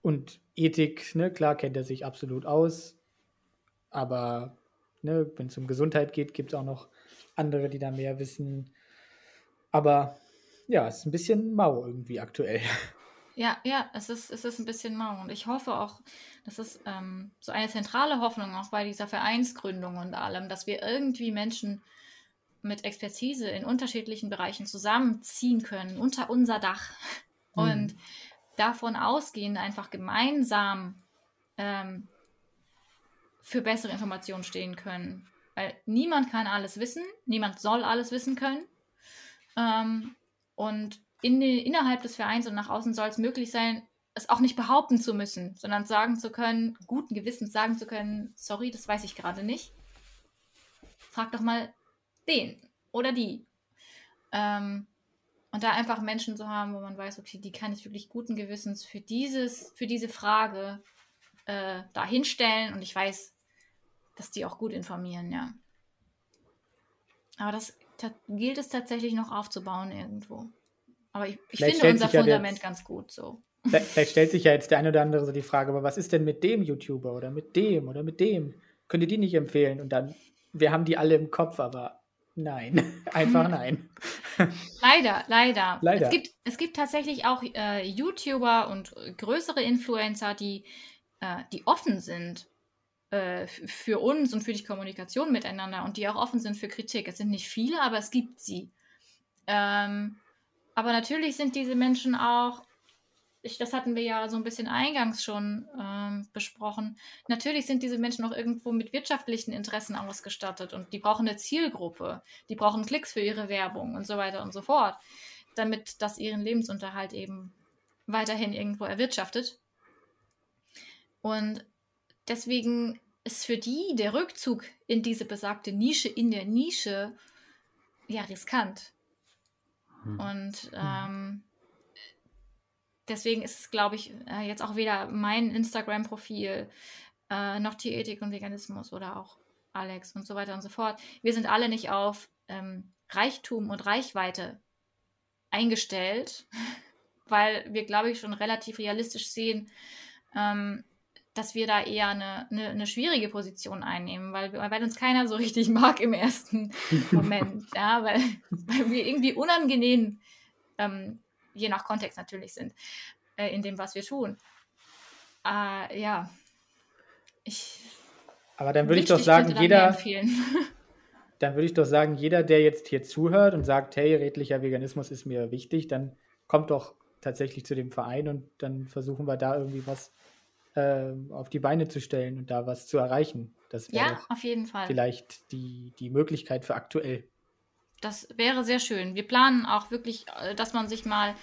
Und Ethik, ne, klar kennt er sich absolut aus, aber ne, wenn es um Gesundheit geht, gibt es auch noch andere, die da mehr wissen. Aber ja, es ist ein bisschen mau irgendwie aktuell. Ja, ja, es ist, es ist ein bisschen mau. Und ich hoffe auch, das ist ähm, so eine zentrale Hoffnung auch bei dieser Vereinsgründung und allem, dass wir irgendwie Menschen mit Expertise in unterschiedlichen Bereichen zusammenziehen können unter unser Dach und mhm. davon ausgehend einfach gemeinsam ähm, für bessere Informationen stehen können. Weil niemand kann alles wissen, niemand soll alles wissen können. Ähm, und in den, innerhalb des Vereins und nach außen soll es möglich sein, es auch nicht behaupten zu müssen, sondern sagen zu können, guten Gewissens sagen zu können, sorry, das weiß ich gerade nicht. Frag doch mal den oder die. Ähm, und da einfach Menschen zu haben, wo man weiß, okay, die kann ich wirklich guten Gewissens für dieses, für diese Frage äh, da hinstellen und ich weiß, dass die auch gut informieren, ja. Aber das gilt es tatsächlich noch aufzubauen irgendwo. Aber ich, ich finde unser Fundament ja ganz gut so. Vielleicht stellt sich ja jetzt der eine oder andere so die Frage, aber was ist denn mit dem YouTuber oder mit dem oder mit dem? Könnt ihr die nicht empfehlen? Und dann, wir haben die alle im Kopf, aber nein, einfach nein. leider, leider. leider. Es, gibt, es gibt tatsächlich auch äh, YouTuber und größere Influencer, die, äh, die offen sind äh, für uns und für die Kommunikation miteinander und die auch offen sind für Kritik. Es sind nicht viele, aber es gibt sie. Ähm, aber natürlich sind diese Menschen auch ich, das hatten wir ja so ein bisschen eingangs schon ähm, besprochen. Natürlich sind diese Menschen auch irgendwo mit wirtschaftlichen Interessen ausgestattet und die brauchen eine Zielgruppe, die brauchen Klicks für ihre Werbung und so weiter und so fort, damit das ihren Lebensunterhalt eben weiterhin irgendwo erwirtschaftet. Und deswegen ist für die der Rückzug in diese besagte Nische in der Nische ja riskant. Hm. Und hm. ähm, deswegen ist es, glaube ich, äh, jetzt auch weder mein Instagram-Profil äh, noch Tierethik und Veganismus oder auch Alex und so weiter und so fort. Wir sind alle nicht auf ähm, Reichtum und Reichweite eingestellt, weil wir, glaube ich, schon relativ realistisch sehen, ähm, dass wir da eher eine, eine, eine, schwierige Position einnehmen, weil, weil uns keiner so richtig mag im ersten Moment, ja, weil, weil wir irgendwie unangenehm ähm, je nach Kontext natürlich sind, äh, in dem, was wir tun. Äh, ja, ich. Aber dann würde ich doch sagen, jeder. dann würde ich doch sagen, jeder, der jetzt hier zuhört und sagt, hey, redlicher Veganismus ist mir wichtig, dann kommt doch tatsächlich zu dem Verein und dann versuchen wir da irgendwie was äh, auf die Beine zu stellen und da was zu erreichen. Das ja, auf jeden Fall. Vielleicht die, die Möglichkeit für aktuell. Das wäre sehr schön. Wir planen auch wirklich, äh, dass man sich mal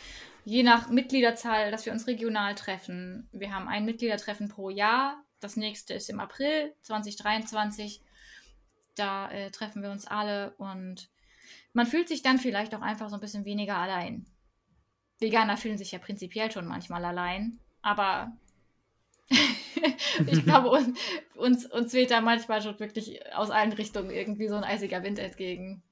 je nach Mitgliederzahl, dass wir uns regional treffen. Wir haben ein Mitgliedertreffen pro Jahr. Das nächste ist im April 2023. Da äh, treffen wir uns alle und man fühlt sich dann vielleicht auch einfach so ein bisschen weniger allein. Veganer fühlen sich ja prinzipiell schon manchmal allein, aber ich glaube, uns, uns weht da manchmal schon wirklich aus allen Richtungen irgendwie so ein eisiger Wind entgegen.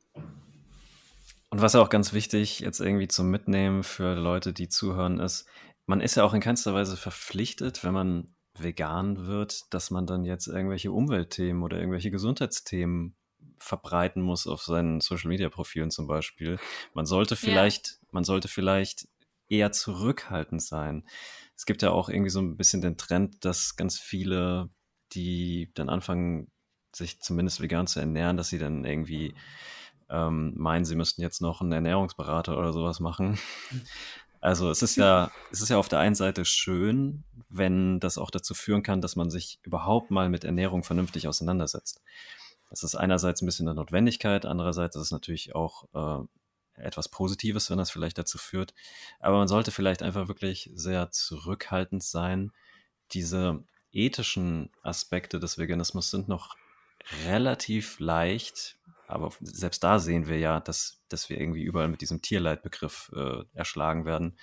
Und was auch ganz wichtig jetzt irgendwie zum Mitnehmen für Leute, die zuhören, ist, man ist ja auch in keinster Weise verpflichtet, wenn man vegan wird, dass man dann jetzt irgendwelche Umweltthemen oder irgendwelche Gesundheitsthemen verbreiten muss auf seinen Social Media Profilen zum Beispiel. Man sollte vielleicht, ja. man sollte vielleicht eher zurückhaltend sein. Es gibt ja auch irgendwie so ein bisschen den Trend, dass ganz viele, die dann anfangen, sich zumindest vegan zu ernähren, dass sie dann irgendwie ähm, meinen, sie müssten jetzt noch einen Ernährungsberater oder sowas machen. Also es ist ja, es ist ja auf der einen Seite schön, wenn das auch dazu führen kann, dass man sich überhaupt mal mit Ernährung vernünftig auseinandersetzt. Das ist einerseits ein bisschen eine Notwendigkeit, andererseits ist es natürlich auch äh, etwas Positives, wenn das vielleicht dazu führt. Aber man sollte vielleicht einfach wirklich sehr zurückhaltend sein. Diese ethischen Aspekte des Veganismus sind noch relativ leicht aber selbst da sehen wir ja, dass, dass wir irgendwie überall mit diesem Tierleidbegriff äh, erschlagen werden,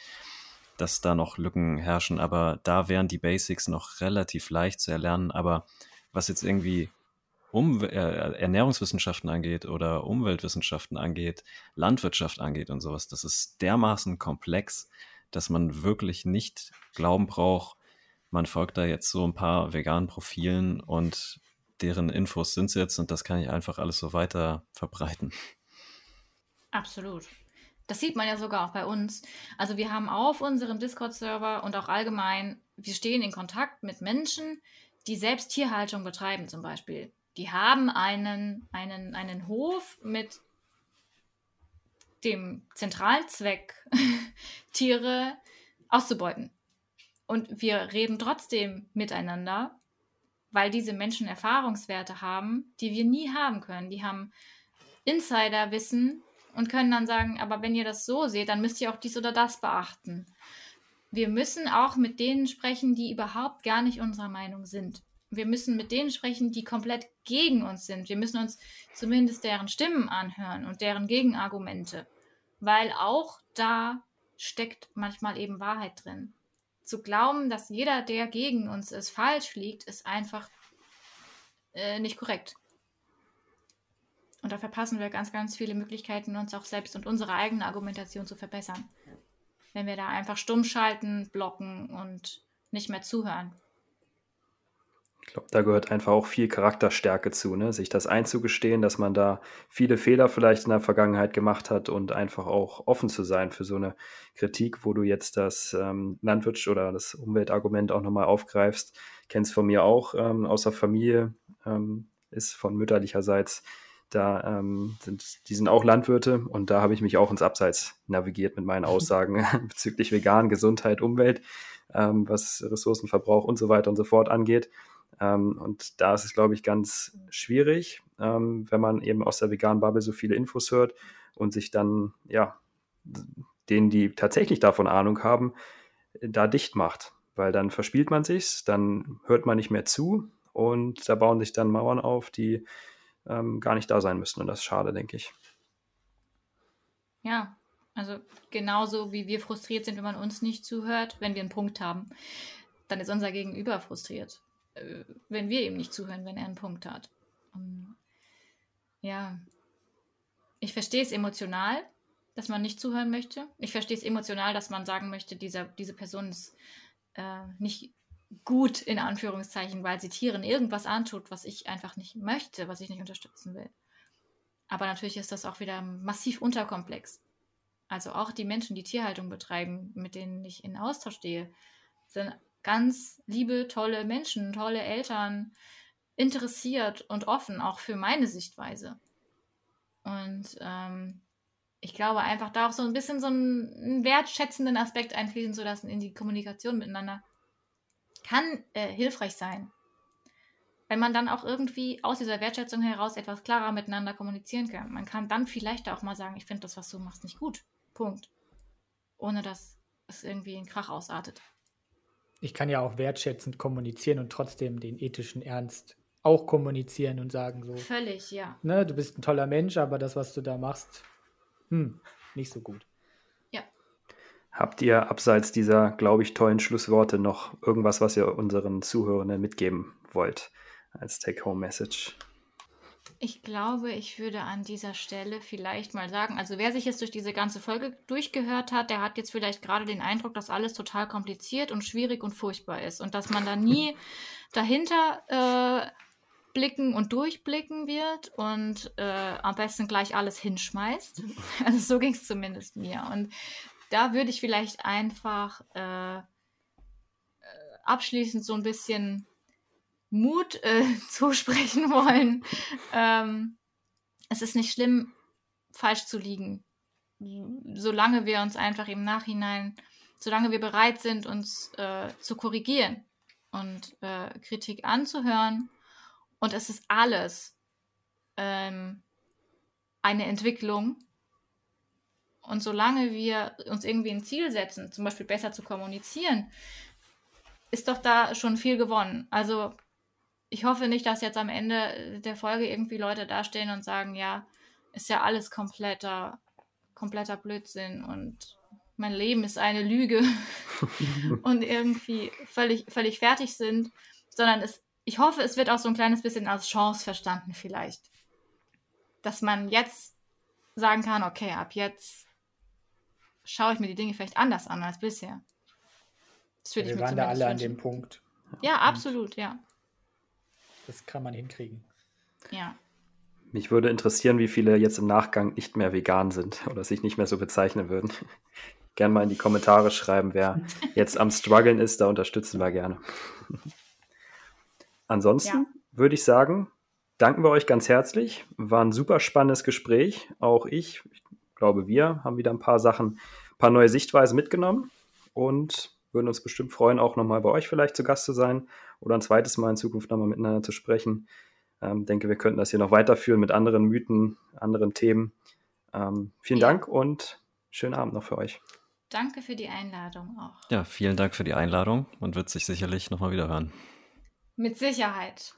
dass da noch Lücken herrschen. Aber da wären die Basics noch relativ leicht zu erlernen. Aber was jetzt irgendwie um, äh, Ernährungswissenschaften angeht oder Umweltwissenschaften angeht, Landwirtschaft angeht und sowas, das ist dermaßen komplex, dass man wirklich nicht glauben braucht, man folgt da jetzt so ein paar veganen Profilen und deren Infos sind es jetzt und das kann ich einfach alles so weiter verbreiten. Absolut. Das sieht man ja sogar auch bei uns. Also wir haben auf unserem Discord-Server und auch allgemein, wir stehen in Kontakt mit Menschen, die selbst Tierhaltung betreiben zum Beispiel. Die haben einen, einen, einen Hof mit dem Zentralzweck, Tiere auszubeuten. Und wir reden trotzdem miteinander weil diese Menschen Erfahrungswerte haben, die wir nie haben können. Die haben Insiderwissen und können dann sagen, aber wenn ihr das so seht, dann müsst ihr auch dies oder das beachten. Wir müssen auch mit denen sprechen, die überhaupt gar nicht unserer Meinung sind. Wir müssen mit denen sprechen, die komplett gegen uns sind. Wir müssen uns zumindest deren Stimmen anhören und deren Gegenargumente, weil auch da steckt manchmal eben Wahrheit drin. Zu glauben, dass jeder, der gegen uns ist, falsch liegt, ist einfach äh, nicht korrekt. Und da verpassen wir ganz, ganz viele Möglichkeiten, uns auch selbst und unsere eigene Argumentation zu verbessern. Wenn wir da einfach stumm schalten, blocken und nicht mehr zuhören. Ich glaube, da gehört einfach auch viel Charakterstärke zu, ne? sich das einzugestehen, dass man da viele Fehler vielleicht in der Vergangenheit gemacht hat und einfach auch offen zu sein für so eine Kritik, wo du jetzt das ähm, Landwirtsch- oder das Umweltargument auch nochmal aufgreifst. Kennst von mir auch ähm, aus der Familie, ähm, ist von mütterlicherseits da ähm, sind, die sind auch Landwirte und da habe ich mich auch ins Abseits navigiert mit meinen Aussagen bezüglich vegan, Gesundheit, Umwelt, ähm, was Ressourcenverbrauch und so weiter und so fort angeht. Ähm, und da ist es, glaube ich, ganz schwierig, ähm, wenn man eben aus der veganen Bubble so viele Infos hört und sich dann, ja, denen, die tatsächlich davon Ahnung haben, da dicht macht. Weil dann verspielt man sich's, dann hört man nicht mehr zu und da bauen sich dann Mauern auf, die ähm, gar nicht da sein müssten. Und das ist schade, denke ich. Ja, also genauso wie wir frustriert sind, wenn man uns nicht zuhört, wenn wir einen Punkt haben, dann ist unser Gegenüber frustriert, wenn wir ihm nicht zuhören, wenn er einen Punkt hat. Und ja, ich verstehe es emotional, dass man nicht zuhören möchte. Ich verstehe es emotional, dass man sagen möchte, dieser, diese Person ist äh, nicht gut in Anführungszeichen, weil sie Tieren irgendwas antut, was ich einfach nicht möchte, was ich nicht unterstützen will. Aber natürlich ist das auch wieder massiv unterkomplex. Also auch die Menschen, die Tierhaltung betreiben, mit denen ich in Austausch stehe, sind ganz liebe, tolle Menschen, tolle Eltern, interessiert und offen auch für meine Sichtweise. Und ähm, ich glaube einfach da auch so ein bisschen so einen wertschätzenden Aspekt einfließen zu lassen in die Kommunikation miteinander kann äh, hilfreich sein. Wenn man dann auch irgendwie aus dieser Wertschätzung heraus etwas klarer miteinander kommunizieren kann. Man kann dann vielleicht auch mal sagen, ich finde das, was du machst, nicht gut. Punkt. Ohne dass es irgendwie in Krach ausartet. Ich kann ja auch wertschätzend kommunizieren und trotzdem den ethischen Ernst auch kommunizieren und sagen so. Völlig, ja. Ne, du bist ein toller Mensch, aber das, was du da machst, hm, nicht so gut. Habt ihr abseits dieser, glaube ich, tollen Schlussworte noch irgendwas, was ihr unseren Zuhörenden mitgeben wollt als Take-Home-Message? Ich glaube, ich würde an dieser Stelle vielleicht mal sagen, also wer sich jetzt durch diese ganze Folge durchgehört hat, der hat jetzt vielleicht gerade den Eindruck, dass alles total kompliziert und schwierig und furchtbar ist und dass man da nie dahinter äh, blicken und durchblicken wird und äh, am besten gleich alles hinschmeißt. Also so ging es zumindest mir. Und da würde ich vielleicht einfach äh, äh, abschließend so ein bisschen Mut äh, zusprechen wollen. Ähm, es ist nicht schlimm, falsch zu liegen, solange wir uns einfach im Nachhinein, solange wir bereit sind, uns äh, zu korrigieren und äh, Kritik anzuhören. Und es ist alles ähm, eine Entwicklung und solange wir uns irgendwie ein Ziel setzen, zum Beispiel besser zu kommunizieren, ist doch da schon viel gewonnen. Also ich hoffe nicht, dass jetzt am Ende der Folge irgendwie Leute dastehen und sagen, ja, ist ja alles kompletter, kompletter Blödsinn und mein Leben ist eine Lüge und irgendwie völlig, völlig fertig sind, sondern es, ich hoffe, es wird auch so ein kleines bisschen als Chance verstanden vielleicht. Dass man jetzt sagen kann, okay, ab jetzt schaue ich mir die Dinge vielleicht anders an als bisher. Ja, wir waren da alle wünschen. an dem Punkt. Ja, absolut, ja. Das kann man hinkriegen. Ja. Mich würde interessieren, wie viele jetzt im Nachgang nicht mehr vegan sind oder sich nicht mehr so bezeichnen würden. Gerne mal in die Kommentare schreiben, wer jetzt am struggeln ist, da unterstützen wir gerne. Ansonsten ja. würde ich sagen, danken wir euch ganz herzlich. War ein super spannendes Gespräch. Auch ich, ich glaube, wir haben wieder ein paar Sachen, ein paar neue Sichtweisen mitgenommen. Und würden uns bestimmt freuen, auch nochmal bei euch vielleicht zu Gast zu sein oder ein zweites Mal in Zukunft nochmal miteinander zu sprechen. Ähm, denke, wir könnten das hier noch weiterführen mit anderen Mythen, anderen Themen. Ähm, vielen ja. Dank und schönen Abend noch für euch. Danke für die Einladung auch. Ja, vielen Dank für die Einladung und wird sich sicherlich nochmal wieder hören. Mit Sicherheit.